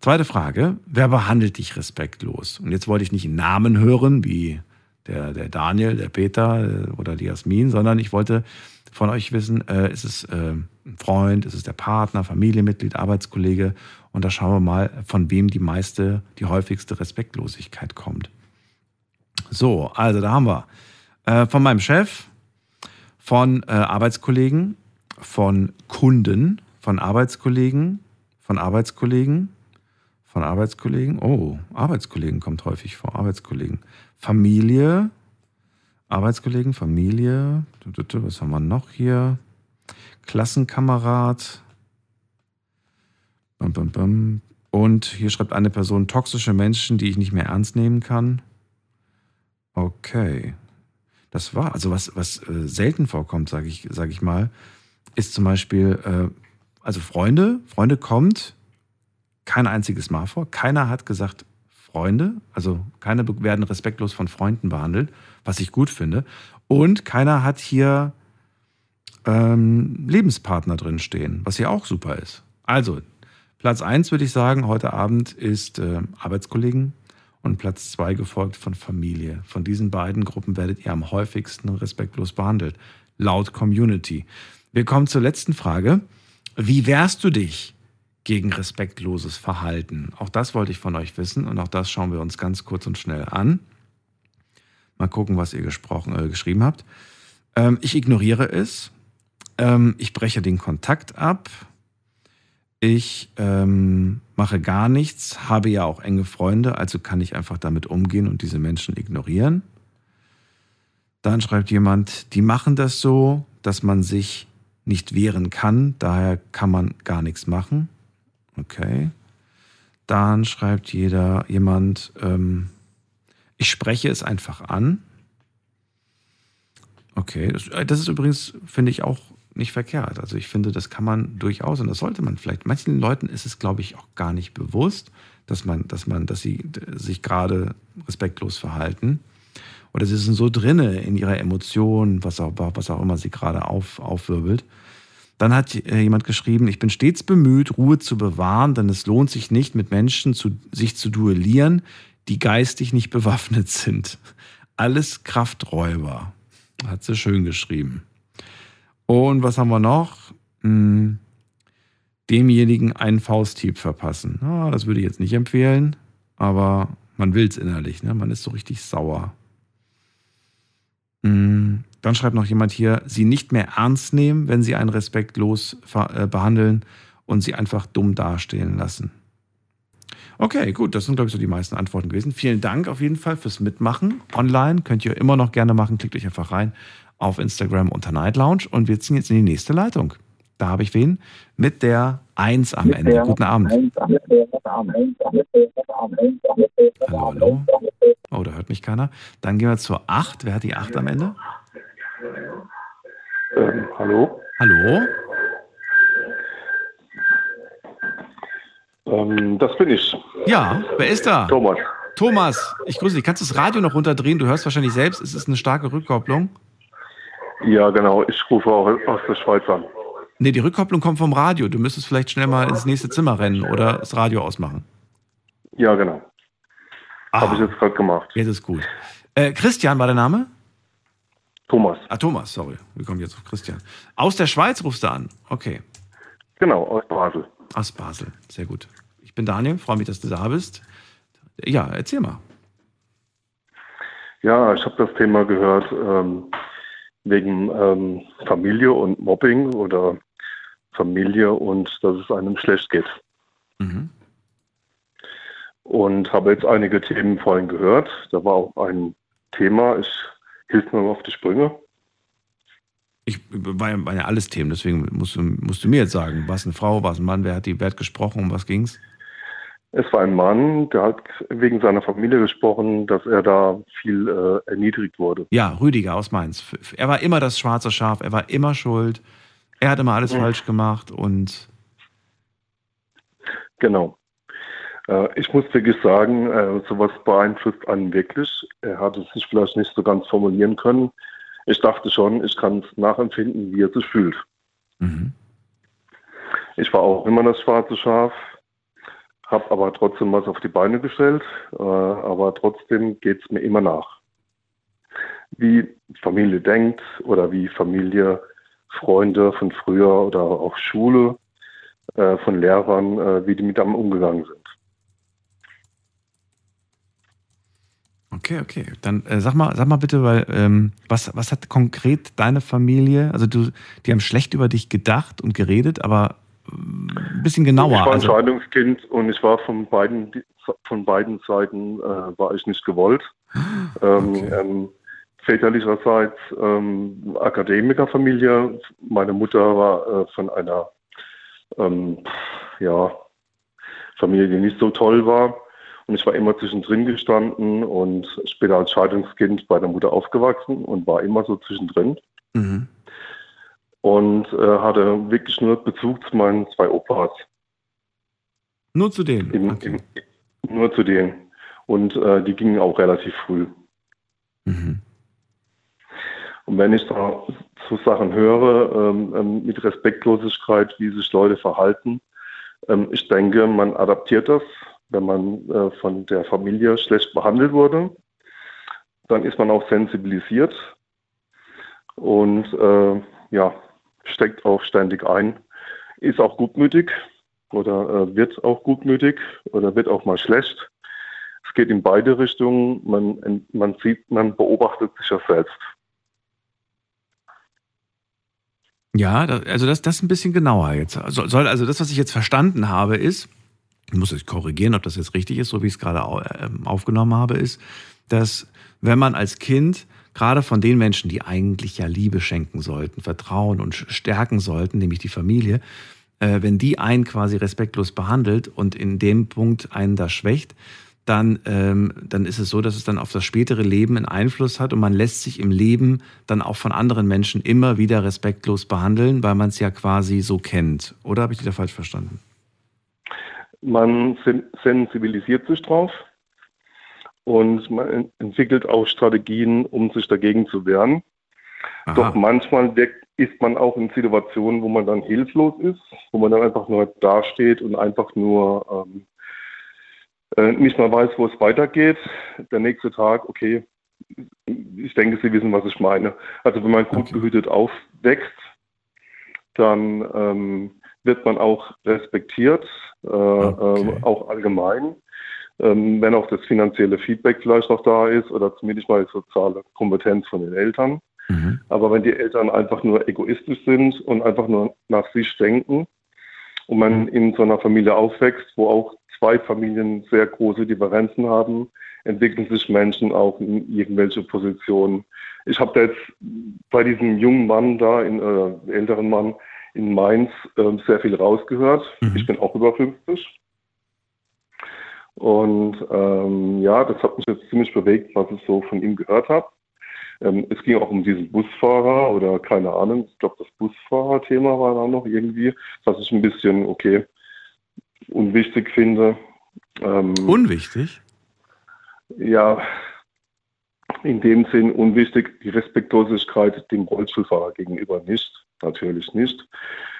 Zweite Frage, wer behandelt dich respektlos? Und jetzt wollte ich nicht Namen hören, wie der, der Daniel, der Peter äh, oder die Jasmin, sondern ich wollte von euch wissen, äh, ist es äh, ein Freund, ist es der Partner, Familienmitglied, Arbeitskollege? Und da schauen wir mal, von wem die meiste, die häufigste Respektlosigkeit kommt. So, also da haben wir äh, von meinem Chef, von äh, Arbeitskollegen, von Kunden, von Arbeitskollegen, von Arbeitskollegen, von Arbeitskollegen. Oh, Arbeitskollegen kommt häufig vor. Arbeitskollegen. Familie, Arbeitskollegen, Familie. Was haben wir noch hier? Klassenkamerad. Und hier schreibt eine Person toxische Menschen, die ich nicht mehr ernst nehmen kann. Okay. Das war, also was, was äh, selten vorkommt, sage ich, sag ich mal, ist zum Beispiel, äh, also Freunde, Freunde kommt kein einziges Mal vor. Keiner hat gesagt Freunde, also keine werden respektlos von Freunden behandelt, was ich gut finde. Und keiner hat hier ähm, Lebenspartner drin stehen, was hier auch super ist. Also, Platz 1 würde ich sagen, heute Abend ist äh, Arbeitskollegen und Platz 2 gefolgt von Familie. Von diesen beiden Gruppen werdet ihr am häufigsten respektlos behandelt, laut Community. Wir kommen zur letzten Frage. Wie wehrst du dich gegen respektloses Verhalten? Auch das wollte ich von euch wissen und auch das schauen wir uns ganz kurz und schnell an. Mal gucken, was ihr gesprochen, äh, geschrieben habt. Ähm, ich ignoriere es. Ähm, ich breche den Kontakt ab. Ich ähm, mache gar nichts, habe ja auch enge Freunde, also kann ich einfach damit umgehen und diese Menschen ignorieren. Dann schreibt jemand, die machen das so, dass man sich nicht wehren kann, daher kann man gar nichts machen. Okay. Dann schreibt jeder jemand, ähm, ich spreche es einfach an. Okay, das, äh, das ist übrigens, finde ich, auch nicht verkehrt. Also ich finde, das kann man durchaus und das sollte man vielleicht. Manchen Leuten ist es, glaube ich, auch gar nicht bewusst, dass man, dass man, dass sie sich gerade respektlos verhalten. Oder sie sind so drinne in ihrer Emotion, was auch, was auch immer sie gerade auf, aufwirbelt. Dann hat äh, jemand geschrieben, ich bin stets bemüht, Ruhe zu bewahren, denn es lohnt sich nicht, mit Menschen zu, sich zu duellieren, die geistig nicht bewaffnet sind. Alles Krafträuber. Hat sie schön geschrieben. Und was haben wir noch? Hm, demjenigen einen Fausthieb verpassen. Ah, das würde ich jetzt nicht empfehlen, aber man will es innerlich. Ne? Man ist so richtig sauer. Hm, dann schreibt noch jemand hier, sie nicht mehr ernst nehmen, wenn sie einen respektlos äh, behandeln und sie einfach dumm dastehen lassen. Okay, gut, das sind, glaube ich, so die meisten Antworten gewesen. Vielen Dank auf jeden Fall fürs Mitmachen. Online könnt ihr immer noch gerne machen. Klickt euch einfach rein auf Instagram unter Night Lounge und wir ziehen jetzt in die nächste Leitung. Da habe ich wen? Mit der 1 am Ende. Guten Abend. Hallo, hallo. Oh, da hört mich keiner. Dann gehen wir zur 8. Wer hat die 8 am Ende? Ähm, hallo? Hallo? Ähm, das bin ich. Ja, wer ist da? Thomas. Thomas, ich grüße dich. Kannst du das Radio noch runterdrehen? Du hörst wahrscheinlich selbst, es ist eine starke Rückkopplung. Ja, genau. Ich rufe auch aus der Schweiz an. Nee, die Rückkopplung kommt vom Radio. Du müsstest vielleicht schnell mal ins nächste Zimmer rennen oder das Radio ausmachen. Ja, genau. Habe ich jetzt gerade gemacht. Jetzt ist gut. Äh, Christian war der Name? Thomas. Ah, Thomas, sorry. Wir kommen jetzt auf Christian. Aus der Schweiz rufst du an. Okay. Genau, aus Basel. Aus Basel. Sehr gut. Ich bin Daniel, freue mich, dass du da bist. Ja, erzähl mal. Ja, ich habe das Thema gehört ähm, wegen ähm, Familie und Mobbing oder Familie und dass es einem schlecht geht. Mhm. Und habe jetzt einige Themen vorhin gehört. Da war auch ein Thema, ich hilf mir mal auf die Sprünge. Ich war ja, war ja alles Themen, deswegen musst du, musst du mir jetzt sagen, was eine Frau, was ein Mann, wer hat die Wert gesprochen, um was ging's? Es war ein Mann, der hat wegen seiner Familie gesprochen, dass er da viel äh, erniedrigt wurde. Ja, Rüdiger aus Mainz. Er war immer das schwarze Schaf, er war immer schuld, er hat immer alles Mhm. falsch gemacht und Genau. Äh, ich muss wirklich sagen, äh, sowas beeinflusst einen wirklich. Er hat es sich vielleicht nicht so ganz formulieren können. Ich dachte schon, ich kann es nachempfinden, wie er sich fühlt. Mhm. Ich war auch immer das schwarze Schaf, habe aber trotzdem was auf die Beine gestellt, äh, aber trotzdem geht es mir immer nach. Wie Familie denkt oder wie Familie, Freunde von früher oder auch Schule, von Lehrern, wie die mit einem umgegangen sind. Okay, okay. Dann äh, sag mal, sag mal bitte, weil ähm, was, was hat konkret deine Familie? Also du, die haben schlecht über dich gedacht und geredet, aber äh, ein bisschen genauer. Ich war ein also, Scheidungskind und ich war von beiden, von beiden Seiten äh, war ich nicht gewollt. Ähm, ähm, väterlicherseits ähm, Akademikerfamilie. Meine Mutter war äh, von einer ähm, ja, Familie, die nicht so toll war. Und ich war immer zwischendrin gestanden und später als Scheidungskind bei der Mutter aufgewachsen und war immer so zwischendrin. Mhm. Und äh, hatte wirklich nur Bezug zu meinen zwei Opas. Nur zu denen. Im, im, nur zu denen. Und äh, die gingen auch relativ früh. Mhm. Und wenn ich da so Sachen höre, ähm, ähm, mit Respektlosigkeit, wie sich Leute verhalten, ähm, ich denke, man adaptiert das, wenn man äh, von der Familie schlecht behandelt wurde. Dann ist man auch sensibilisiert und äh, ja, steckt auch ständig ein, ist auch gutmütig oder äh, wird auch gutmütig oder wird auch mal schlecht. Es geht in beide Richtungen. Man, man sieht, man beobachtet sich ja selbst. Ja, also das, das ein bisschen genauer jetzt. Soll, also das, was ich jetzt verstanden habe, ist, ich muss es korrigieren, ob das jetzt richtig ist, so wie ich es gerade ähm, aufgenommen habe, ist, dass wenn man als Kind gerade von den Menschen, die eigentlich ja Liebe schenken sollten, Vertrauen und stärken sollten, nämlich die Familie, äh, wenn die einen quasi respektlos behandelt und in dem Punkt einen da schwächt, dann, ähm, dann ist es so, dass es dann auf das spätere Leben einen Einfluss hat und man lässt sich im Leben dann auch von anderen Menschen immer wieder respektlos behandeln, weil man es ja quasi so kennt. Oder habe ich dich da falsch verstanden? Man sen sensibilisiert sich drauf und man en- entwickelt auch Strategien, um sich dagegen zu wehren. Doch manchmal ist man auch in Situationen, wo man dann hilflos ist, wo man dann einfach nur dasteht und einfach nur ähm, äh, nicht mal weiß, wo es weitergeht. Der nächste Tag, okay, ich denke, Sie wissen, was ich meine. Also wenn man gut behütet aufwächst, dann ähm, wird man auch respektiert, äh, ähm, auch allgemein. Ähm, wenn auch das finanzielle Feedback vielleicht noch da ist oder zumindest mal die soziale Kompetenz von den Eltern. Aber wenn die Eltern einfach nur egoistisch sind und einfach nur nach sich denken und man in so einer Familie aufwächst, wo auch zwei Familien sehr große Differenzen haben, entwickeln sich Menschen auch in irgendwelche Positionen. Ich habe da jetzt bei diesem jungen Mann da, in, äh, älteren Mann in Mainz, äh, sehr viel rausgehört. Ich bin auch über 50. Und ähm, ja, das hat mich jetzt ziemlich bewegt, was ich so von ihm gehört habe. Ähm, es ging auch um diesen Busfahrer oder keine Ahnung, ich glaube, das Busfahrer-Thema war da noch irgendwie, was ich ein bisschen, okay, unwichtig finde. Ähm, unwichtig? Ja, in dem Sinn unwichtig, die Respektlosigkeit dem Rollstuhlfahrer gegenüber nicht, natürlich nicht.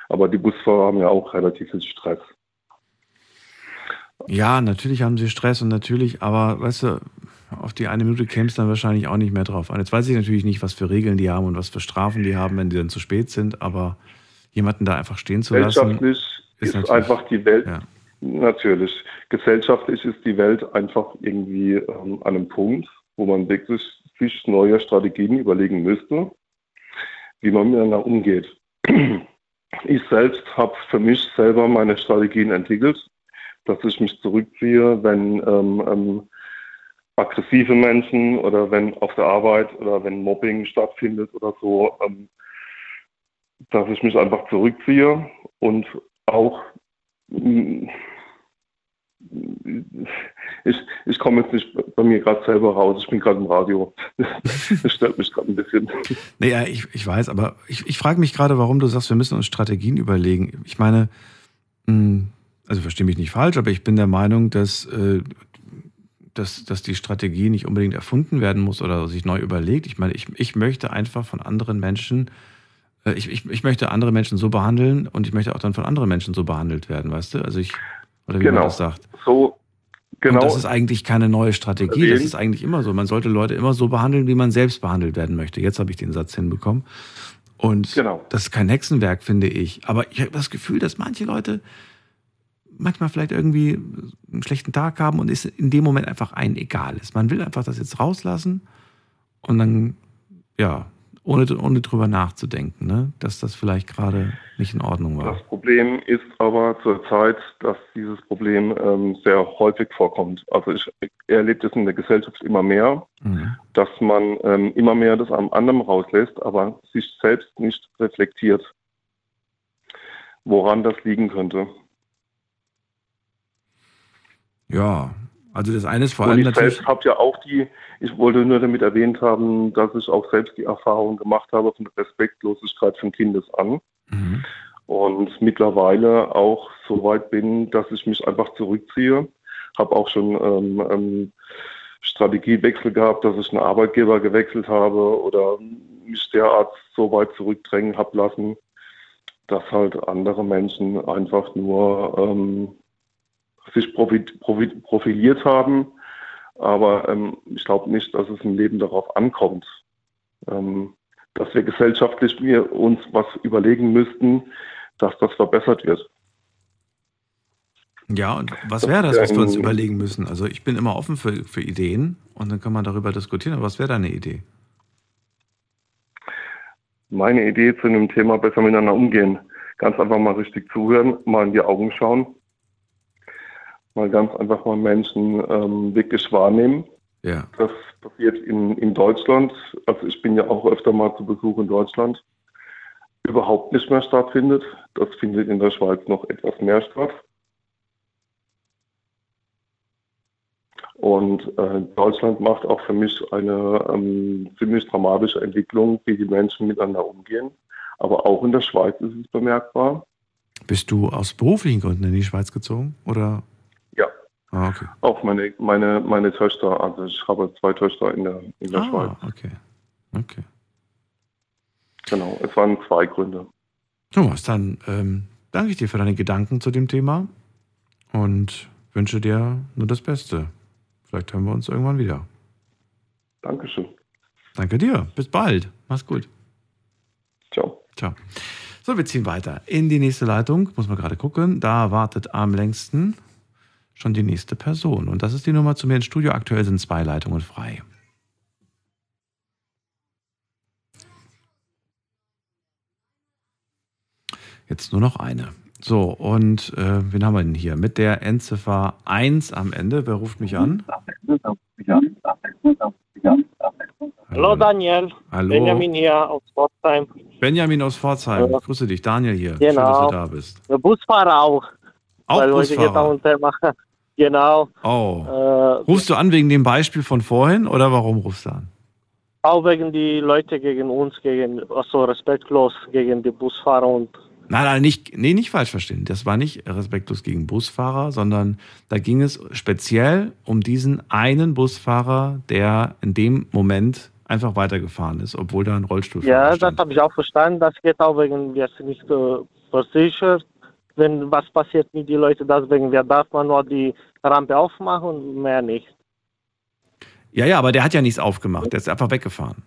Aber die Busfahrer haben ja auch relativ viel Stress. Ja, natürlich haben sie Stress und natürlich, aber weißt du, auf die eine Minute käme es dann wahrscheinlich auch nicht mehr drauf an. Jetzt weiß ich natürlich nicht, was für Regeln die haben und was für Strafen die haben, wenn die dann zu spät sind, aber jemanden da einfach stehen zu lassen. Ist, ist einfach die Welt. Ja. Natürlich. Gesellschaftlich ist die Welt einfach irgendwie ähm, an einem Punkt, wo man wirklich sich neue Strategien überlegen müsste, wie man miteinander umgeht. Ich selbst habe für mich selber meine Strategien entwickelt, dass ich mich zurückziehe, wenn ähm, ähm, aggressive Menschen oder wenn auf der Arbeit oder wenn Mobbing stattfindet oder so, ähm, dass ich mich einfach zurückziehe und auch mm, ich, ich komme jetzt nicht bei mir gerade selber raus, ich bin gerade im Radio. Das stört mich gerade ein bisschen. Naja, ich, ich weiß, aber ich, ich frage mich gerade, warum du sagst, wir müssen uns Strategien überlegen. Ich meine, mm, also verstehe mich nicht falsch, aber ich bin der Meinung, dass, äh, dass, dass die Strategie nicht unbedingt erfunden werden muss oder sich neu überlegt. Ich meine, ich, ich möchte einfach von anderen Menschen, äh, ich, ich, ich möchte andere Menschen so behandeln und ich möchte auch dann von anderen Menschen so behandelt werden, weißt du? Also ich, oder wie genau. man das sagt. So, Genau. Und das ist eigentlich keine neue Strategie. Das ist eigentlich immer so. Man sollte Leute immer so behandeln, wie man selbst behandelt werden möchte. Jetzt habe ich den Satz hinbekommen. Und genau. das ist kein Hexenwerk, finde ich. Aber ich habe das Gefühl, dass manche Leute manchmal vielleicht irgendwie einen schlechten Tag haben und es in dem Moment einfach ein egal ist. Man will einfach das jetzt rauslassen und dann, ja, ohne, ohne drüber nachzudenken, ne? dass das vielleicht gerade nicht in Ordnung war. Das Problem ist aber zurzeit, dass dieses Problem ähm, sehr häufig vorkommt. Also ich erlebe das in der Gesellschaft immer mehr, mhm. dass man ähm, immer mehr das am anderen rauslässt, aber sich selbst nicht reflektiert, woran das liegen könnte. Ja, also das eine ist vor allem und ich selbst habe ja auch die, ich wollte nur damit erwähnt haben, dass ich auch selbst die Erfahrung gemacht habe von Respektlosigkeit von Kindes an. Mhm. Und mittlerweile auch so weit bin, dass ich mich einfach zurückziehe. Habe auch schon ähm, ähm, Strategiewechsel gehabt, dass ich einen Arbeitgeber gewechselt habe oder mich derart so weit zurückdrängen habe lassen, dass halt andere Menschen einfach nur ähm, sich profiliert haben. Aber ähm, ich glaube nicht, dass es im Leben darauf ankommt, ähm, dass wir gesellschaftlich mir uns was überlegen müssten, dass das verbessert wird. Ja, und was wäre das, was wir uns überlegen müssen? Also ich bin immer offen für, für Ideen und dann kann man darüber diskutieren, aber was wäre deine Idee? Meine Idee zu einem Thema besser miteinander umgehen. Ganz einfach mal richtig zuhören, mal in die Augen schauen mal ganz einfach mal Menschen ähm, wirklich wahrnehmen. Ja. Das passiert in, in Deutschland, also ich bin ja auch öfter mal zu Besuch in Deutschland, überhaupt nicht mehr stattfindet. Das findet in der Schweiz noch etwas mehr statt. Und äh, Deutschland macht auch für mich eine ähm, ziemlich dramatische Entwicklung, wie die Menschen miteinander umgehen. Aber auch in der Schweiz ist es bemerkbar. Bist du aus beruflichen Gründen in die Schweiz gezogen? Oder Ah, okay. Auch meine, meine, meine Töchter, also ich habe zwei Töchter in der, in der ah, Schweiz. Okay. Okay. Genau, es waren zwei Gründe. Thomas, dann ähm, danke ich dir für deine Gedanken zu dem Thema und wünsche dir nur das Beste. Vielleicht hören wir uns irgendwann wieder. Dankeschön. Danke dir. Bis bald. Mach's gut. Ciao. Ciao. So, wir ziehen weiter in die nächste Leitung. Muss man gerade gucken. Da wartet am längsten schon die nächste Person. Und das ist die Nummer zu mir ins Studio. Aktuell sind zwei Leitungen frei. Jetzt nur noch eine. So, und äh, wen haben wir denn hier? Mit der Endziffer 1 am Ende. Wer ruft mich an? Hallo Daniel. Hallo. Benjamin hier aus Pforzheim. Benjamin aus Pforzheim. Ich grüße dich. Daniel hier. Genau. Schön, dass du da bist. Der Busfahrer auch. Auch weil Busfahrer. Heute geht unter, Genau. Oh. Äh, Rufst du an wegen dem Beispiel von vorhin oder warum rufst du an? auch wegen die Leute gegen uns, gegen, also respektlos gegen die Busfahrer und Nein, nein, nicht, nee, nicht falsch verstehen. Das war nicht respektlos gegen Busfahrer, sondern da ging es speziell um diesen einen Busfahrer, der in dem Moment einfach weitergefahren ist, obwohl da ein Rollstuhl Ja, das habe ich auch verstanden. Das geht auch wegen, wir sind nicht äh, versichert. Wenn was passiert mit den Leuten, deswegen wir darf man nur die Rampe aufmachen und mehr nicht. Ja, ja, aber der hat ja nichts aufgemacht. Der ist einfach weggefahren.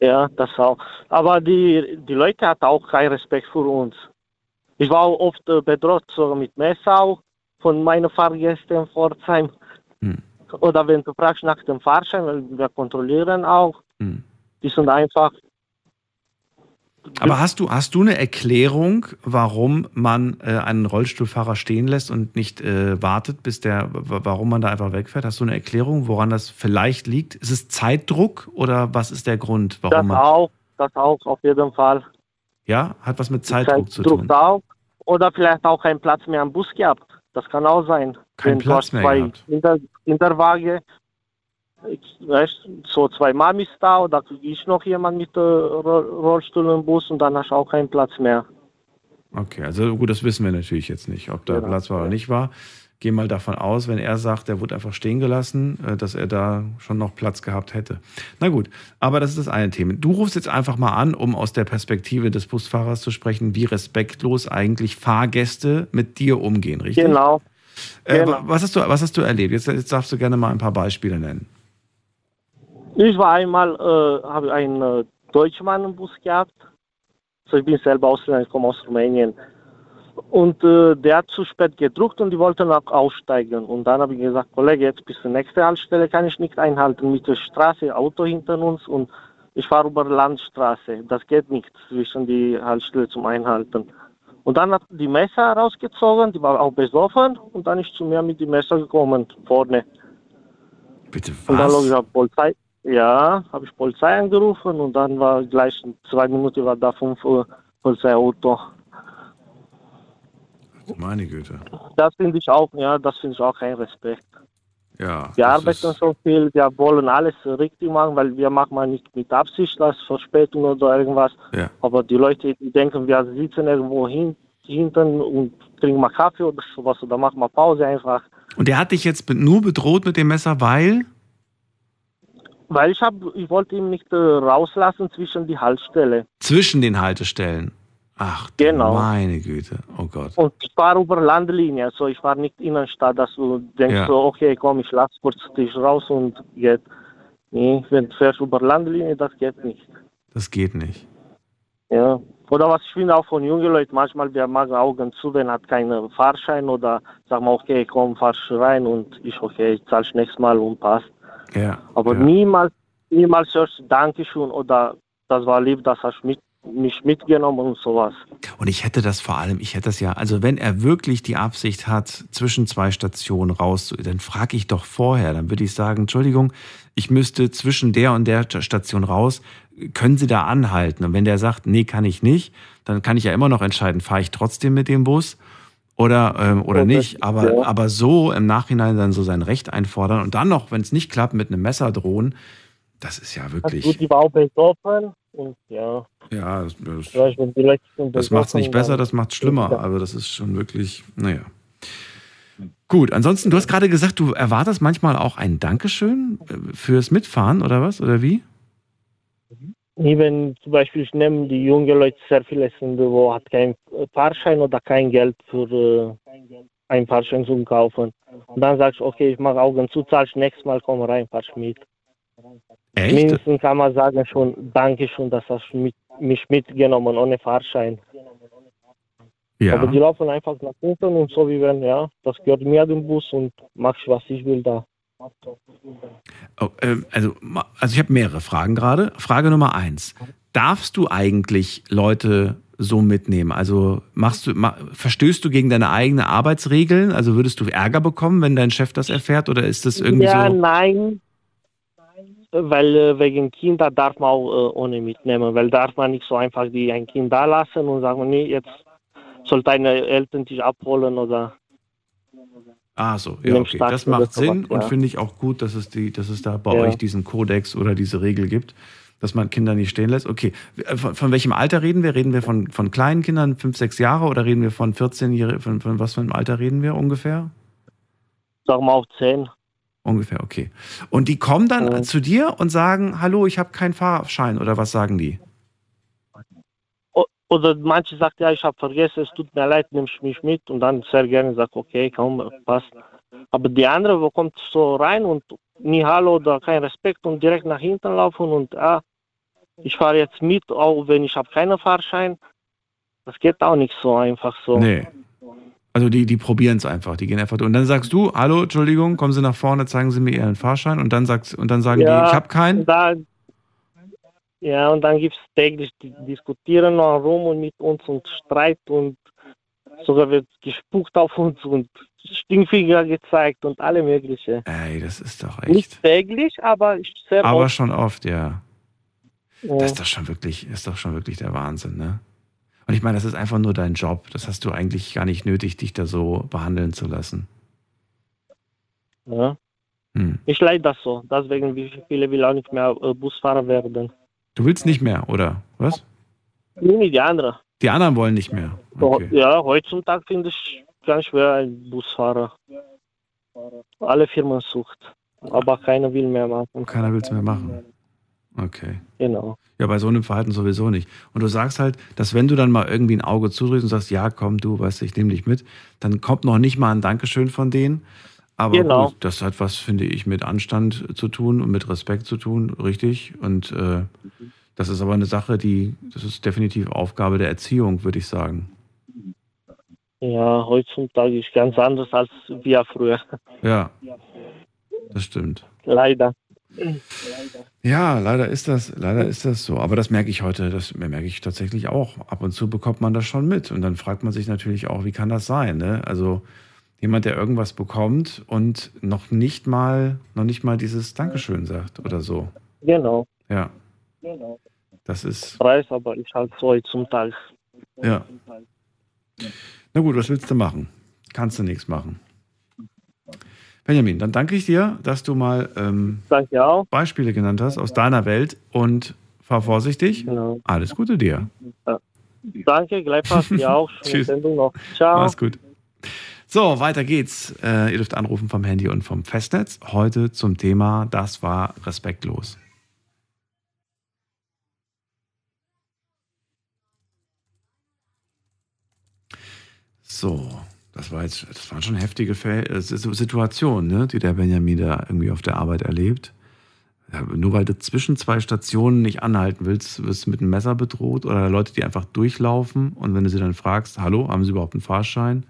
Ja, das auch. Aber die, die Leute hatten auch keinen Respekt für uns. Ich war auch oft äh, bedroht, sogar mit Messer auch, von meinen Fahrgästen in Pforzheim. Hm. Oder wenn du fragst nach dem Fahrschein, wir kontrollieren auch. Hm. Die sind einfach Aber hast du, hast du eine Erklärung, warum man äh, einen Rollstuhlfahrer stehen lässt und nicht äh, wartet, bis der, warum man da einfach wegfährt? Hast du eine Erklärung, woran das vielleicht liegt? Ist es Zeitdruck oder was ist der Grund, warum das man. auch, das auch auf jeden Fall. Ja, hat was mit Zeitdruck zu Druck tun. auch. Oder vielleicht auch keinen Platz mehr am Bus gehabt. Das kann auch sein. Kein Platz mehr zwei gehabt. Hinter, Hinterwaage, ich- weißt, so zwei Mamis da oder ich noch jemand mit äh, Ro- Rollstuhl im Bus und dann hast du auch keinen Platz mehr. Okay, also gut, das wissen wir natürlich jetzt nicht, ob da Genau. Platz war oder nicht war. Geh mal davon aus, wenn er sagt, er wurde einfach stehen gelassen, äh, dass er da schon noch Platz gehabt hätte. Na gut, aber das ist das eine Thema. Du rufst jetzt einfach mal an, um aus der Perspektive des Busfahrers zu sprechen, wie respektlos eigentlich Fahrgäste mit dir umgehen, richtig? Genau. Äh, genau. Was, hast du, was hast du erlebt? Jetzt, jetzt darfst du gerne mal ein paar Beispiele nennen. Ich war einmal, äh, habe einen äh, Deutschmann im Bus gehabt. So, ich bin selber Ausländer, ich komme aus Rumänien. Und äh, der hat zu spät gedruckt und die wollten auch aussteigen. Und dann habe ich gesagt, Kollege, jetzt bis zur nächsten Haltestelle kann ich nicht einhalten. Mit der Straße, Auto hinter uns und ich fahre über Landstraße. Das geht nicht zwischen die Haltestelle zum Einhalten. Und dann hat die Messer rausgezogen, die war auch besoffen und dann ist zu mir mit dem Messer gekommen, vorne. Bitte Und dann was? habe ich Polizei, ja, habe ich Polizei angerufen und dann war gleich zwei Minuten war da fünf Uhr Polizeiauto. Meine Güte. Das finde ich auch, ja, das finde ich auch kein Respekt. Ja. Wir arbeiten so viel, wir wollen alles richtig machen, weil wir machen mal nicht mit Absicht das Verspätung oder irgendwas. Ja. Aber die Leute, die denken, wir sitzen irgendwo hin, hinten und trinken mal Kaffee oder sowas oder machen mal Pause einfach. Und der hat dich jetzt nur bedroht mit dem Messer, weil? Weil ich habe, ich wollte ihn nicht äh, rauslassen zwischen die Haltestelle. Zwischen den Haltestellen. Ach, Genau. meine Güte. Oh Gott. Und ich fahre über Landlinie, also ich fahre nicht Innenstadt, dass du denkst, Ja. so, okay, komm, ich lass kurz dich raus und geht. Nee, wenn du fährst über Landlinie, das geht nicht. Das geht nicht. Ja. Oder was ich finde auch von jungen Leuten, manchmal, wir machen Augen zu, wenn hat keinen Fahrschein oder sagen wir, okay, komm, fahr rein und ich, okay, ich zahle nächstes Mal und passt. Ja. Aber ja. niemals, niemals du Dankeschön oder das war lieb, das hast du mit, mich mitgenommen und sowas. Und ich hätte das vor allem, ich hätte das ja, also wenn er wirklich die Absicht hat, zwischen zwei Stationen raus, dann frage ich doch vorher, dann würde ich sagen, Entschuldigung, ich müsste zwischen der und der Station raus, können Sie da anhalten? Und wenn der sagt, nee, kann ich nicht, dann kann ich ja immer noch entscheiden, fahre ich trotzdem mit dem Bus oder, ähm, oder Oder- nicht. Aber, ja. aber so im Nachhinein dann so sein Recht einfordern und dann noch, wenn es nicht klappt, mit einem Messer drohen, das ist ja Also wirklich, gut, die war auch besoffen und ja. ja, das, das, das macht es nicht besser, das macht es schlimmer. Also das ist schon wirklich, naja. Gut, ansonsten, du hast gerade gesagt, du erwartest manchmal auch ein Dankeschön äh, fürs Mitfahren oder was? Oder wie? Nee, wenn zum Beispiel ich nehme die jungen Leute sehr viele sind, wo hat kein Fahrschein oder kein Geld für äh, einen Fahrschein zu kaufen. Und dann sagst du, okay, ich mache Augen zu, zahlst nächstes Mal, komm rein, fahrst mit. Echt? Mindestens kann man sagen schon, danke schon, dass hast du mit, mich mitgenommen ohne Fahrschein. Aber die Ja. laufen einfach nach hinten und so wie wenn, ja, das gehört mir dem Bus und mach ich, was ich will da. Oh, ähm, also, also ich habe mehrere Fragen gerade. Frage Nummer eins. Darfst du eigentlich Leute so mitnehmen? Also machst du, ma, verstößt du gegen deine eigenen Arbeitsregeln? Also würdest du Ärger bekommen, wenn dein Chef das erfährt? Oder ist das irgendwie ja, so? nein. Weil äh, wegen Kinder darf man auch äh, ohne mitnehmen, weil darf man nicht so einfach die ein Kind da lassen und sagen, nee, jetzt soll deine Eltern dich abholen oder Ah, so, ja, okay. Das macht sowas, Sinn und ja. finde ich auch gut, dass es, die, dass es da bei Ja. euch diesen Kodex oder diese Regel gibt, dass man Kinder nicht stehen lässt. Okay, von, von welchem Alter reden wir? Reden wir von, von kleinen Kindern, fünf, sechs Jahre oder reden wir von 14-Jährigen? Von, von was für einem Alter reden wir ungefähr? Sag mal auf 10. Ungefähr, okay. Und die kommen dann Ja. zu dir und sagen, hallo, ich habe keinen Fahrschein oder was sagen die? Oder manche sagt, ja, ich habe vergessen, es tut mir leid, nimmst mich mit und dann sehr gerne sagt, okay, komm, passt. Aber die andere, wo kommt so rein und nie Hallo oder kein Respekt und direkt nach hinten laufen und ah, ich fahre jetzt mit, auch wenn ich habe keinen Fahrschein. Das geht auch nicht so einfach so. Nee. Also die, die probieren es einfach, die gehen einfach durch. Und dann sagst du, hallo, Entschuldigung, kommen Sie nach vorne, zeigen Sie mir Ihren Fahrschein und dann sagst und dann sagen die, ich habe keinen. und Da, ja, und dann gibt es täglich, die diskutieren noch rum und mit uns und Streit und sogar wird gespuckt auf uns und Stinkfinger gezeigt und alle mögliche. Ey, das ist doch echt. Nicht täglich, aber sehr Aber oft. schon oft, ja. Ja. Das ist doch schon wirklich, ist doch schon wirklich der Wahnsinn, ne? Und ich meine, das ist einfach nur dein Job. Das hast du eigentlich gar nicht nötig, dich da so behandeln zu lassen. Ja. Hm. Ich leide das so. Deswegen wie viele will auch nicht mehr äh, Busfahrer werden. Du willst nicht mehr, oder? Was? Nee, die andere. Die anderen wollen nicht mehr. Okay. Ja, heutzutage finde ich ganz schwer ein Busfahrer. Alle Firmen sucht. Aber keiner will mehr machen. Keiner will es mehr machen. Okay. Genau. Ja, bei so einem Verhalten sowieso nicht. Und du sagst halt, dass wenn du dann mal irgendwie ein Auge zudrückst und sagst, ja, komm, du, weißt du, ich nehme dich mit, dann kommt noch nicht mal ein Dankeschön von denen. Aber Genau. gut, das hat was, finde ich, mit Anstand zu tun und mit Respekt zu tun, richtig. Und äh, das ist aber eine Sache, die, das ist definitiv Aufgabe der Erziehung, würde ich sagen. Ja, heutzutage ist ganz anders als wir früher. Ja, das stimmt. Leider. Ja, leider ist das, leider ist das so. Aber das merke ich heute, das merke ich tatsächlich auch. Ab und zu bekommt man das schon mit. Und dann fragt man sich natürlich auch, wie kann das sein? Ne? Also jemand, der irgendwas bekommt und noch nicht mal, noch nicht mal dieses Dankeschön sagt oder so. Genau. Ja, genau. das ist, Preis, aber ich halt so heutzutage. ja. Na gut, was willst du machen? Kannst du nichts machen. Benjamin, dann danke ich dir, dass du mal ähm. Beispiele genannt hast aus deiner Welt und fahr vorsichtig. Genau. Alles Gute dir. Ja. Danke, gleichfalls dir auch. Schöne Tschüss. Sendung noch. Ciao. Mach's gut. So, weiter geht's. Äh, ihr dürft anrufen vom Handy und vom Festnetz. Heute zum Thema, das war respektlos. So, das war jetzt, das waren schon heftige äh, Situationen, ne, die der Benjamin da irgendwie auf der Arbeit erlebt. Ja, nur weil du zwischen zwei Stationen nicht anhalten willst, wirst du mit einem Messer bedroht oder Leute, die einfach durchlaufen und wenn du sie dann fragst, hallo, haben sie überhaupt einen Fahrschein,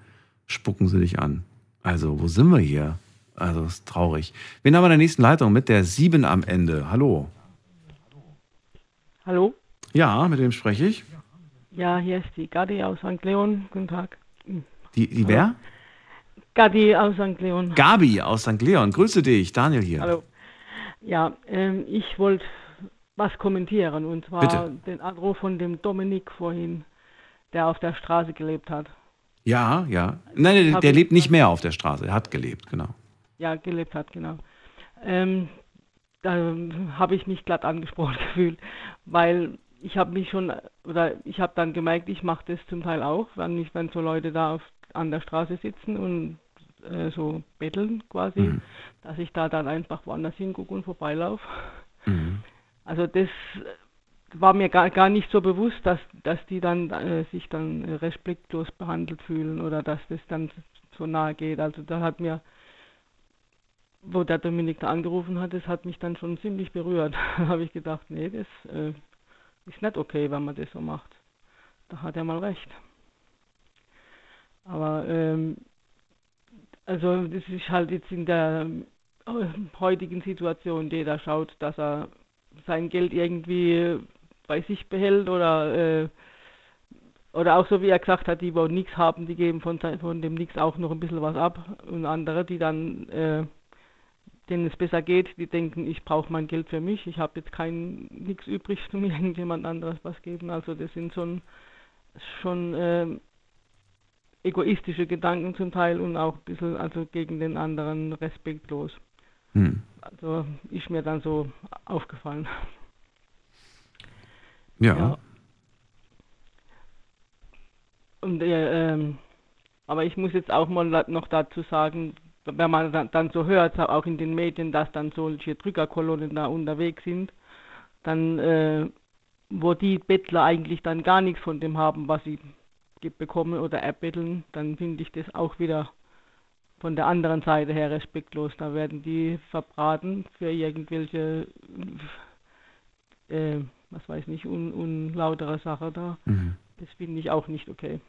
spucken sie dich an. Also, wo sind wir hier? Also, ist traurig. Wen haben wir in der nächsten Leitung mit der 7 am Ende? Hallo. Hallo? Ja, mit wem spreche ich? Ja, hier ist die Gadi aus St. Leon. Guten Tag. Die, die wer? Gadi aus St. Leon. Gabi aus St. Leon. Grüße dich, Daniel hier. Hallo. Ja, ähm, ich wollte was kommentieren und zwar Bitte. den Anruf von dem Dominik vorhin, der auf der Straße gelebt hat. Ja, ja. Nein, der, der lebt nicht mehr auf der Straße. Er hat gelebt, genau. Ja, gelebt hat, genau. Ähm, da habe ich mich glatt angesprochen gefühlt, weil ich habe mich schon, oder ich habe dann gemerkt, ich mache das zum Teil auch, wenn mich, wenn so Leute da auf, an der Straße sitzen und äh, so betteln quasi, Mhm. dass ich da dann einfach woanders hingucke und vorbeilaufe. Mhm. Also das war mir gar, gar nicht so bewusst, dass, dass die dann äh, sich dann äh, respektlos behandelt fühlen oder dass das dann so nahe geht. Also da hat mir, wo der Dominik da angerufen hat, das hat mich dann schon ziemlich berührt. Da habe ich gedacht, nee, das äh, ist nicht okay, wenn man das so macht. Da hat er mal recht. Aber ähm, also das ist halt jetzt in der äh, heutigen Situation, jeder schaut, dass er sein Geld irgendwie bei sich behält oder äh, oder auch so wie er gesagt hat, die wo nichts haben, die geben von, von dem nichts auch noch ein bisschen was ab und andere, die dann äh, denen es besser geht, die denken, ich brauche mein Geld für mich, ich habe jetzt kein nichts übrig, um irgendjemand anderes was geben. Also das sind schon schon ähm, egoistische Gedanken zum Teil und auch ein bisschen also gegen den anderen respektlos. Hm. Also ist mir dann so aufgefallen. Ja. Ja. Und äh, ähm, aber ich muss jetzt auch mal noch dazu sagen, wenn man dann, so hört, auch in den Medien, dass dann solche Drückerkolonnen da unterwegs sind, dann äh, wo die Bettler eigentlich dann gar nichts von dem haben, was sie bekommen oder erbetteln, dann finde ich das auch wieder von der anderen Seite her respektlos. Da werden die verbraten für irgendwelche, äh, was weiß nicht, un, unlautere Sache da. Mhm. Das finde ich auch nicht okay.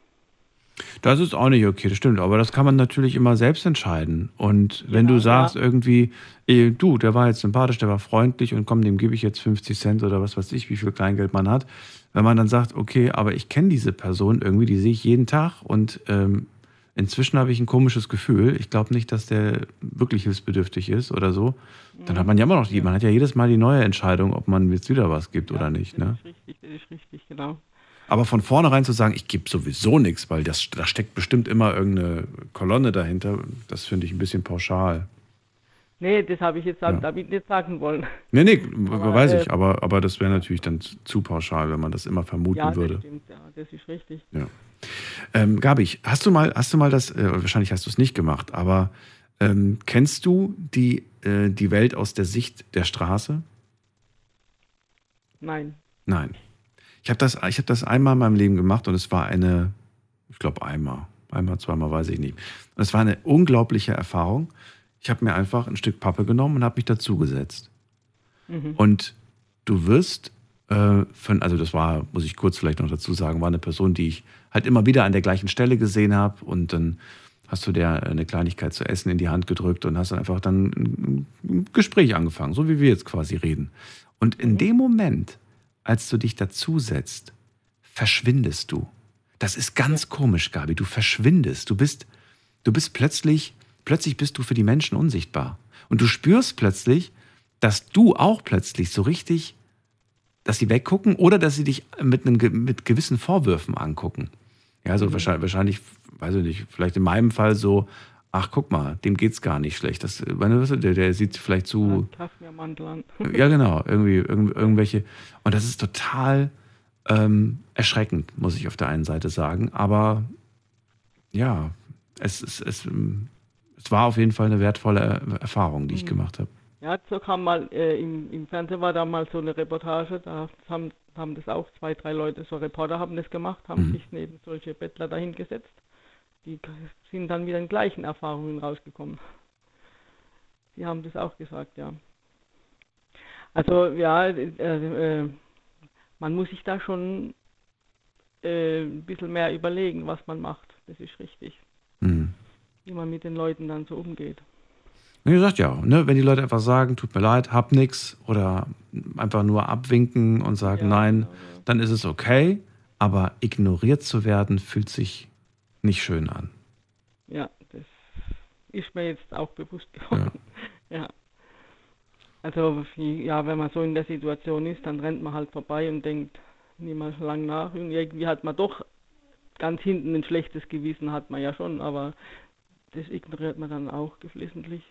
Das ist auch nicht okay, das stimmt. Aber das kann man natürlich immer selbst entscheiden. Und wenn du sagst irgendwie, eh, du, der war jetzt sympathisch, der war freundlich und komm, dem gebe ich jetzt 50 Cent oder was weiß ich, wie viel Kleingeld man hat. Wenn man dann sagt, okay, aber ich kenne diese Person irgendwie, die sehe ich jeden Tag und ähm, inzwischen habe ich ein komisches Gefühl. Ich glaube nicht, dass der wirklich hilfsbedürftig ist oder so. Dann hat man ja immer noch die, man hat ja jedes Mal die neue Entscheidung, ob man jetzt wieder was gibt oder nicht. Ne? Richtig, das ist richtig, genau. Aber von vornherein zu sagen, ich gebe sowieso nichts, weil das, da steckt bestimmt immer irgendeine Kolonne dahinter, das finde ich ein bisschen pauschal. Nee, das habe ich jetzt Ja. damit nicht sagen wollen. Nee, nee, Aber, weiß äh, ich, aber, aber das wäre natürlich dann zu- zu pauschal, wenn man das immer vermuten Ja, das würde. stimmt, ja, das ist richtig. Ja. Ähm, Gabi, hast du mal, hast du mal das, äh, wahrscheinlich hast du es nicht gemacht, aber ähm, kennst du die, äh, die Welt aus der Sicht der Straße? Nein. Nein. Ich habe das, ich hab das einmal in meinem Leben gemacht und es war eine, ich glaube einmal, einmal, zweimal, weiß ich nicht. Und es war eine unglaubliche Erfahrung. Ich habe mir einfach ein Stück Pappe genommen und habe mich dazugesetzt. Mhm. Und du wirst äh, von, also das war, muss ich kurz vielleicht noch dazu sagen, war eine Person, die ich halt immer wieder an der gleichen Stelle gesehen habe und dann hast du der eine Kleinigkeit zu essen in die Hand gedrückt und hast dann einfach dann ein Gespräch angefangen, so wie wir jetzt quasi reden. Und in dem Moment, als du dich dazusetzt, verschwindest du. Das ist ganz komisch, Gabi. Du verschwindest. Du bist, du bist plötzlich, plötzlich bist du für die Menschen unsichtbar. Und du spürst plötzlich, dass du auch plötzlich so richtig, dass sie weggucken oder dass sie dich mit, einem, mit gewissen Vorwürfen angucken. Ja, also wahrscheinlich, wahrscheinlich, weiß ich nicht, vielleicht in meinem Fall so, ach guck mal, dem geht's gar nicht schlecht. Das, meine, weißt du, der, der sieht vielleicht zu, ja, genau, irgendwie irgend, irgendwelche. Und das ist total ähm, erschreckend, muss ich auf der einen Seite sagen. Aber ja, es, es, es, ähm, es war auf jeden Fall eine wertvolle Er- Erfahrung, die ich Mhm. gemacht habe. Ja, so kam mal, äh, im, im Fernsehen war da mal so eine Reportage, da haben, haben das auch zwei, drei Leute, so Reporter haben das gemacht, haben Mhm. sich neben solche Bettler dahingesetzt. Die sind dann mit den gleichen Erfahrungen rausgekommen. Die haben das auch gesagt, ja. Also ja, äh, äh, man muss sich da schon äh, ein bisschen mehr überlegen, was man macht. Das ist richtig. Mhm. Wie man mit den Leuten dann so umgeht. Wie gesagt, ja, ne, wenn die Leute einfach sagen, tut mir leid, hab nix oder einfach nur abwinken und sagen nein, dann ist es okay. Aber ignoriert zu werden, fühlt sich nicht schön an. Ja, das ist mir jetzt auch bewusst geworden. Ja. Also, wie- ja, wenn man so in der Situation ist, dann rennt man halt vorbei und denkt niemals lang nach. Und irgendwie hat man doch ganz hinten ein schlechtes Gewissen, hat man ja schon, aber das ignoriert man dann auch geflissentlich,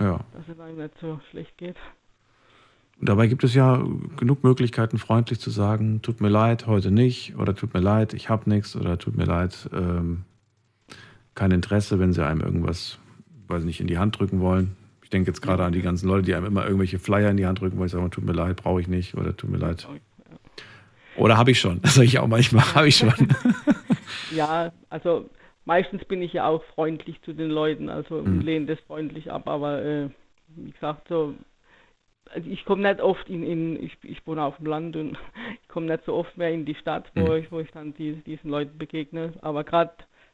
Ja. dass es einem nicht so schlecht geht. Dabei gibt es ja genug Möglichkeiten, freundlich zu sagen, tut mir leid, heute nicht, oder tut mir leid, ich habe nichts, oder tut mir leid, ähm, kein Interesse, wenn sie einem irgendwas, weiß nicht, in die Hand drücken wollen. Ich denke jetzt gerade an die ganzen Leute, die einem immer irgendwelche Flyer in die Hand drücken wollen. Ich sage tut mir leid, brauche ich nicht, oder tut mir leid. Oder habe ich schon. Das sage ich auch manchmal, habe ich schon. Ja, also meistens bin ich ja auch freundlich zu den Leuten, also Mhm. lehne das freundlich ab, aber äh, wie gesagt, so, also ich komme nicht oft in, in ich, ich wohne auf dem Land und ich komme nicht so oft mehr in die Stadt, wo, Mhm. ich, wo ich dann die, diesen Leuten begegne. Aber gerade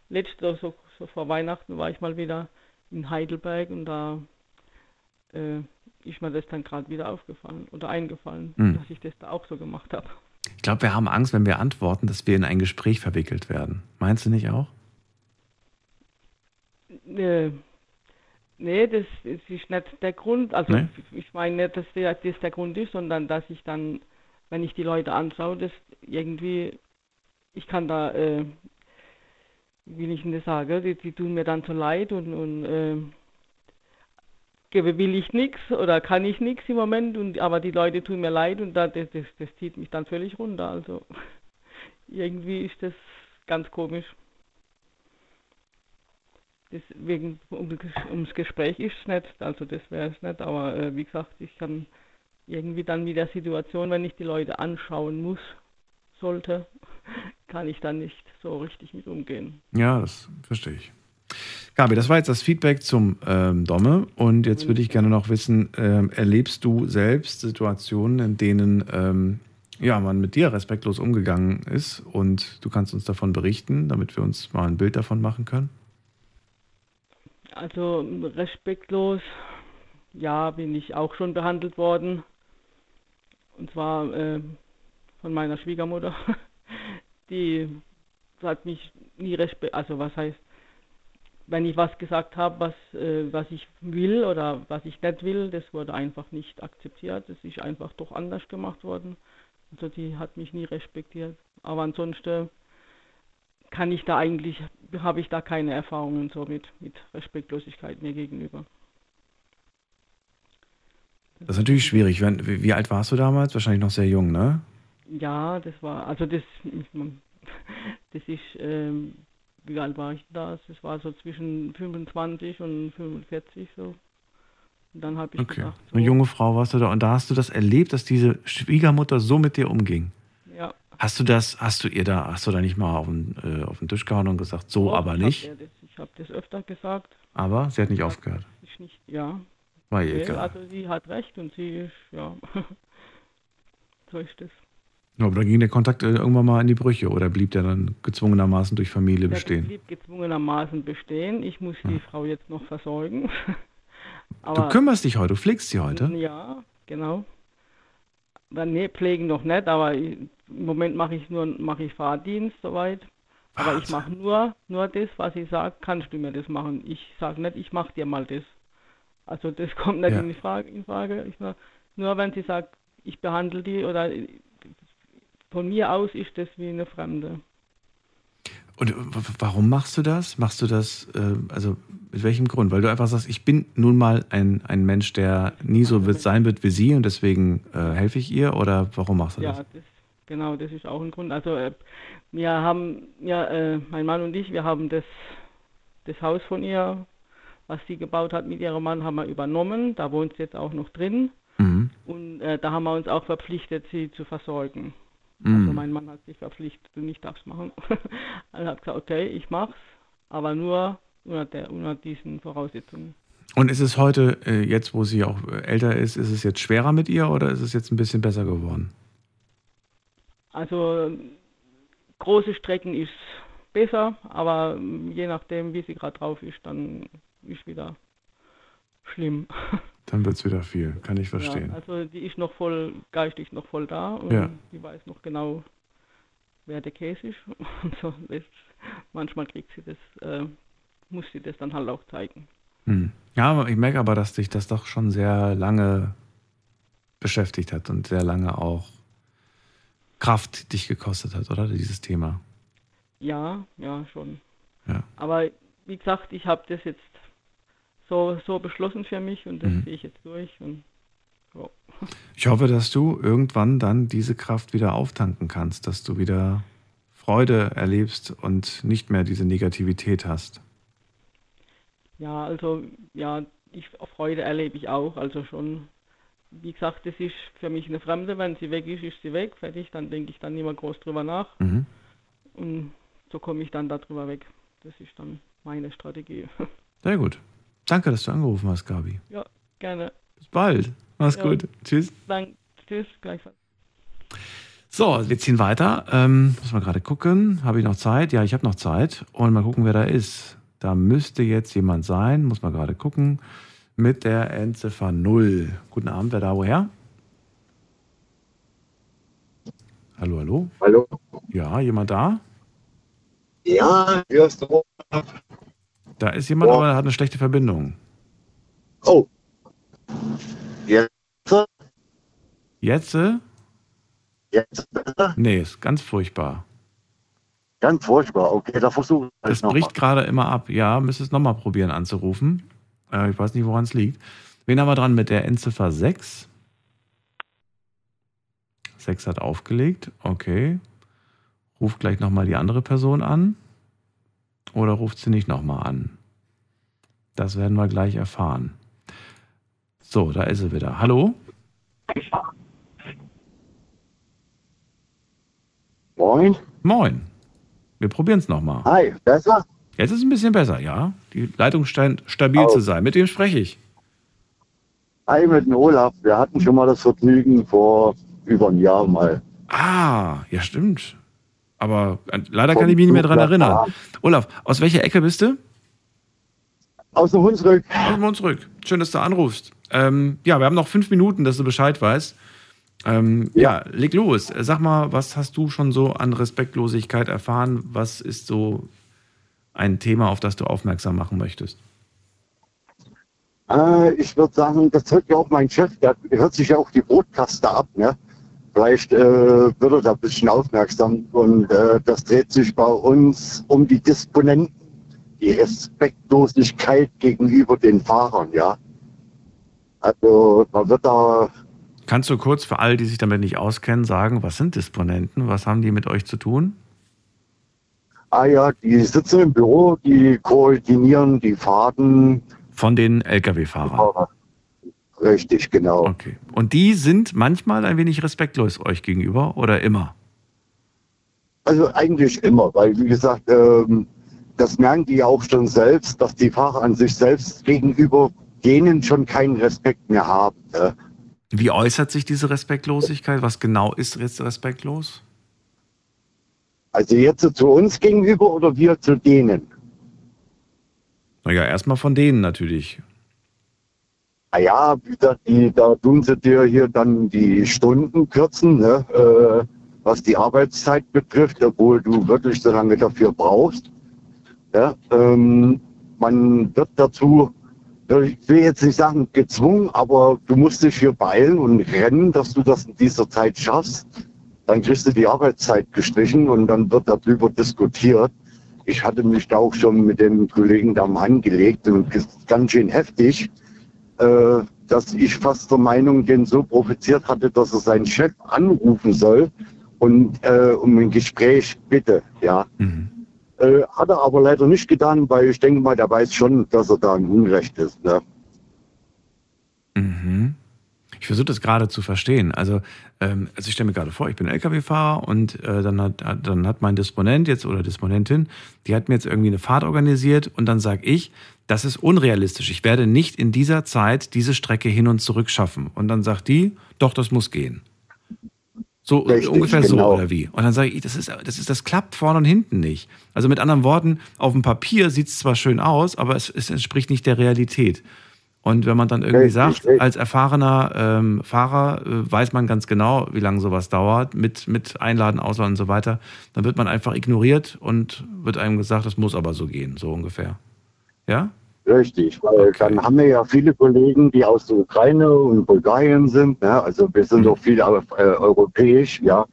letzte, so, so vor Weihnachten war ich mal wieder in Heidelberg und da äh, ist mir das dann gerade wieder aufgefallen oder eingefallen, Mhm. dass ich das da auch so gemacht habe. Ich glaube, wir haben Angst, wenn wir antworten, dass wir in ein Gespräch verwickelt werden. Meinst du nicht auch? Nee, nee das, das ist nicht der Grund. Also Nee? ich meine nicht, dass das der Grund ist, sondern dass ich dann, wenn ich die Leute anschaue, dass irgendwie, ich kann da, äh, wie ich Ihnen das sage, die, die tun mir dann so leid und, und äh, gebe will ich nichts oder kann ich nichts im Moment, und, aber die Leute tun mir leid und da, das, das, das zieht mich dann völlig runter. Also irgendwie ist das ganz komisch. Deswegen, um, ums Gespräch ist es nicht, also das wäre es nicht, aber äh, wie gesagt, ich kann irgendwie dann mit der Situation, wenn ich die Leute anschauen muss, sollte, kann ich dann nicht so richtig mit umgehen. Ja, das verstehe ich. Gabi, das war jetzt das Feedback zum ähm, Domme und jetzt würde ich gerne noch wissen, ähm, erlebst du selbst Situationen, in denen ähm, ja, man mit dir respektlos umgegangen ist und du kannst uns davon berichten, damit wir uns mal ein Bild davon machen können? Also respektlos, ja, bin ich auch schon behandelt worden. Und zwar äh, von meiner Schwiegermutter. Die hat mich nie respektiert, also was heißt, wenn ich was gesagt habe, was, äh, was ich will oder was ich nicht will, das wurde einfach nicht akzeptiert. Das ist einfach doch anders gemacht worden. Also die hat mich nie respektiert. Aber ansonsten kann ich da eigentlich, habe ich da keine Erfahrungen so mit, mit Respektlosigkeit mir gegenüber. Das ist natürlich schwierig. Wie, wie alt warst du damals? Wahrscheinlich noch sehr jung, ne? Ja, das war, also das, das ist, ähm, wie alt war ich da? Das war so zwischen 25 und 45 so. Und dann habe ich okay. gedacht, so, eine junge Frau warst du da und da hast du das erlebt, dass diese Schwiegermutter so mit dir umging. Ja. Hast du das, hast du ihr da, hast du da nicht mal auf den, äh, auf den Tisch gehauen und gesagt, so Doch, aber ich nicht? Hab das, ich habe das öfter gesagt. Aber sie hat nicht aufgehört. Ich nicht, ja. War ihr Nee, egal. Also sie hat recht und sie ist, ja, so ist das. Ja, aber dann ging der Kontakt äh, irgendwann mal in die Brüche oder blieb der dann gezwungenermaßen durch Familie Der bestehen? blieb gezwungenermaßen bestehen. Ich muss die Frau jetzt noch versorgen. Du Aber kümmerst dich heute, du pflegst sie heute. Ja, genau. Aber nee, pflegen noch nicht, aber im Moment mache ich nur mache ich Fahrdienst soweit. Aber ich mache nur nur das, was ich sage, kannst du mir das machen. Ich sage nicht, ich mache dir mal das. Also das kommt nicht Ja. in, Frage, in Frage. Ich sag, nur wenn sie sagt, ich behandle die oder von mir aus ist das wie eine Fremde. Und warum machst du das? Machst du das, äh, also mit welchem Grund? Weil du einfach sagst, ich bin nun mal ein, ein Mensch, der nie so wird, sein wird wie sie und deswegen äh, helfe ich ihr? Oder warum machst du Ja, das? das, genau, das ist auch ein Grund. Also äh, wir haben, ja, äh, mein Mann und ich, wir haben das, das Haus von ihr, was sie gebaut hat mit ihrem Mann, haben wir übernommen. Da wohnt sie jetzt auch noch drin. Mhm. Und äh, da haben wir uns auch verpflichtet, sie zu versorgen. Mhm. Also mein Mann hat sich verpflichtet und ich darf es machen. also hat gesagt, okay, ich mach's, aber nur unter, der, unter diesen Voraussetzungen. Und ist es heute, äh, jetzt wo sie auch äh, älter ist, ist es jetzt schwerer mit ihr oder ist es jetzt ein bisschen besser geworden? Also große Strecken ist besser, aber je nachdem, wie sie gerade drauf ist, dann ist wieder schlimm. Dann wird es wieder viel, kann ich verstehen. Ja, also die ist noch voll, geistig noch voll da und Ja. die weiß noch genau, wer der Käse ist. Und so, das, manchmal kriegt sie das, äh, muss sie das dann halt auch zeigen. Hm. Ja, aber ich merke aber, dass dich das doch schon sehr lange beschäftigt hat und sehr lange auch Kraft dich gekostet hat, oder? Dieses Thema. Ja, ja, schon. Ja. Aber wie gesagt, ich habe das jetzt so, so beschlossen für mich und das Mhm. ziehe ich jetzt durch. Und, ja. Ich hoffe, dass du irgendwann dann diese Kraft wieder auftanken kannst, dass du wieder Freude erlebst und nicht mehr diese Negativität hast. Ja, also ja, ich Freude erlebe ich auch, also schon. Wie gesagt, das ist für mich eine Fremde, wenn sie weg ist, ist sie weg, fertig, dann denke ich dann nicht mehr groß drüber nach Mhm. und so komme ich dann darüber weg. Das ist dann meine Strategie. Sehr gut. Danke, dass du angerufen hast, Gabi. ja, gerne. Bis bald. Mach's Ja. gut. Tschüss. Danke, tschüss, gleichfalls. So, wir ziehen weiter. Ähm, muss mal gerade gucken. Habe ich noch Zeit? Ja, ich habe noch Zeit. Und mal gucken, wer da ist. Da müsste jetzt jemand sein. Muss mal gerade gucken. Mit der Endziffer 0. Guten Abend, wer da woher? Hallo, hallo. Hallo. Ja, jemand da? Ja, hier ist der Da ist jemand, aber er hat eine schlechte Verbindung. Oh. Jetzt? Jetzt? Jetzt besser? Nee, ist ganz furchtbar. Ganz furchtbar. Okay, da versuche ich Das bricht gerade immer ab. Ja, müsstest nochmal probieren anzurufen. Äh, ich weiß nicht, woran es liegt. Wen haben wir dran mit der Endziffer 6? 6 hat aufgelegt. Okay. Ruft gleich nochmal die andere Person an. Oder ruft sie nicht nochmal an? Das werden wir gleich erfahren. So, da ist sie wieder. Hallo? Moin. Moin. Wir probieren es nochmal. Hi, besser? Jetzt ist es ein bisschen besser, ja. Die Leitung scheint stabil Au. zu sein. Mit wem spreche ich? Hi, mit dem Olaf. Wir hatten schon mal das Vergnügen vor über einem Jahr mal. Ah, ja, stimmt. Aber äh, leider kann ich mich nicht mehr dran erinnern. Olaf, aus welcher Ecke bist du? Aus dem Hunsrück. Aus dem Hunsrück. Schön, dass du anrufst. Ähm, ja, wir haben noch fünf Minuten, dass du Bescheid weißt. Ähm, ja. leg los. Sag mal, was hast du schon so an Respektlosigkeit erfahren? Was ist so ein Thema, auf das du aufmerksam machen möchtest? Äh, ich würde sagen, das hört ja auch mein Chef, der hört sich ja auch die Brotkaste ab. Ne? Vielleicht äh, wird er da ein bisschen aufmerksam. Und äh, das dreht sich bei uns um die Disponenten, die Respektlosigkeit gegenüber den Fahrern. Ja, Also man wird da Kannst du kurz für all, die sich damit nicht auskennen, sagen, was sind Disponenten? Was haben die mit euch zu tun? Ah ja, die sitzen im Büro, die koordinieren die Fahrten. Von den Lkw-Fahrern. Richtig, genau. Okay. Und die sind manchmal ein wenig respektlos euch gegenüber oder immer? Also eigentlich immer, weil wie gesagt, ähm, das merken die ja auch schon selbst, dass die Fahrer an sich selbst gegenüber denen schon keinen Respekt mehr haben. Ne? Wie äußert sich diese Respektlosigkeit? Was genau ist jetzt respektlos? Also jetzt zu uns gegenüber oder wir zu denen? Naja, erstmal von denen natürlich. Naja, wie gesagt, die, da tun sie dir hier dann die Stunden kürzen, ne? äh, was die Arbeitszeit betrifft, obwohl du wirklich so lange dafür brauchst. Ja? Ähm, man wird dazu, ich will jetzt nicht sagen gezwungen, aber du musst dich hier beeilen und rennen, dass du das in dieser Zeit schaffst. Dann kriegst du die Arbeitszeit gestrichen und dann wird darüber diskutiert. Ich hatte mich da auch schon mit den Kollegen da mal angelegt und ganz schön heftig, äh, dass ich fast der Meinung den so provoziert hatte, dass er seinen Chef anrufen soll und äh, um ein Gespräch bitte, ja. Äh, hat er aber leider nicht getan, weil ich denke mal, der weiß schon, dass er da im Unrecht ist. Ne? Mhm. Ich versuche das gerade zu verstehen. Also, ähm, also ich stelle mir gerade vor, ich bin Lkw-Fahrer und äh, dann, hat, dann hat mein Disponent jetzt oder Disponentin, die hat mir jetzt irgendwie eine Fahrt organisiert und dann sage ich, das ist unrealistisch. Ich werde nicht in dieser Zeit diese Strecke hin und zurück schaffen. Und dann sagt die, doch, das muss gehen. So Richtig, ungefähr so genau. oder wie? Und dann sage ich, das ist, das ist, das klappt vorne und hinten nicht. Also mit anderen Worten, auf dem Papier sieht es zwar schön aus, aber es, es entspricht nicht der Realität. Und wenn man dann irgendwie sagt, als erfahrener ähm, Fahrer äh, weiß man ganz genau, wie lange sowas dauert, mit, mit Einladen, Ausladen und so weiter, dann wird man einfach ignoriert und wird einem gesagt, das muss aber so gehen, so ungefähr. Ja? Richtig, weil dann haben wir ja viele Kollegen, die aus der Ukraine und Bulgarien sind. Ne? Also wir sind doch viel äh, europäisch, ja.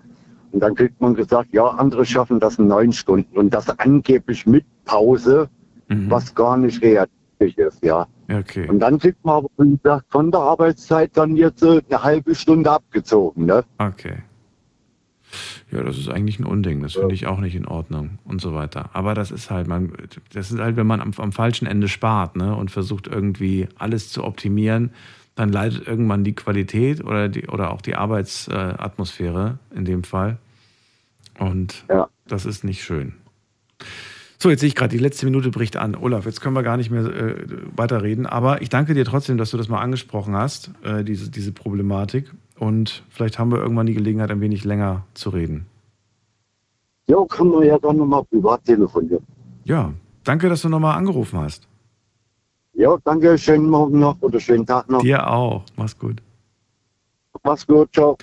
Und dann kriegt man gesagt, ja, andere schaffen das in neun Stunden und das angeblich mit Pause, was gar nicht realistisch ist, ja. Okay. Und dann kriegt man aber, wie gesagt, von der Arbeitszeit dann jetzt äh, eine halbe Stunde abgezogen, ne? Okay. Ja, das ist eigentlich ein Unding. Das finde ich auch nicht in Ordnung und so weiter. Aber das ist halt, man, das ist halt, wenn man am, am falschen Ende spart, ne, und versucht irgendwie alles zu optimieren, dann leidet irgendwann die Qualität oder die, oder auch die Arbeitsatmosphäre in dem Fall. Und das ist nicht schön. So, jetzt sehe ich gerade, die letzte Minute bricht an. Olaf, jetzt können wir gar nicht mehr äh, weiterreden. Aber ich danke dir trotzdem, dass du das mal angesprochen hast, äh, diese, diese Problematik. Und vielleicht haben wir irgendwann die Gelegenheit, ein wenig länger zu reden. Ja, können wir ja dann nochmal privat telefonieren. Ja, danke, dass du nochmal angerufen hast. Ja, danke, schönen Morgen noch oder schönen Tag noch. Dir auch. Mach's gut. Mach's gut, ciao.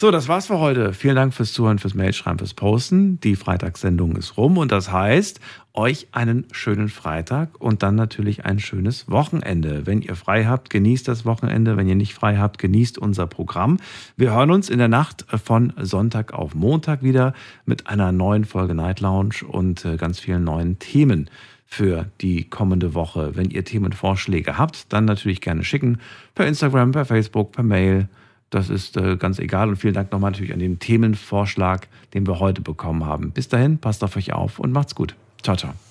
So, das war's für heute. Vielen Dank fürs Zuhören, fürs Mailschreiben, fürs Posten. Die Freitagssendung ist rum und das heißt, euch einen schönen Freitag und dann natürlich ein schönes Wochenende. Wenn ihr frei habt, genießt das Wochenende. Wenn ihr nicht frei habt, genießt unser Programm. Wir hören uns in der Nacht von Sonntag auf Montag wieder mit einer neuen Folge Night Lounge und äh, ganz vielen neuen Themen für die kommende Woche. Wenn ihr Themenvorschläge habt, dann natürlich gerne schicken. Per Instagram, per Facebook, per Mail das ist äh, ganz egal. Und vielen Dank nochmal natürlich an den Themenvorschlag, den wir heute bekommen haben. Bis dahin, passt auf euch auf und macht's gut. Ciao, ciao.